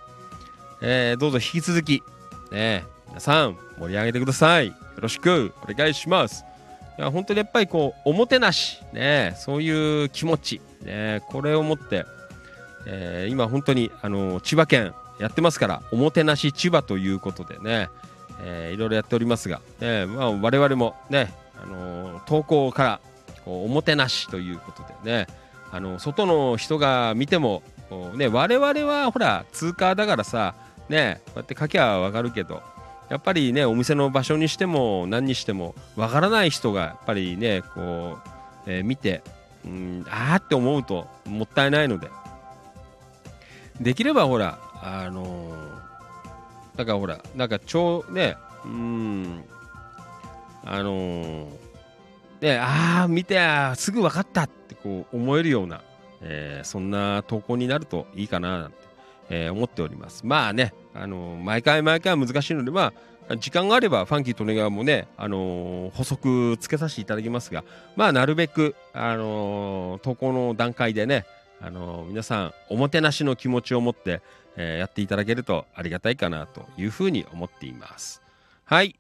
えどうぞ引き続き、ね、皆さん盛り上げてください。よろしくお願いします。いや本当にやっぱりこうおもてなし、ね、そういう気持ち、ね、これを持って、えー今本当にあの千葉県やってますからおもてなし千葉ということでね、えーいろいろやっておりますが、ねまあ、我々もね、あの投稿からこうおもてなしということでねあの外の人が見ても、ね、我々はほら通過だからさ、ね、こうやって書きゃわかるけどやっぱりねお店の場所にしても何にしてもわからない人がやっぱりねこう、えー見てうんあーって思うともったいないので。できればほらあのーだからほらなんか超ねうんあのーねああ見てすぐ分かったってこう思えるような、えーそんな投稿になるといいかななんて、えー思っておりますまあねあのー毎回毎回難しいのでまあ時間があればファンキー利根川もね、あのー補足つけさせていただきますがまあなるべく、あの投稿の段階でね、あの皆さんおもてなしの気持ちを持って、えやっていただけるとありがたいかなというふうに思っていますはい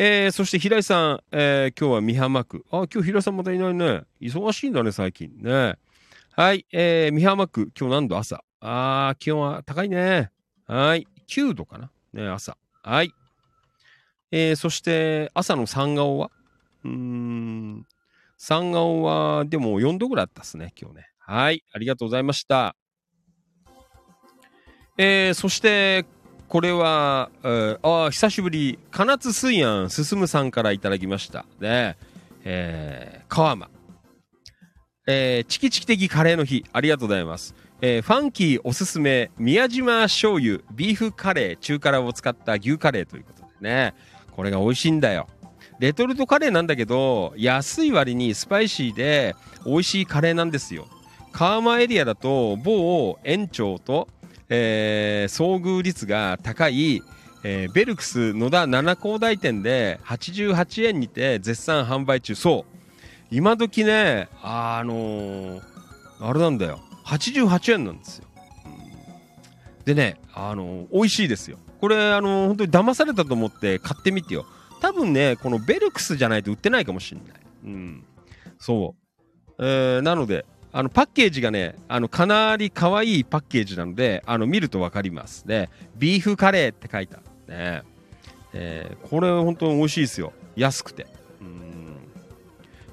えー、そして平井さん、えー今日は美浜区。あ、今日平井さんまたいないね。忙しいんだね、最近ね。はい、えー、美浜区、今日何度朝？あー、気温は高いね。はい、9度かな。ね、朝。はい。えー、そして、朝の三顔は？うーん、三顔は、でも4度ぐらいあったっすね、今日ね。はい、ありがとうございました。えー、そして、これは、えーあー久しぶり、金津水安進さんからいただきました。ね、えー、川間。えー、チキチキ的カレーの日、ありがとうございます。えーファンキーおすすめ、宮島醤油、ビーフカレー、中辛を使った牛カレーということでね、これが美味しいんだよ。レトルトカレーなんだけど、安い割にスパイシーで美味しいカレーなんですよ。川間エリアだと、某園長と、えー遭遇率が高い、えーベルクス野田七高台店で88円にて絶賛販売中そう、今時ね、あのーあれなんだよ。88円なんですよ。でね、あの美味しいですよ。これ、あのー本当に騙されたと思って買ってみてよ。多分ね、このベルクスじゃないと売ってないかもしれない。うん。そう。えーなので、あのパッケージがね、あのかなり可愛いパッケージなので、あの見ると分かります。で、ビーフカレーって書いてあるね。えーこれ本当に美味しいですよ。安くて。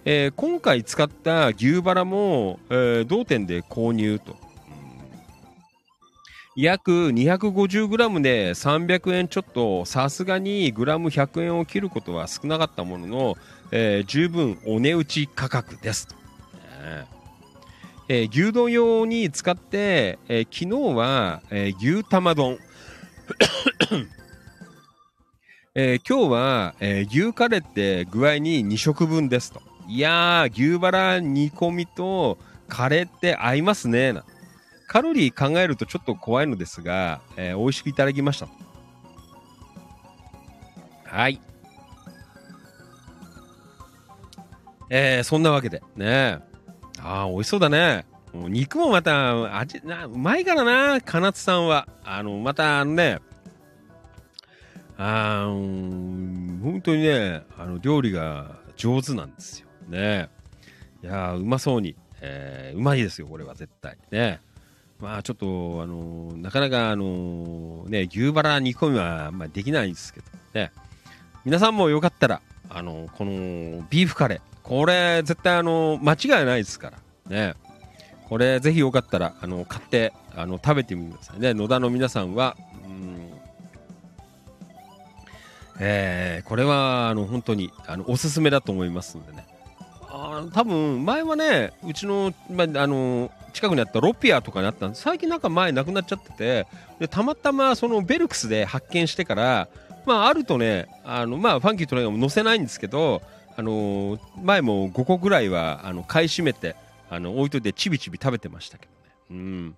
えー今回使った牛バラも、えー同店で購入と。約 250g で300円ちょっと、さすがにグラム100円を切ることは少なかったものの、えー十分お値打ち価格ですと。えー牛丼用に使って、えー昨日は、えー牛玉丼、えー今日は、えー牛カレーって具合に2食分ですと。いやー、牛バラ煮込みとカレーって合いますね。カロリー考えるとちょっと怖いのですが、えー美味しくいただきました。はい。えーそんなわけで、ねああ、美味しそうだね。も肉もまた味な、うまいからな、金津さんは。あの、また、あのね、あーうん本当にね、あの、料理が上手なんですよ。ねいやーうまそうに、えーうまいですよ、これは絶対。ねまあ、ちょっと、あのなかなか、あのね、牛バラ煮込みは、まあ、できないんですけど、ね。皆さんもよかったら、あのこのビーフカレー、これ絶対あの間違いないですからね。これぜひよかったらあの買ってあの食べてみてくださいね。野田の皆さんは、うんえーこれはあの本当にあのおすすめだと思いますのでね。あ多分前はねうちの,、まあ、あの近くにあったロピアとかにあったんです最近なんか前なくなっちゃっててでたまたまそのベルクスで発見してからまああるとねあのまあファンキートレイガーも載せないんですけどあの前も5個ぐらいはあの買い占めてあの置いといてちびちび食べてましたけどね。うん。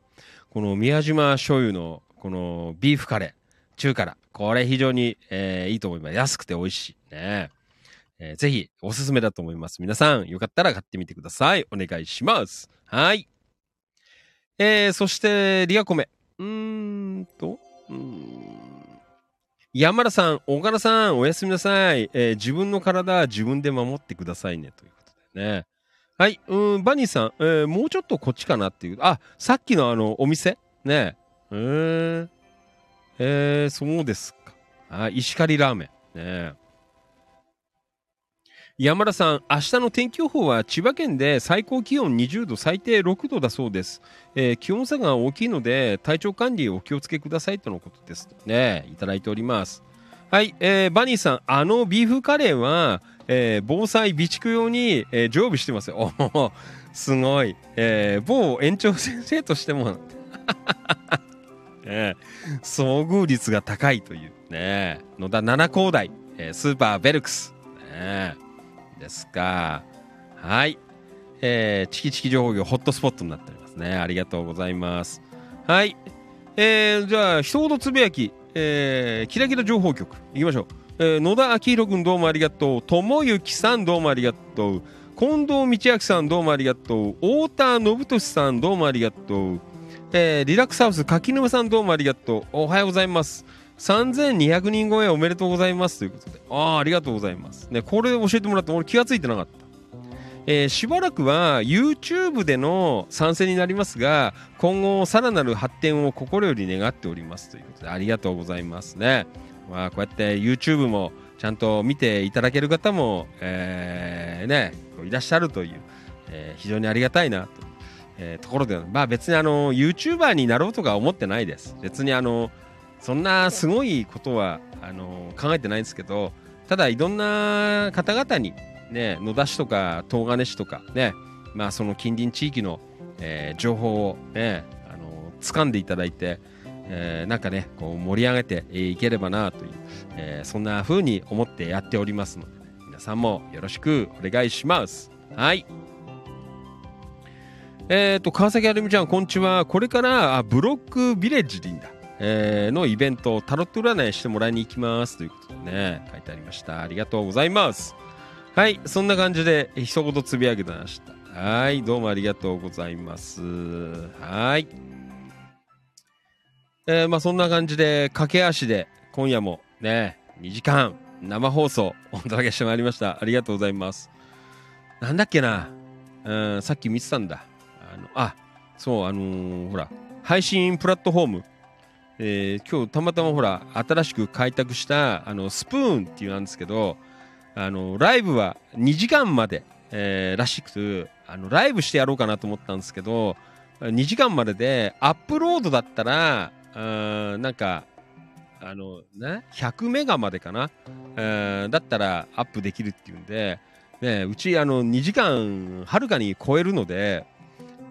この宮島醤油のこのビーフカレー中辛。これ非常に、えーいいと思います。安くて美味しい。ね。えーぜひおすすめだと思います。皆さん、よかったら買ってみてください。お願いします。はい。えー、そして、リアコメ。うーんと、うーん。山田さん、岡田さん、おやすみなさい。えー自分の体、自分で守ってくださいね。ということでね。はい。うん、バニーさん、えーもうちょっとこっちかなっていう。あ、さっきのあの、お店？ねえ。うーん。えー、そうですか。あ、石狩ラーメン。ね。山田さん、明日の天気予報は千葉県で最高気温20度、最低6度だそうです。えー気温差が大きいので、体調管理お気をつけくださいとのことです。ね、いただいております。はい、えーバニーさん、あのビーフカレーは、えー防災備蓄用に、えー常備してますよ。おすごい。えー某園長先生としても、ね、[laughs] 遭遇率が高いという、ね、野田七高台、えースーパーベルクス。ねですか。はい。えーチキチキ情報業ホットスポットになっておりますね。ありがとうございます。はい。えーじゃあ、一言つぶやき、えーキラキラ情報局、いきましょう。えー野田明宏君どうもありがとう。友之さんどうもありがとう。近藤道明さんどうもありがとう。太田信俊さんどうもありがとう。えーリラックスハウス柿沼さんどうもありがとう。おはようございます。3200人超えおめでとうございますということで。ああ、ありがとうございます。ね、これ教えてもらって俺気がついてなかった。えーしばらくは YouTube での参戦になりますが、今後さらなる発展を心より願っておりますということで、ありがとうございますね。まあ、こうやって YouTube もちゃんと見ていただける方も、えーね、いらっしゃるという、えー非常にありがたいなと、えーところで、まあ別にあの、YouTuber になろうとか思ってないです。別にあの、そんなすごいことはあの考えてないんですけどただいろんな方々にね野田市とか東金市とかねまあその近隣地域の、えー情報をねあの掴んでいただいて、えーなんかねこう盛り上げていければなという、えーそんな風に思ってやっておりますので、ね、皆さんもよろしくお願いします。はい。えっ、と川崎あるみちゃんこんにちは。これからあブロックビレッジでいいんだ。えーのイベントタロット占いしてもらいに行きますということでね書いてありましたありがとうございますはい、そんな感じで一言つぶやいてました。はい、どうもありがとうございます。はい。えーまあそんな感じで駆け足で今夜もね、2時間生放送お届けしてまいりました。ありがとうございます。なんだっけな、うん、さっき見てたんだ。あの、あ、そう、あのーほら、配信プラットフォーム。えー今日たまたまほら、新しく開拓した、あの、スプーンっていうなんですけど、あの、ライブは2時間まで、えーらしく、あの、ライブしてやろうかなと思ったんですけど、2時間までで、アップロードだったら、うーんなんか、あの、ね、100メガまでかな、だったらアップできるっていうんで、ね、うち、あの、2時間はるかに超えるので、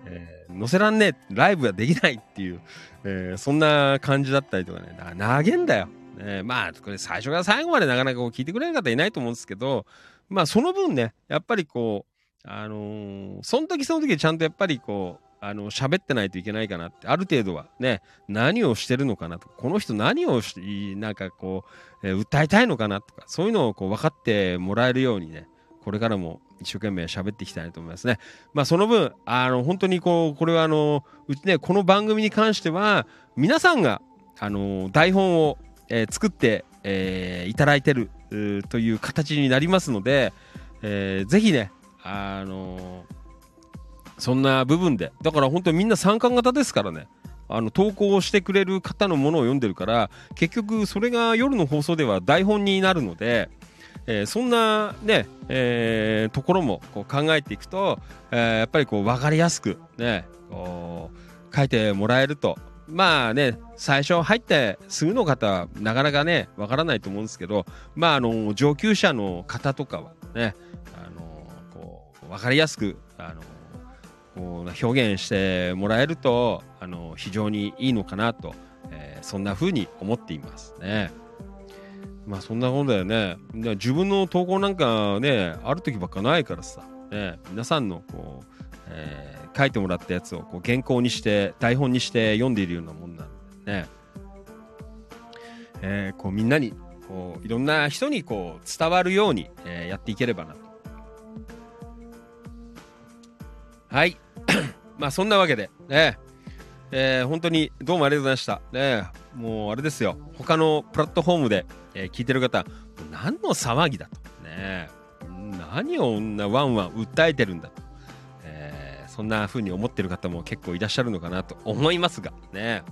えー載せらんねえ、ライブはできないっていう、えーそんな感じだったりとかね、だから投げんだよ。ね、まあ、これ最初から最後までなかなかこう聞いてくれる方いないと思うんですけど、まあ、その分ね、やっぱりこう、あのーその時その時でちゃんとやっぱりこう、あの喋ってないといけないかなってある程度はね何をしてるのかなとこの人何をしなんかこう、えー訴えたいのかなとかそういうのをこう分かってもらえるようにねこれからも一生懸命喋っていきたいと思いますね。まあその分あの本当にこうこれはあのうちねこの番組に関しては皆さんがあの台本を、えー作って、えーいただいてるという形になりますので、えーぜひねあのそんな部分でだから本当にみんな参加型ですからねあの投稿してくれる方のものを読んでるから結局それが夜の放送では台本になるので、えーそんなね、えーところもこう考えていくと、えーやっぱりこう分かりやすくねこう書いてもらえるとまあね最初入ってすぐの方はなかなかねわからないと思うんですけどまああの上級者の方とかはねあのこう分かりやすくあのこう表現してもらえるとあの非常にいいのかなと、えーそんな風に思っていますね。まあそんなことだよね。自分の投稿なんかねある時ばっかないからさ、ね、皆さんのこう、えー書いてもらったやつをこう原稿にして台本にして読んでいるようなもんなんでね、えーこうみんなにこういろんな人にこう伝わるように、えーやっていければなと。はい。[coughs] まあそんなわけで、ね、えー本当にどうもありがとうございました。ね、もうあれですよ、他のプラットフォームで、えー聞いてる方、何の騒ぎだと。ね、何をこんなワンワン訴えてるんだと。えーそんな風に思ってる方も結構いらっしゃるのかなと思いますが、ね。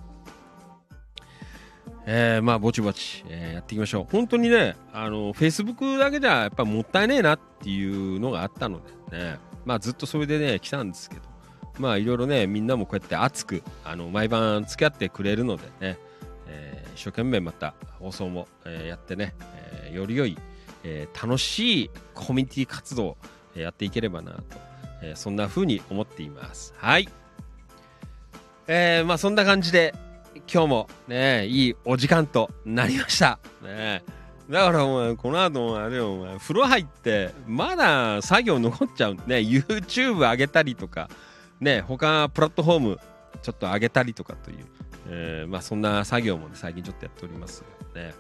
えーまあぼちぼち、えーやっていきましょう。本当にねあの Facebook だけじゃやっぱもったいねえなっていうのがあったので。ね。まあずっとそれでね来たんですけど。まあいろいろねみんなもこうやって熱くあの毎晩付き合ってくれるのでね、え一生懸命また放送も、えやってね、えより良い、え楽しいコミュニティ活動をやっていければなと、えそんな風に思っています。はい。えーまあそんな感じで今日もねいいお時間となりました。ね。だからお前この後もあれお前風呂入ってまだ作業残っちゃう。ね YouTube 上げたりとかね他プラットフォームちょっと上げたりとかという、えーまあそんな作業も、ね、最近ちょっとやっておりますがね、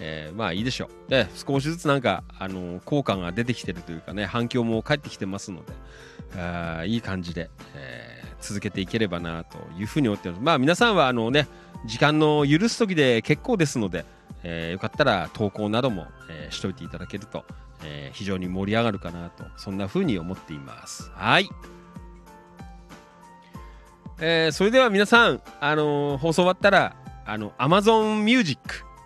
えーまあいいでしょう。で少しずつなんかあの効果が出てきてるというかね反響も返ってきてますのであいい感じで、えー続けていければなというふうに思ってます。まあ皆さんはあのね時間の許す時で結構ですので、えーよかったら投稿なども、えーしといていただけると、えー非常に盛り上がるかなとそんなふうに思っています。はい、えーそれでは皆さん、あのー放送終わったらあの Amazon Music、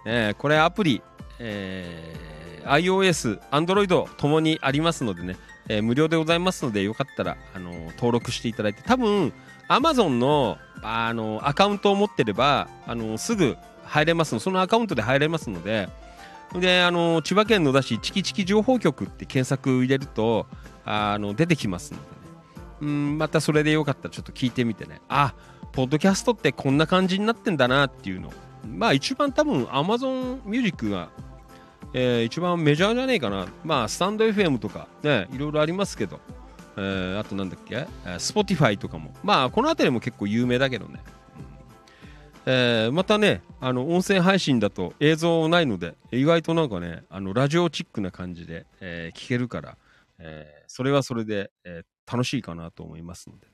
えーこれアプリ、えー iOS、Android ともにありますのでね、えー無料でございますのでよかったら、あのー登録していただいて多分 Amazon の、あのーアカウントを持ってれば、あのーすぐ入れますのそのアカウントで入れますのでで、あの千葉県野田市チキチキ情報局って検索入れるとあの出てきますのでうんまたそれでよかったらちょっと聞いてみてねあポッドキャストってこんな感じになってんだなっていうのまあ一番多分 Amazon Music がえー一番メジャーじゃねえかな。まあ、スタンド FM とかね、いろいろありますけど、えーあとなんだっけ、えー Spotify とかも。まあ、この辺りも結構有名だけどね。うんえーまたね、あの音声配信だと映像ないので意外となんかねあのラジオチックな感じで、え聞けるから、えそれはそれで、えー楽しいかなと思いますのでね、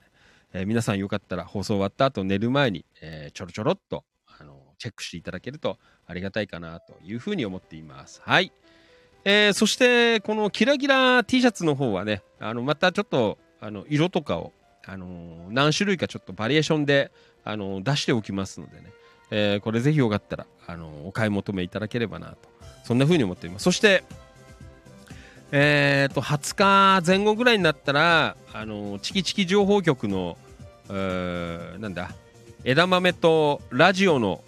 えー皆さんよかったら放送終わった後寝る前に、えーちょろちょろっとあのチェックしていただけるとありがたいかなというふうに思っています。はい。えーそしてこのキラキラ T シャツの方はねあのまたちょっとあの色とかをあの何種類かちょっとバリエーションであの出しておきますのでね、えーこれぜひよかったらあのお買い求めいただければなとそんな風に思っていますそしてえー、と20日前後ぐらいになったらあのチキチキ情報局の、なんだ枝豆とラジオの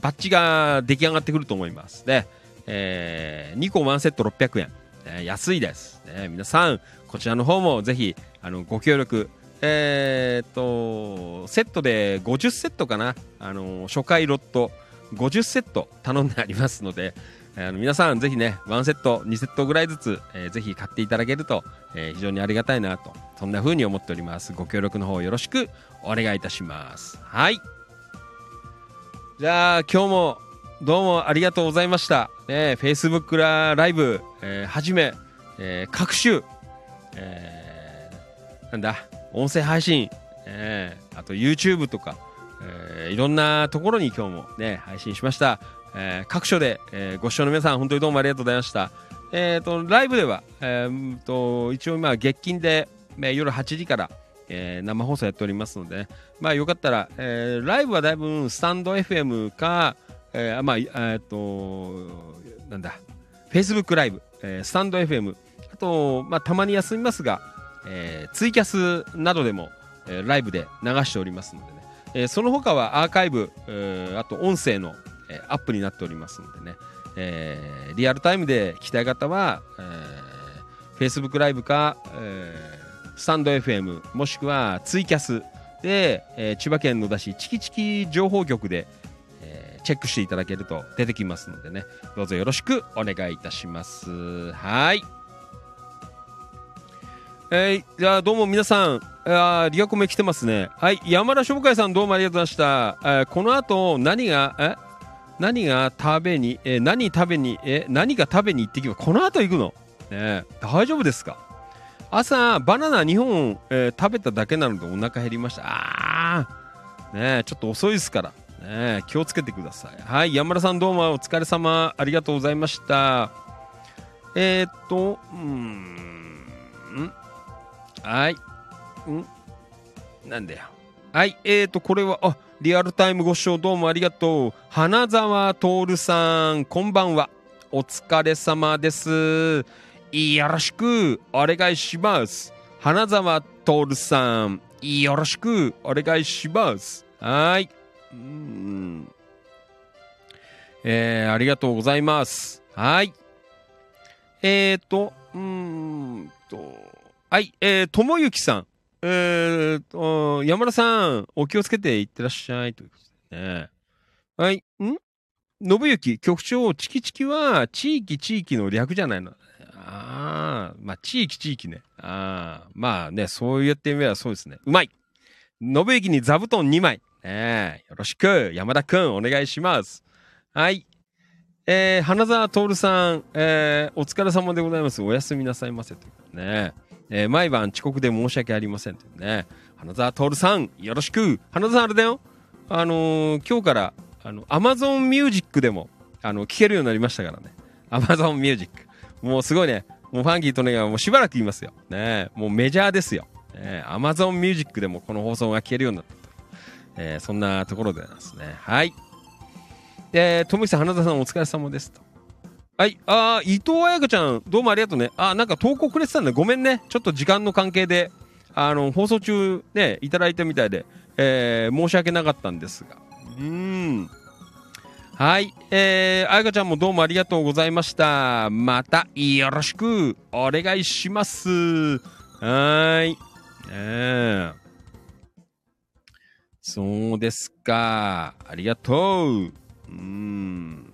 バッジが出来上がってくると思います。で、え2個ワンセット600円、ね安いです、ね、皆さんこちらの方もぜひあのご協力。えー、とセットで50セットかな。あの初回ロット50セット頼んでありますのであの皆さんぜひね1セット2セットぐらいずつ、えーぜひ買っていただけると、えー非常にありがたいなとそんな風に思っております。ご協力の方よろしくお願いいたします。はい。じゃあ今日もどうもありがとうございました、ね、Facebook ラライブ、えーはじめ、えー各種、えーなんだ音声配信、えーあと YouTube とか、えーいろんなところに今日もね配信しました、えー各所で、えーご視聴の皆さん本当にどうもありがとうございました。えー、とライブでは、えーと一応今月金で、えー夜8時から、えー生放送やっておりますので、まあよかったら、えーライブはだいぶスタンド FM か、えーまあえー、となんだ Facebook ライブ、えースタンド FM あと、まあ、たまに休みますが、えーツイキャスなどでも、えーライブで流しておりますのでね、えーその他はアーカイブ、えーあと音声の、えーアップになっておりますのでね、えーリアルタイムで聞きたい方は、えー Facebook ライブか、えースタンド FM もしくはツイキャスで、えー千葉県野田市チキチキ情報局で、えーチェックしていただけると出てきますのでね。どうぞよろしくお願いいたします。はい。えーじゃあどうも皆さんあリアコメ来てますね。はい。山田商会さんどうもありがとうございました、えーこの後何がえ？何が食べに、え何食べに、え何が食べに行ってきます？この後行くの、ね、大丈夫ですか？朝バナナ2本、えー食べただけなのでお腹減りました。あーねちょっと遅いですから。ね気をつけてください。はい山田さんどうもお疲れ様。ありがとうございました。えー、っとうんはいんなんだよ。はいえー、っとこれはあリアルタイムご視聴どうもありがとう。花沢徹さんこんばんは。お疲れ様です。よろしくお願いします。花沢徹さんよろしくお願いします。はい。うん。えー、ありがとうございます。はい。えーとうーんと。はいえーともゆきさん。えーと山田さんお気をつけていってらっしゃいということでねはいん？信行局長チキチキは地域地域の略じゃないの？ああ、まあ、地域地域ね。ああ、まあね、そう言ってみればそうですね。うまい信行に座布団2枚。ねえ、よろしく、山田くん、お願いします。はい。えー、花沢徹さん、えー、お疲れ様でございます。おやすみなさいませ。というね。えー、毎晩遅刻で申し訳ありません。というね。花沢徹さん、よろしく。花沢さんあれだよ。あのー今日から、あの、アマゾンミュージックでも、あの、聴けるようになりましたからね。アマゾンミュージック。もうすごいね。もうファンキーとね、もうしばらくいますよ。ねもうメジャーですよ。ねアマゾンミュージックでもこの放送が聞けるようになったと。えーそんなところでなんですね。はい。で、ともきさん、花田さんお疲れ様ですと。はい。あー伊藤彩香ちゃん、どうもありがとうね。あーなんか投稿くれてたんだ。ごめんね。ちょっと時間の関係で、あの、放送中ね、いただいたみたいで、えー申し訳なかったんですが。うーん。はい。えー、あやかちゃんもどうもありがとうございました。またよろしくお願いします。はーい。そうですか。ありがとう。うーん。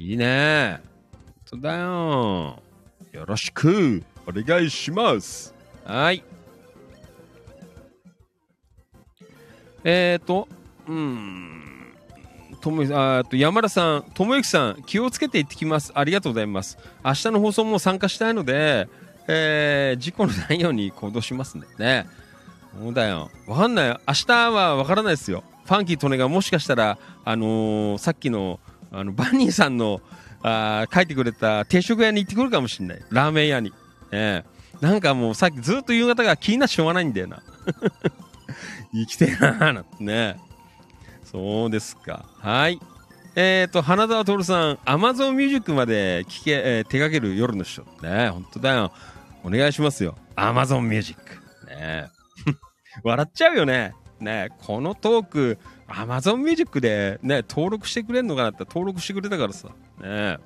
いいね。本当だよ。よろしくお願いします。はい。えーと、うーん。ともあと山田さん、ともゆきさん、気をつけて行ってきます。ありがとうございます。明日の放送も参加したいので、えー、事故のないように行動しますんでね。そうだよ。わかんない。明日はわからないですよ。ファンキートネがもしかしたら、あのー、さっきの、あの、バニーさんの、あ書いてくれた定食屋に行ってくるかもしれない。ラーメン屋に。えー、なんかもうさっきずっと夕方が気になってしょうがないんだよな。[laughs] 生きてえなーなんてね。そうですか。はい。えっ、ー、と、花澤徹さん、アマゾンミュージックまで聞け、えー、手掛ける夜の人。ね本当だよ。お願いしますよ。アマゾンミュージック。ね [laughs] 笑っちゃうよね。ねこのトーク、アマゾンミュージックでね、登録してくれんのかなって登録してくれたからさ。ね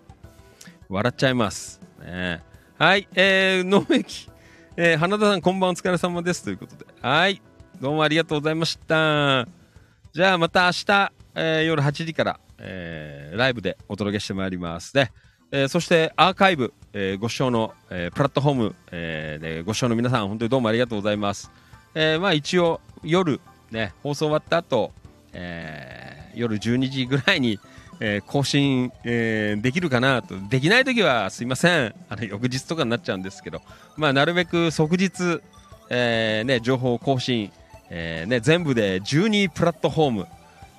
笑っちゃいます。ねはい。えー、野駅。えー、花田さん、こんばんお疲れ様です。ということで。はい。どうもありがとうございました。じゃあまた明日、えー、夜8時から、えー、ライブでお届けしてまいりますね。えー、そしてアーカイブ、えー、ご視聴の、えー、プラットフォーム、えー、でご視聴の皆さん本当にどうもありがとうございます。えー、まあ一応夜ね放送終わった後、えー、夜12時ぐらいに、えー、更新、えー、できるかなとできない時はすいませんあの翌日とかになっちゃうんですけど、まあ、なるべく即日、えーね、情報更新えーね、全部で12プラットフォーム、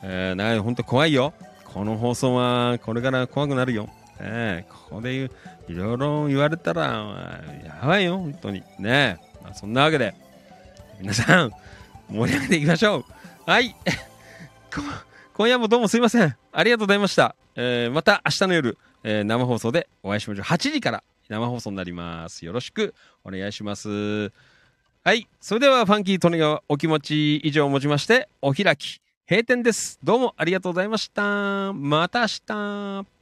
えー、な本当怖いよ。この放送はこれから怖くなるよ。えー、ここでいろいろ言われたら、やばいよ、本当に。ねまあ、そんなわけで、皆さん、盛り上げていきましょう。はい。今夜もどうもすいません。ありがとうございました。えー、また明日の夜、えー、生放送でお会いしましょう。8時から生放送になります。よろしくお願いします。はい。それでは、ファンキー・トネがお気持ち以上をもちまして、お開き、閉店です。どうもありがとうございました。また明日。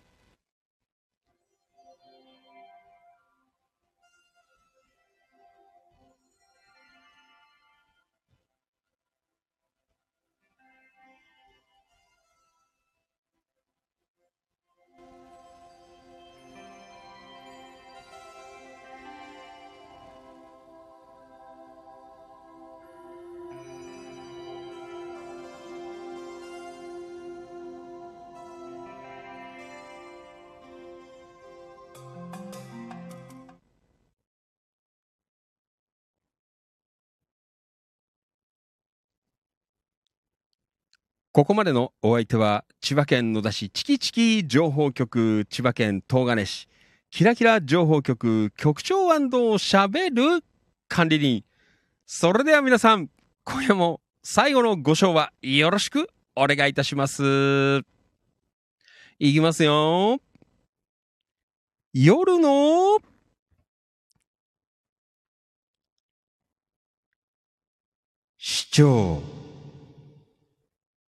ここまでのお相手は、千葉県野田市チキチキ情報局、千葉県東金市、キラキラ情報局、局長しゃべる管理人。それでは皆さん、今夜も最後のご賞はよろしくお願いいたします。いきますよ。夜の市長。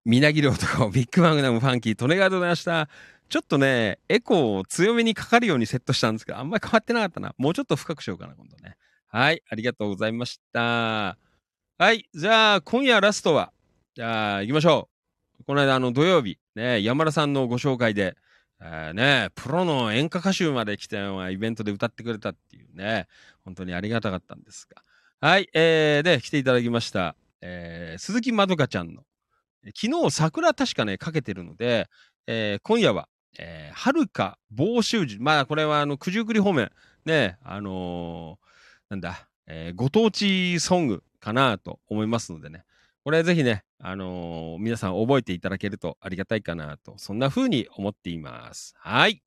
みなぎる男、ビッグマグナムファンキー、トネガードでした。ちょっとね、エコーを強めにかかるようにセットしたんですけど、あんまり変わってなかったな。もうちょっと深くしようかな、今度ね。はい、ありがとうございました。はい、じゃあ、今夜ラストは、じゃあ、行きましょう。この間、あの、土曜日、ね、山田さんのご紹介で、えー、ね、プロの演歌歌手まで来たようなイベントで歌ってくれたっていうね、本当にありがたかったんですが。はい、えー、で、来ていただきました、えー、鈴木まどかちゃんの、昨日桜確かね、かけてるので、えー、今夜は、えー、はるか房州寺。まあ、これはあの、九十九里方面、ね、あのー、なんだ、えー、ご当地ソングかなと思いますのでね。これぜひね、あのー、皆さん覚えていただけるとありがたいかなと、そんな風に思っています。はい。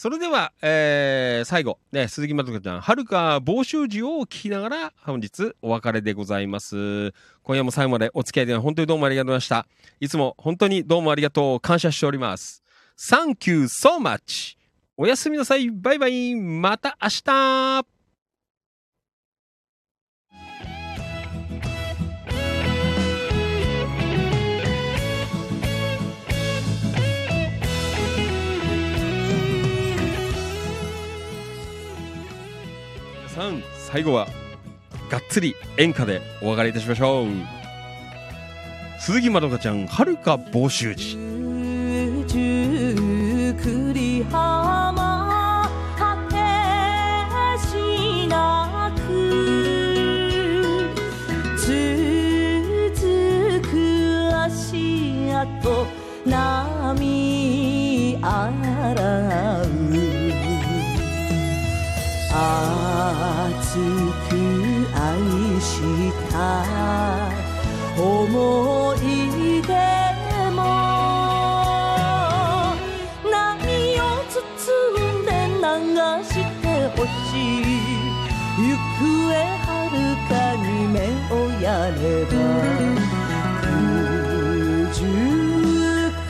それでは、えー、最後、ね、鈴木まどかちゃん、はるか房州時を聞きながら、本日お別れでございます。今夜も最後までお付き合いで本当にどうもありがとうございました。いつも本当にどうもありがとう、感謝しております。Thank you so much! おやすみなさい、バイバイ、また明日さん最後はがっつり演歌でお別れいたしましょう。鈴木まどかちゃんはるか房州寺と波洗う」あ熱く愛した思い出も何を包んで流してほしい行方はるかに目をやれば空中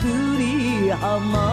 栗浜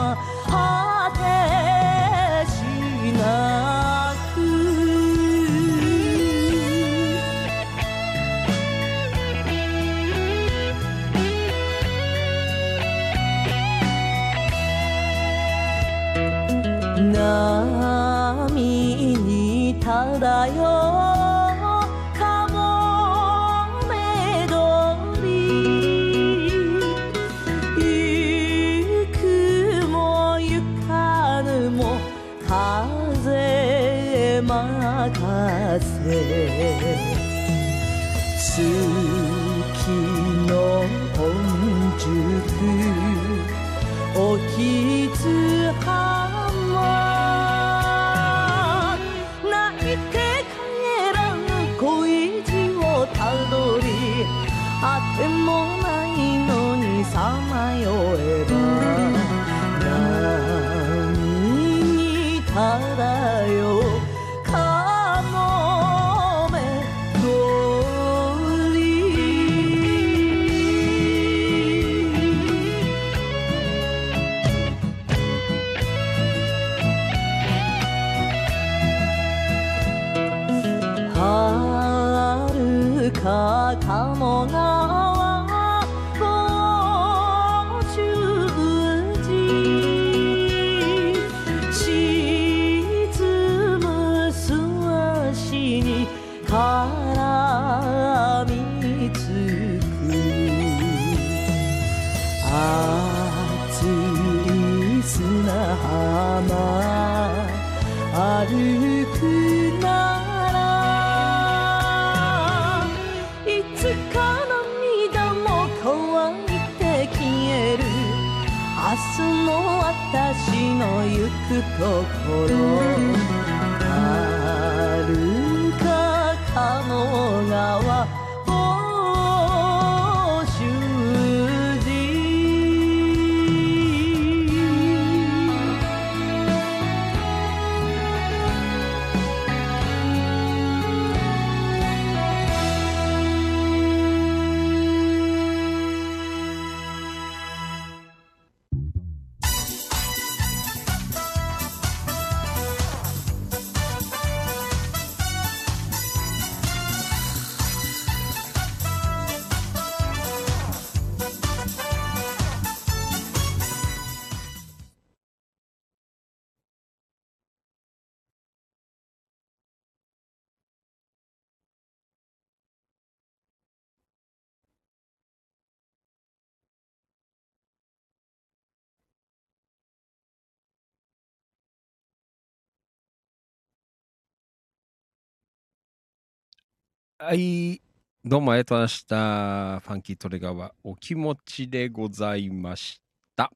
はい。どうもありがとうございました。ファンキートレガーはお気持ちでございました。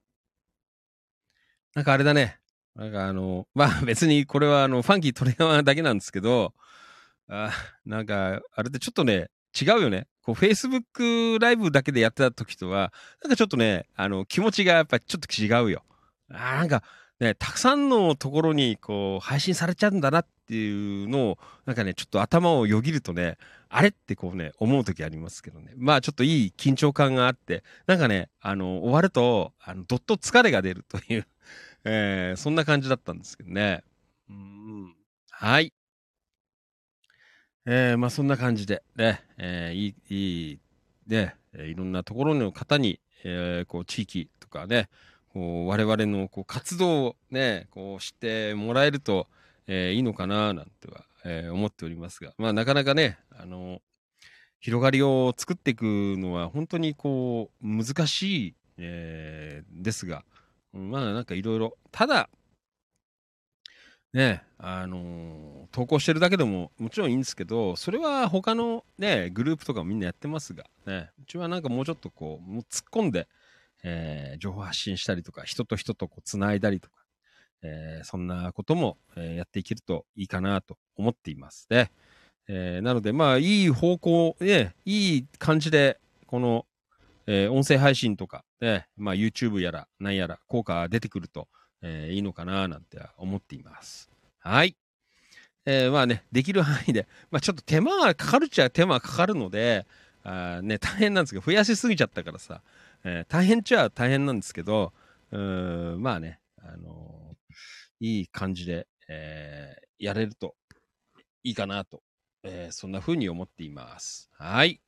なんかあれだね。なんかあの、まあ別にこれはあの、ファンキートレガーだけなんですけど、あなんか、あれってちょっとね、違うよね。こう、Facebook ライブだけでやってた時とは、なんかちょっとね、あの、気持ちがやっぱちょっと違うよ。あなんか、ね、たくさんのところにこう配信されちゃうんだなっていうのをなんかねちょっと頭をよぎるとねあれってこうね思う時ありますけどね。まあちょっといい緊張感があってなんかねあの終わるとあのどっと疲れが出るという、[laughs] えーそんな感じだったんですけどね。うんはい。えーまあそんな感じでね、えーいいいいね、えーいろんなところの方に、えーこう地域とかねこう我々のこう活動をねこう知ってもらえると、えーいいのかななんては、えー思っておりますが。まあなかなかねあの広がりを作っていくのは本当にこう難しい、えーですが。まあなんかいろいろただねあの投稿してるだけでももちろんいいんですけどそれは他のねグループとかもみんなやってますがねうちはなんかもうちょっとこうもう突っ込んでえー情報発信したりとか、人と人とこう繋いだりとか、えーそんなことも、えやっていけるといいかなと思っていますね。えーなので、まあ、いい方向、ね、いい感じで、この、えー音声配信とか、ね、まあ、YouTube やら、なんやら、効果が出てくると、えーいいのかな、なんて思っています。はい。えーまあね、できる範囲で、まあ、ちょっと手間がかかるっちゃ手間がかかるので、あね、大変なんですけど、増やしすぎちゃったからさ、え大変っちゃ大変なんですけど、うーんまあね、あのいい感じで、えーやれるといいかなと、えーそんな風に思っています。はい。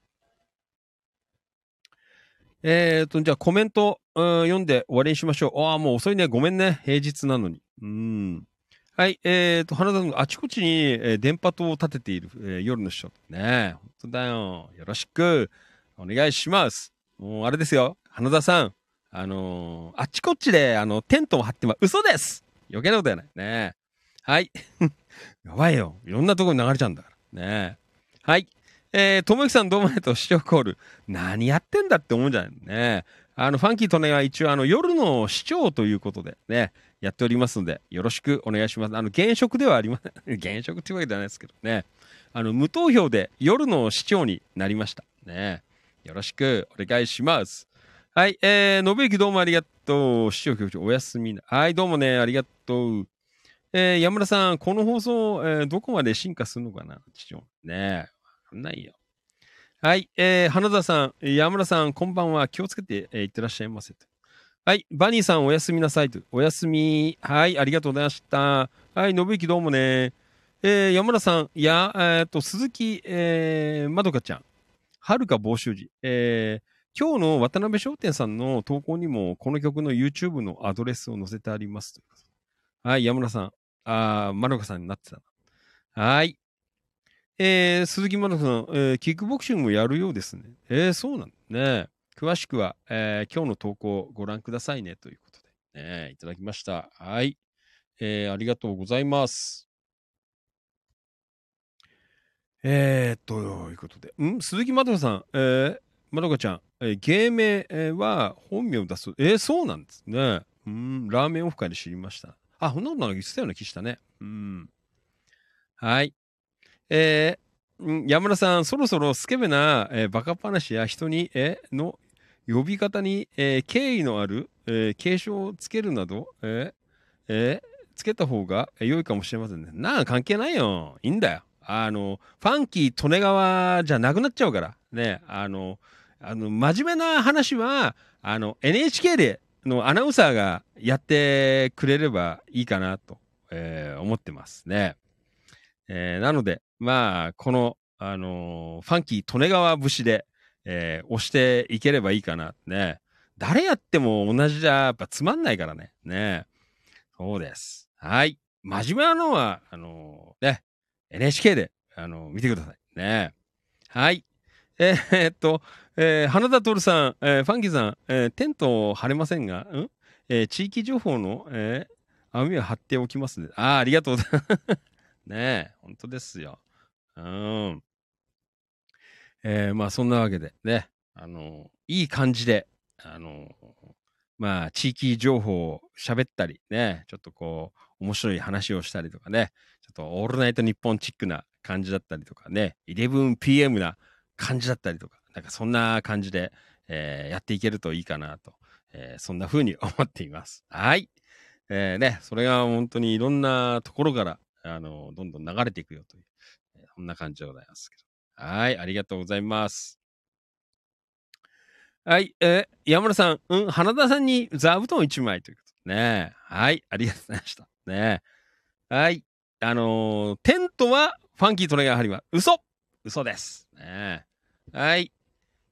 えーと、じゃあコメント、うん読んで終わりにしましょう。ああ、もう遅いね。ごめんね。平日なのに。うん。はい。えーと、花田さん、あちこちに、え電波塔を立てている、え夜の師匠。ね本当だよ。よろしく。お願いします。もう、あれですよ。花田さん。あのーあちこちで、あの、テントを張ってます。嘘です余計なことやない。ねはい。[laughs] やばいよ。いろんなとこに流れちゃうんだから。ねはい。えー、ともゆきさんどうもありがとう。視聴コール。何やってんだって思うんじゃないのね。あの、ファンキーとねは一応、あの、夜の視聴ということでね、やっておりますので、よろしくお願いします。あの、現職ではありません。[laughs] 現職っていうわけではないですけどね。あの、無投票で夜の視聴になりました。ね。よろしくお願いします。はい。えー、信之どうもありがとう。視聴局長おやすみな。はい、どうもね、ありがとう。えー、山田さん、この放送、えーどこまで進化するのかな？視聴。ねえわかんないよ。はい。えー、花田さん、山村さん、こんばんは。気をつけて、えーいってらっしゃいませ。はい。バニーさん、おやすみなさいと。おやすみ。はい。ありがとうございました。はい。信之どうもね。えー、山村さん、や、えーっと、鈴木、えー、まどかちゃん、はるか房州寺、えー、今日の渡辺商店さんの投稿にも、この曲の YouTube のアドレスを載せてあります。はい。山村さん、あー、まどかさんになってた。はい。えー、鈴木まどかさん、えー、キックボクシングもやるようですね。えー、そうなんだね。詳しくは、えー今日の投稿をご覧くださいねということで、ね、いただきました。はい。えーありがとうございます。えー、と、いうことで。ん？鈴木まどかさん、えー、まどかちゃん、え芸名は本名を出す。えー、そうなんですね。うん、ラーメンオフ会で知りました。あ、そんなことなんか言ってたような気したね。うん。はい。えー山田さん、そろそろスケベな、えーバカ話や人に、えーの呼び方に、えー敬意のある、えー継承をつけるなど、えーえーつけた方がえ良いかもしれませんね。なあ、関係ないよ。いいんだよ。あの、ファンキー・利根川じゃなくなっちゃうから。ね、あの、あの、真面目な話は、あの、NHK で、のアナウンサーがやってくれればいいかなと、えー思ってますね。えーなので、まあ、この、あのーファンキー・利根川節で、えー押していければいいかな。ね。誰やっても同じじゃ、やっぱつまんないからね。ね。そうです。はい。真面目なのは、あのーね、NHK で、あのー見てください。ね。はい。えーっと、えー花田徹さん、えーファンキーさん、えーテントを張れませんが、ん？えー地域情報の、えー網は張っておきますね。ああ、ありがとうございます。[laughs] ねえ、本当ですよ。うん。えーまあそんなわけでね、あの、いい感じで、あの、まあ地域情報を喋ったりね、ちょっとこう、面白い話をしたりとかね、ちょっとオールナイトニッポンチックな感じだったりとかね、11pm な感じだったりとか、なんかそんな感じで、えーやっていけるといいかなと、えーそんな風に思っています。はい。えーね、それが本当にいろんなところから、あの、どんどん流れていくよという、えーそんな感じでございますけど。はい、ありがとうございます。はい、えー山田さん、うん、花田さんに座布団1枚ということね。はい、ありがとうございました。ね。はい、あのーテントはファンキートレガー張りは嘘嘘です。ね。はい。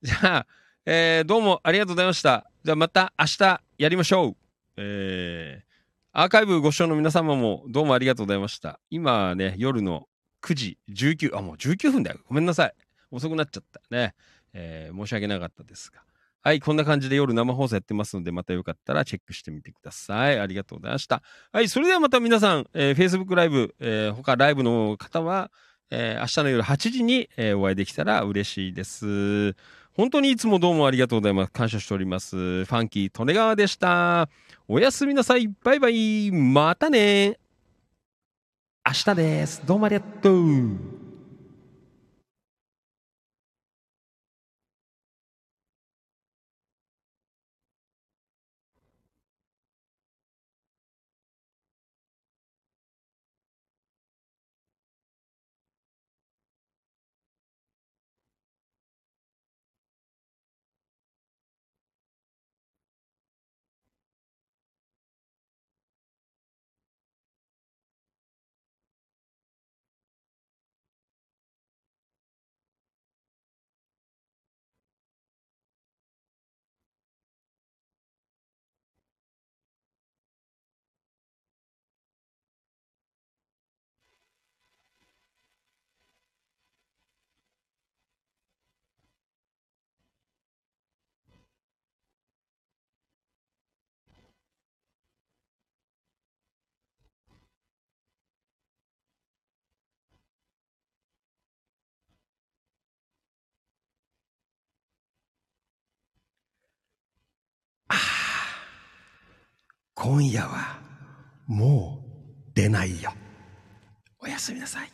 じゃあ、えーどうもありがとうございました。じゃあまた明日やりましょう。えーアーカイブご視聴の皆様もどうもありがとうございました。今ね、夜の9時19、あ、もう19分だよ。ごめんなさい。遅くなっちゃったね。えー申し訳なかったですが。はい、こんな感じで夜生放送やってますので、またよかったらチェックしてみてください。ありがとうございました。はい、それではまた皆さん、えー Facebook ライブ、えー他ライブの方は、えー明日の夜8時に、えーお会いできたら嬉しいです。本当にいつもどうもありがとうございます。感謝しております。ファンキー・利根川でした。おやすみなさい。バイバイ。またね。明日です。どうもありがとう。今夜はもう出ないよ。おやすみなさい。